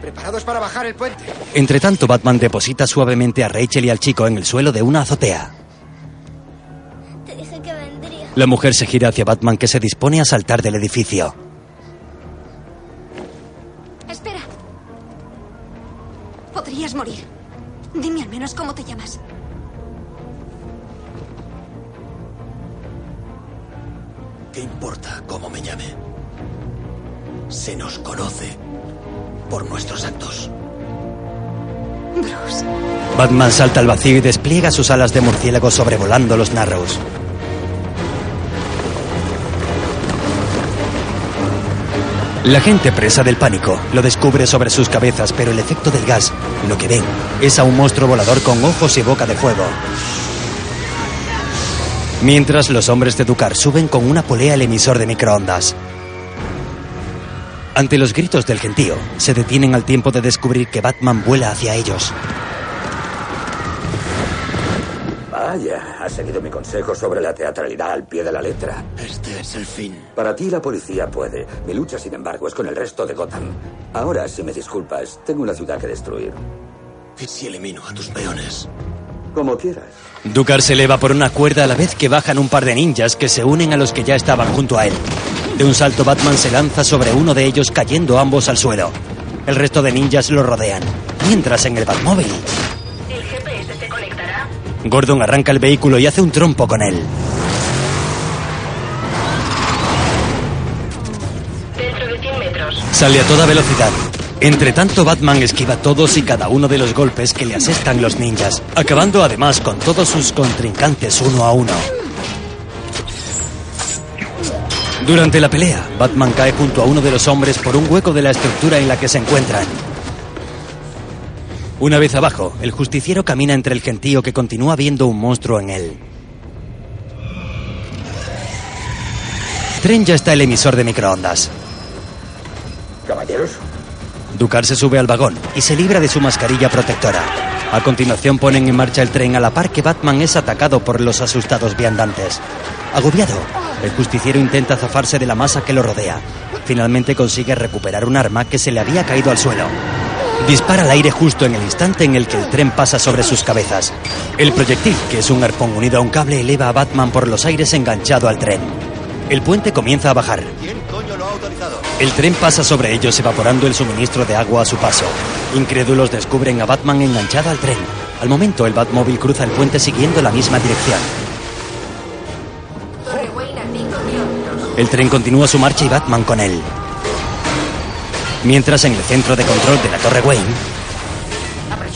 Preparados para bajar el puente. Entre tanto, Batman deposita suavemente a Rachel y al chico en el suelo de una azotea. Te dije que vendría. La mujer se gira hacia Batman que se dispone a saltar del edificio. Espera. Podrías morir. Dime al menos cómo te llamas. ¿Qué importa cómo me llame? Se nos conoce por nuestros actos. Bruce. Batman salta al vacío y despliega sus alas de murciélago sobrevolando los Narrows. La gente presa del pánico lo descubre sobre sus cabezas, pero el efecto del gas, lo que ven, es a un monstruo volador con ojos y boca de fuego. Mientras los hombres de Ducar suben con una polea el emisor de microondas. Ante los gritos del gentío, se detienen al tiempo de descubrir que Batman vuela hacia ellos. Vaya, has seguido mi consejo sobre la teatralidad al pie de la letra. Este es el fin. Para ti la policía puede. Mi lucha, sin embargo, es con el resto de Gotham. Ahora, si me disculpas, tengo una ciudad que destruir. ¿Y si elimino a tus peones? Como quieras. Ducar se eleva por una cuerda a la vez que bajan un par de ninjas que se unen a los que ya estaban junto a él. De un salto Batman se lanza sobre uno de ellos cayendo ambos al suelo. El resto de ninjas lo rodean. Mientras en el Batmóvil, El GPS se conectará. Gordon arranca el vehículo y hace un trompo con él. Dentro de 100 metros. Sale a toda velocidad. Entre tanto, Batman esquiva todos y cada uno de los golpes que le asestan los ninjas, acabando además con todos sus contrincantes uno a uno. Durante la pelea, Batman cae junto a uno de los hombres por un hueco de la estructura en la que se encuentran. Una vez abajo, el justiciero camina entre el gentío que continúa viendo un monstruo en él. Tren ya está el emisor de microondas. Caballeros, Ducar se sube al vagón y se libra de su mascarilla protectora. A continuación ponen en marcha el tren a la par que Batman es atacado por los asustados viandantes. Agobiado, el justiciero intenta zafarse de la masa que lo rodea. Finalmente consigue recuperar un arma que se le había caído al suelo. Dispara al aire justo en el instante en el que el tren pasa sobre sus cabezas. El proyectil, que es un arpón unido a un cable, eleva a Batman por los aires enganchado al tren. El puente comienza a bajar. El tren pasa sobre ellos evaporando el suministro de agua a su paso. Incrédulos descubren a Batman enganchado al tren. Al momento el Batmóvil cruza el puente siguiendo la misma dirección. El tren continúa su marcha y Batman con él. Mientras en el centro de control de la Torre Wayne,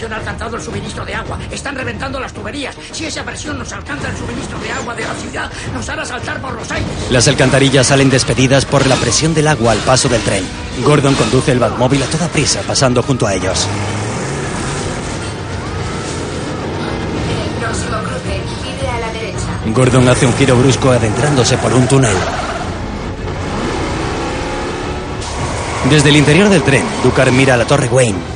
presión ha alcanzado el suministro de agua. Están reventando las tuberías. Si esa presión nos alcanza el suministro de agua de la ciudad, nos hará saltar por los aires. las alcantarillas salen despedidas por la presión del agua al paso del tren. Gordon conduce el Batmóvil a toda prisa, pasando junto a ellos. En el próximo cruce, gire a la derecha. Gordon hace un giro brusco adentrándose por un túnel. Desde el interior del tren, Ducar mira a la Torre Wayne.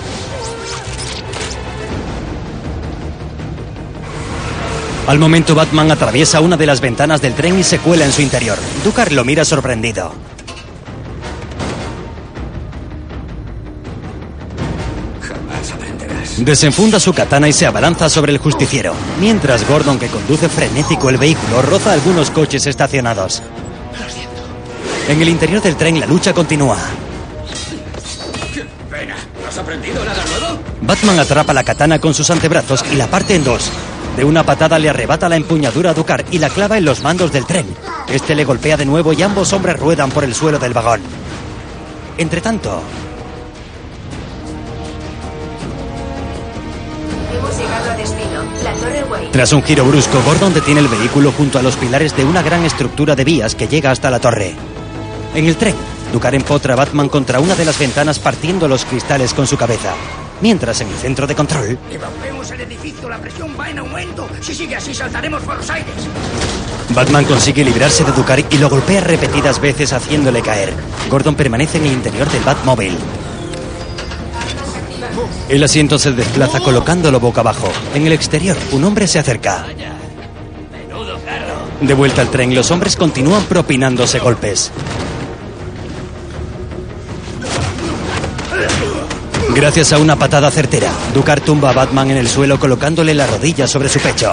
Al momento, Batman atraviesa una de las ventanas del tren y se cuela en su interior. Ducar lo mira sorprendido. Jamás aprenderás. Desenfunda su katana y se abalanza sobre el justiciero, mientras Gordon, que conduce frenético el vehículo, roza algunos coches estacionados. En el interior del tren la lucha continúa. Pena, ¿no has aprendido nada nuevo? Batman atrapa la katana con sus antebrazos y la parte en dos. De una patada le arrebata la empuñadura a Ducar y la clava en los mandos del tren. Este le golpea de nuevo y ambos hombres ruedan por el suelo del vagón. Entretanto, Hemos llegado a destino, la Torre Wayne. tras un giro brusco, Gordon detiene el vehículo junto a los pilares de una gran estructura de vías que llega hasta la torre. En el tren, Ducar empotra a Batman contra una de las ventanas partiendo los cristales con su cabeza. Mientras en el centro de control, Evacuemos el edificio, la presión va en aumento. Si sigue así, saltaremos por los aires. Batman consigue librarse de Ducar y lo golpea repetidas veces haciéndole caer. Gordon permanece en el interior del Batmóvil. El asiento se desplaza colocándolo boca abajo. En el exterior, un hombre se acerca. De vuelta al tren, los hombres continúan propinándose golpes. Gracias a una patada certera, Ducar tumba a Batman en el suelo colocándole la rodilla sobre su pecho.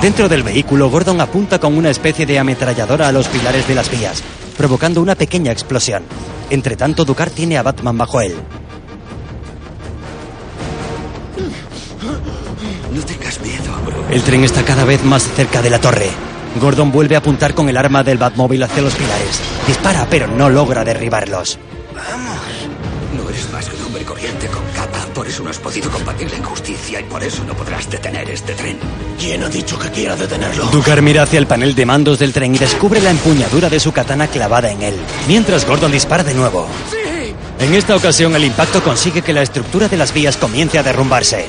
Dentro del vehículo, Gordon apunta con una especie de ametralladora a los pilares de las vías, provocando una pequeña explosión. Entre tanto, Ducar tiene a Batman bajo él. No tengas miedo. El tren está cada vez más cerca de la torre. Gordon vuelve a apuntar con el arma del Batmóvil hacia los pilares. Dispara, pero no logra derribarlos. Eres más que un hombre corriente con capa. Por eso no has podido combatir la injusticia y por eso no podrás detener este tren. ¿Quién ha dicho que quiera detenerlo? Ducar mira hacia el panel de mandos del tren y descubre la empuñadura de su katana clavada en él, mientras Gordon dispara de nuevo. En esta ocasión, el impacto consigue que la estructura de las vías comience a derrumbarse.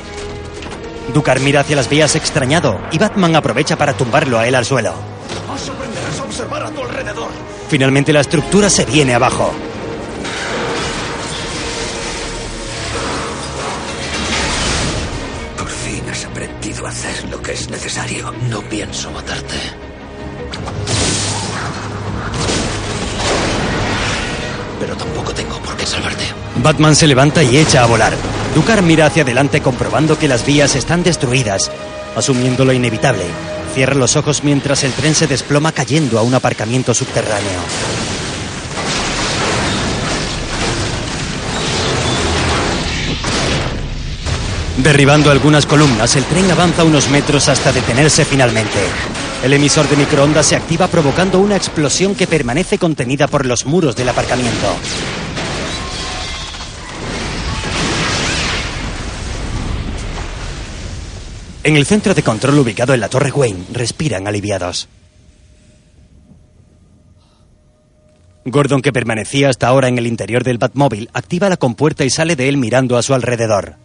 Ducar mira hacia las vías extrañado y Batman aprovecha para tumbarlo a él al suelo. Más aprenderás a observar a tu alrededor. Finalmente la estructura se viene abajo. No pienso matarte. Pero tampoco tengo por qué salvarte. Batman se levanta y echa a volar. Ducar mira hacia adelante comprobando que las vías están destruidas, asumiendo lo inevitable. Cierra los ojos mientras el tren se desploma cayendo a un aparcamiento subterráneo. Derribando algunas columnas, el tren avanza unos metros hasta detenerse finalmente. El emisor de microondas se activa provocando una explosión que permanece contenida por los muros del aparcamiento. En el centro de control ubicado en la Torre Wayne, respiran aliviados. Gordon, que permanecía hasta ahora en el interior del Batmóvil, activa la compuerta y sale de él mirando a su alrededor.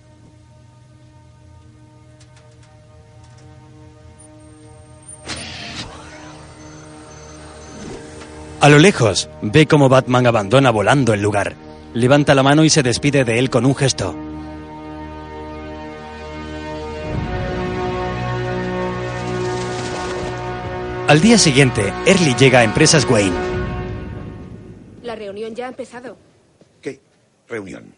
A lo lejos, ve cómo Batman abandona volando el lugar. Levanta la mano y se despide de él con un gesto. Al día siguiente, Early llega a Empresas Wayne. La reunión ya ha empezado. ¿Qué reunión?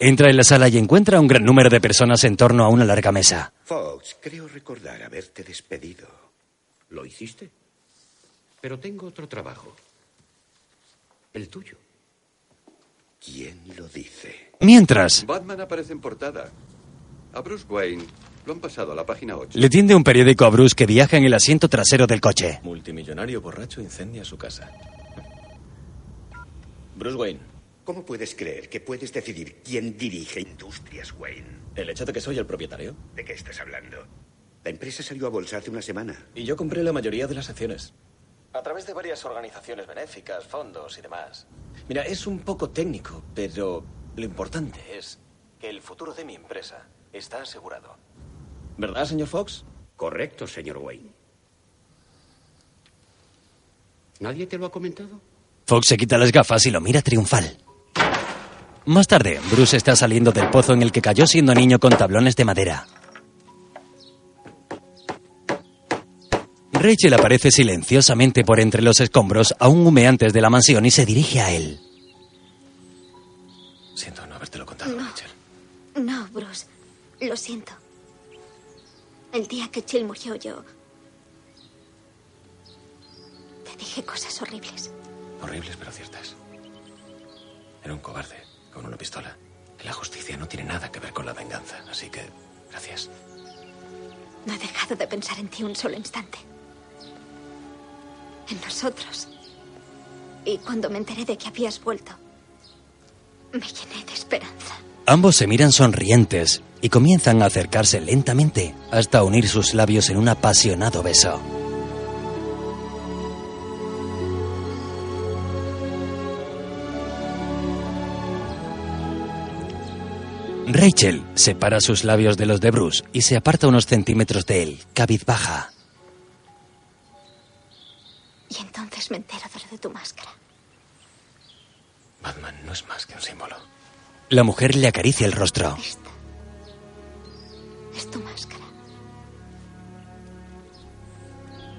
Entra en la sala y encuentra a un gran número de personas en torno a una larga mesa. Fox, creo recordar haberte despedido. ¿Lo hiciste? Pero tengo otro trabajo. El tuyo. ¿Quién lo dice? Mientras, Batman aparece en portada. A Bruce Wayne lo han pasado a la página 8. le tiende un periódico a Bruce que viaja en el asiento trasero del coche. Multimillonario borracho incendia su casa. Bruce Wayne. ¿Cómo puedes creer que puedes decidir quién dirige Industrias Wayne? ¿El hecho de que soy el propietario? ¿De qué estás hablando? La empresa salió a bolsa hace una semana. Y yo compré la mayoría de las acciones. A través de varias organizaciones benéficas, fondos y demás. Mira, es un poco técnico, pero lo importante es que el futuro de mi empresa está asegurado. ¿Verdad, señor Fox? Correcto, señor Wayne. ¿Nadie te lo ha comentado? Fox se quita las gafas y lo mira triunfal. Más tarde, Bruce está saliendo del pozo en el que cayó siendo niño con tablones de madera. Rachel aparece silenciosamente por entre los escombros, aún humeantes de la mansión, y se dirige a él. Siento no habértelo contado, No. Rachel. No, Bruce. Lo siento. El día que Chill murió yo... Te dije cosas horribles. Horribles pero ciertas. Era un cobarde, con una pistola. La justicia no tiene nada que ver con la venganza, así que gracias. No he dejado de pensar en ti un solo instante. Nosotros. Y cuando me enteré de que habías vuelto, me llené de esperanza. Ambos se miran sonrientes y comienzan a acercarse lentamente hasta unir sus labios en un apasionado beso. Rachel separa sus labios de los de Bruce y se aparta unos centímetros de él, cabizbaja. Y entonces me entero de lo de tu máscara. Batman no es más que un símbolo. La mujer le acaricia el rostro. Es tu máscara.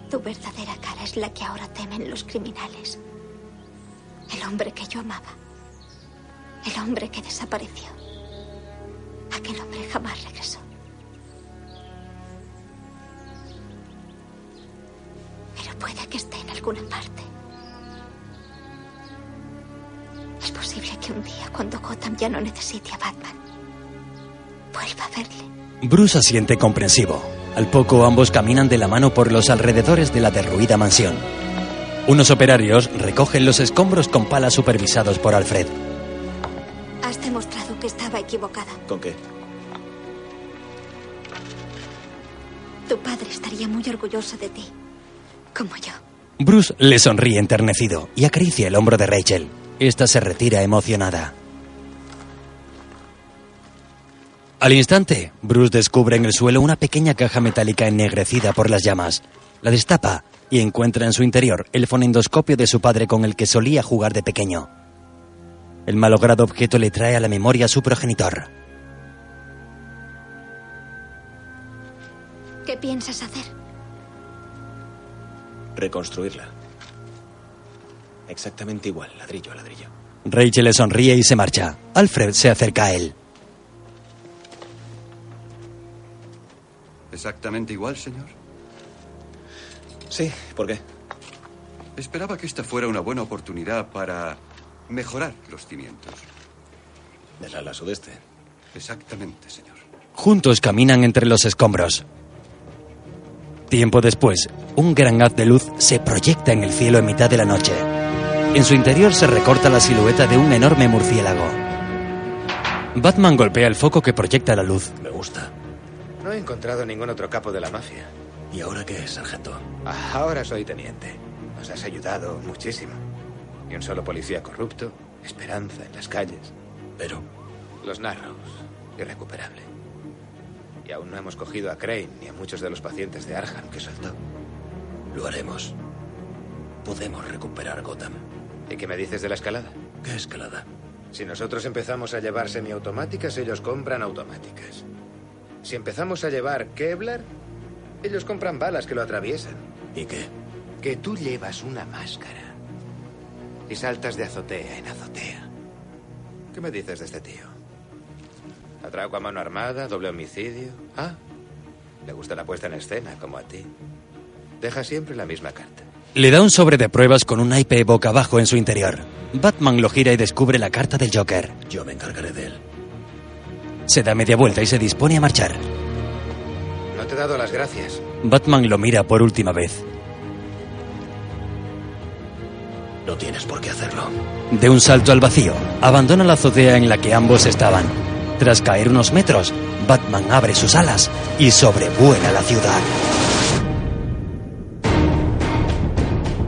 Tu verdadera cara es la que ahora temen los criminales. El hombre que yo amaba. El hombre que desapareció. Aquel hombre jamás regresó. Pero puede que esté en alguna parte. Es posible que un día, cuando Gotham ya no necesite a Batman, vuelva a verle. Bruce asiente comprensivo. Al poco ambos caminan de la mano por los alrededores de la derruida mansión. Unos operarios recogen los escombros con palas supervisados por Alfred. Has demostrado que estaba equivocada. ¿Con qué? Tu padre estaría muy orgulloso de ti. Como yo. Bruce le sonríe enternecido y acaricia el hombro de Rachel. Esta se retira emocionada. Al instante, Bruce descubre en el suelo una pequeña caja metálica ennegrecida por las llamas. La destapa y encuentra en su interior el fonendoscopio de su padre con el que solía jugar de pequeño. El malogrado objeto le trae a la memoria a su progenitor. ¿Qué piensas hacer? Reconstruirla. Exactamente igual, ladrillo a ladrillo. Rachel le sonríe y se marcha. Alfred se acerca a él. ¿Exactamente igual, señor? Sí, ¿por qué? Esperaba que esta fuera una buena oportunidad para mejorar los cimientos. Del ala sudeste. Exactamente, señor. Juntos caminan entre los escombros. Tiempo después, un gran haz de luz se proyecta en el cielo en mitad de la noche. En su interior se recorta la silueta de un enorme murciélago. Batman golpea el foco que proyecta la luz. Me gusta. No he encontrado ningún otro capo de la mafia. ¿Y ahora qué es, sargento? Ah, Ahora soy teniente. Nos has ayudado muchísimo. Ni un solo policía corrupto, esperanza en las calles. Pero... Los Narrows, irrecuperable. Y aún no hemos cogido a Crane ni a muchos de los pacientes de Arkham que soltó. Lo haremos. Podemos recuperar Gotham. ¿Y qué me dices de la escalada? ¿Qué escalada? Si nosotros empezamos a llevar semiautomáticas, ellos compran automáticas. Si empezamos a llevar Kevlar, ellos compran balas que lo atraviesan. ¿Y qué? Que tú llevas una máscara y saltas de azotea en azotea. ¿Qué me dices de este tío? Atraco a mano armada, doble homicidio. Ah, le gusta la puesta en escena, como a ti. Deja siempre la misma carta. Le da un sobre de pruebas con un naipe boca abajo en su interior. Batman lo gira y descubre la carta del Joker. Yo me encargaré de él. Se da media vuelta y se dispone a marchar. No te he dado las gracias. Batman lo mira por última vez. No tienes por qué hacerlo. De un salto al vacío, abandona la azotea en la que ambos estaban. Tras caer unos metros, Batman abre sus alas y sobrevuela la ciudad.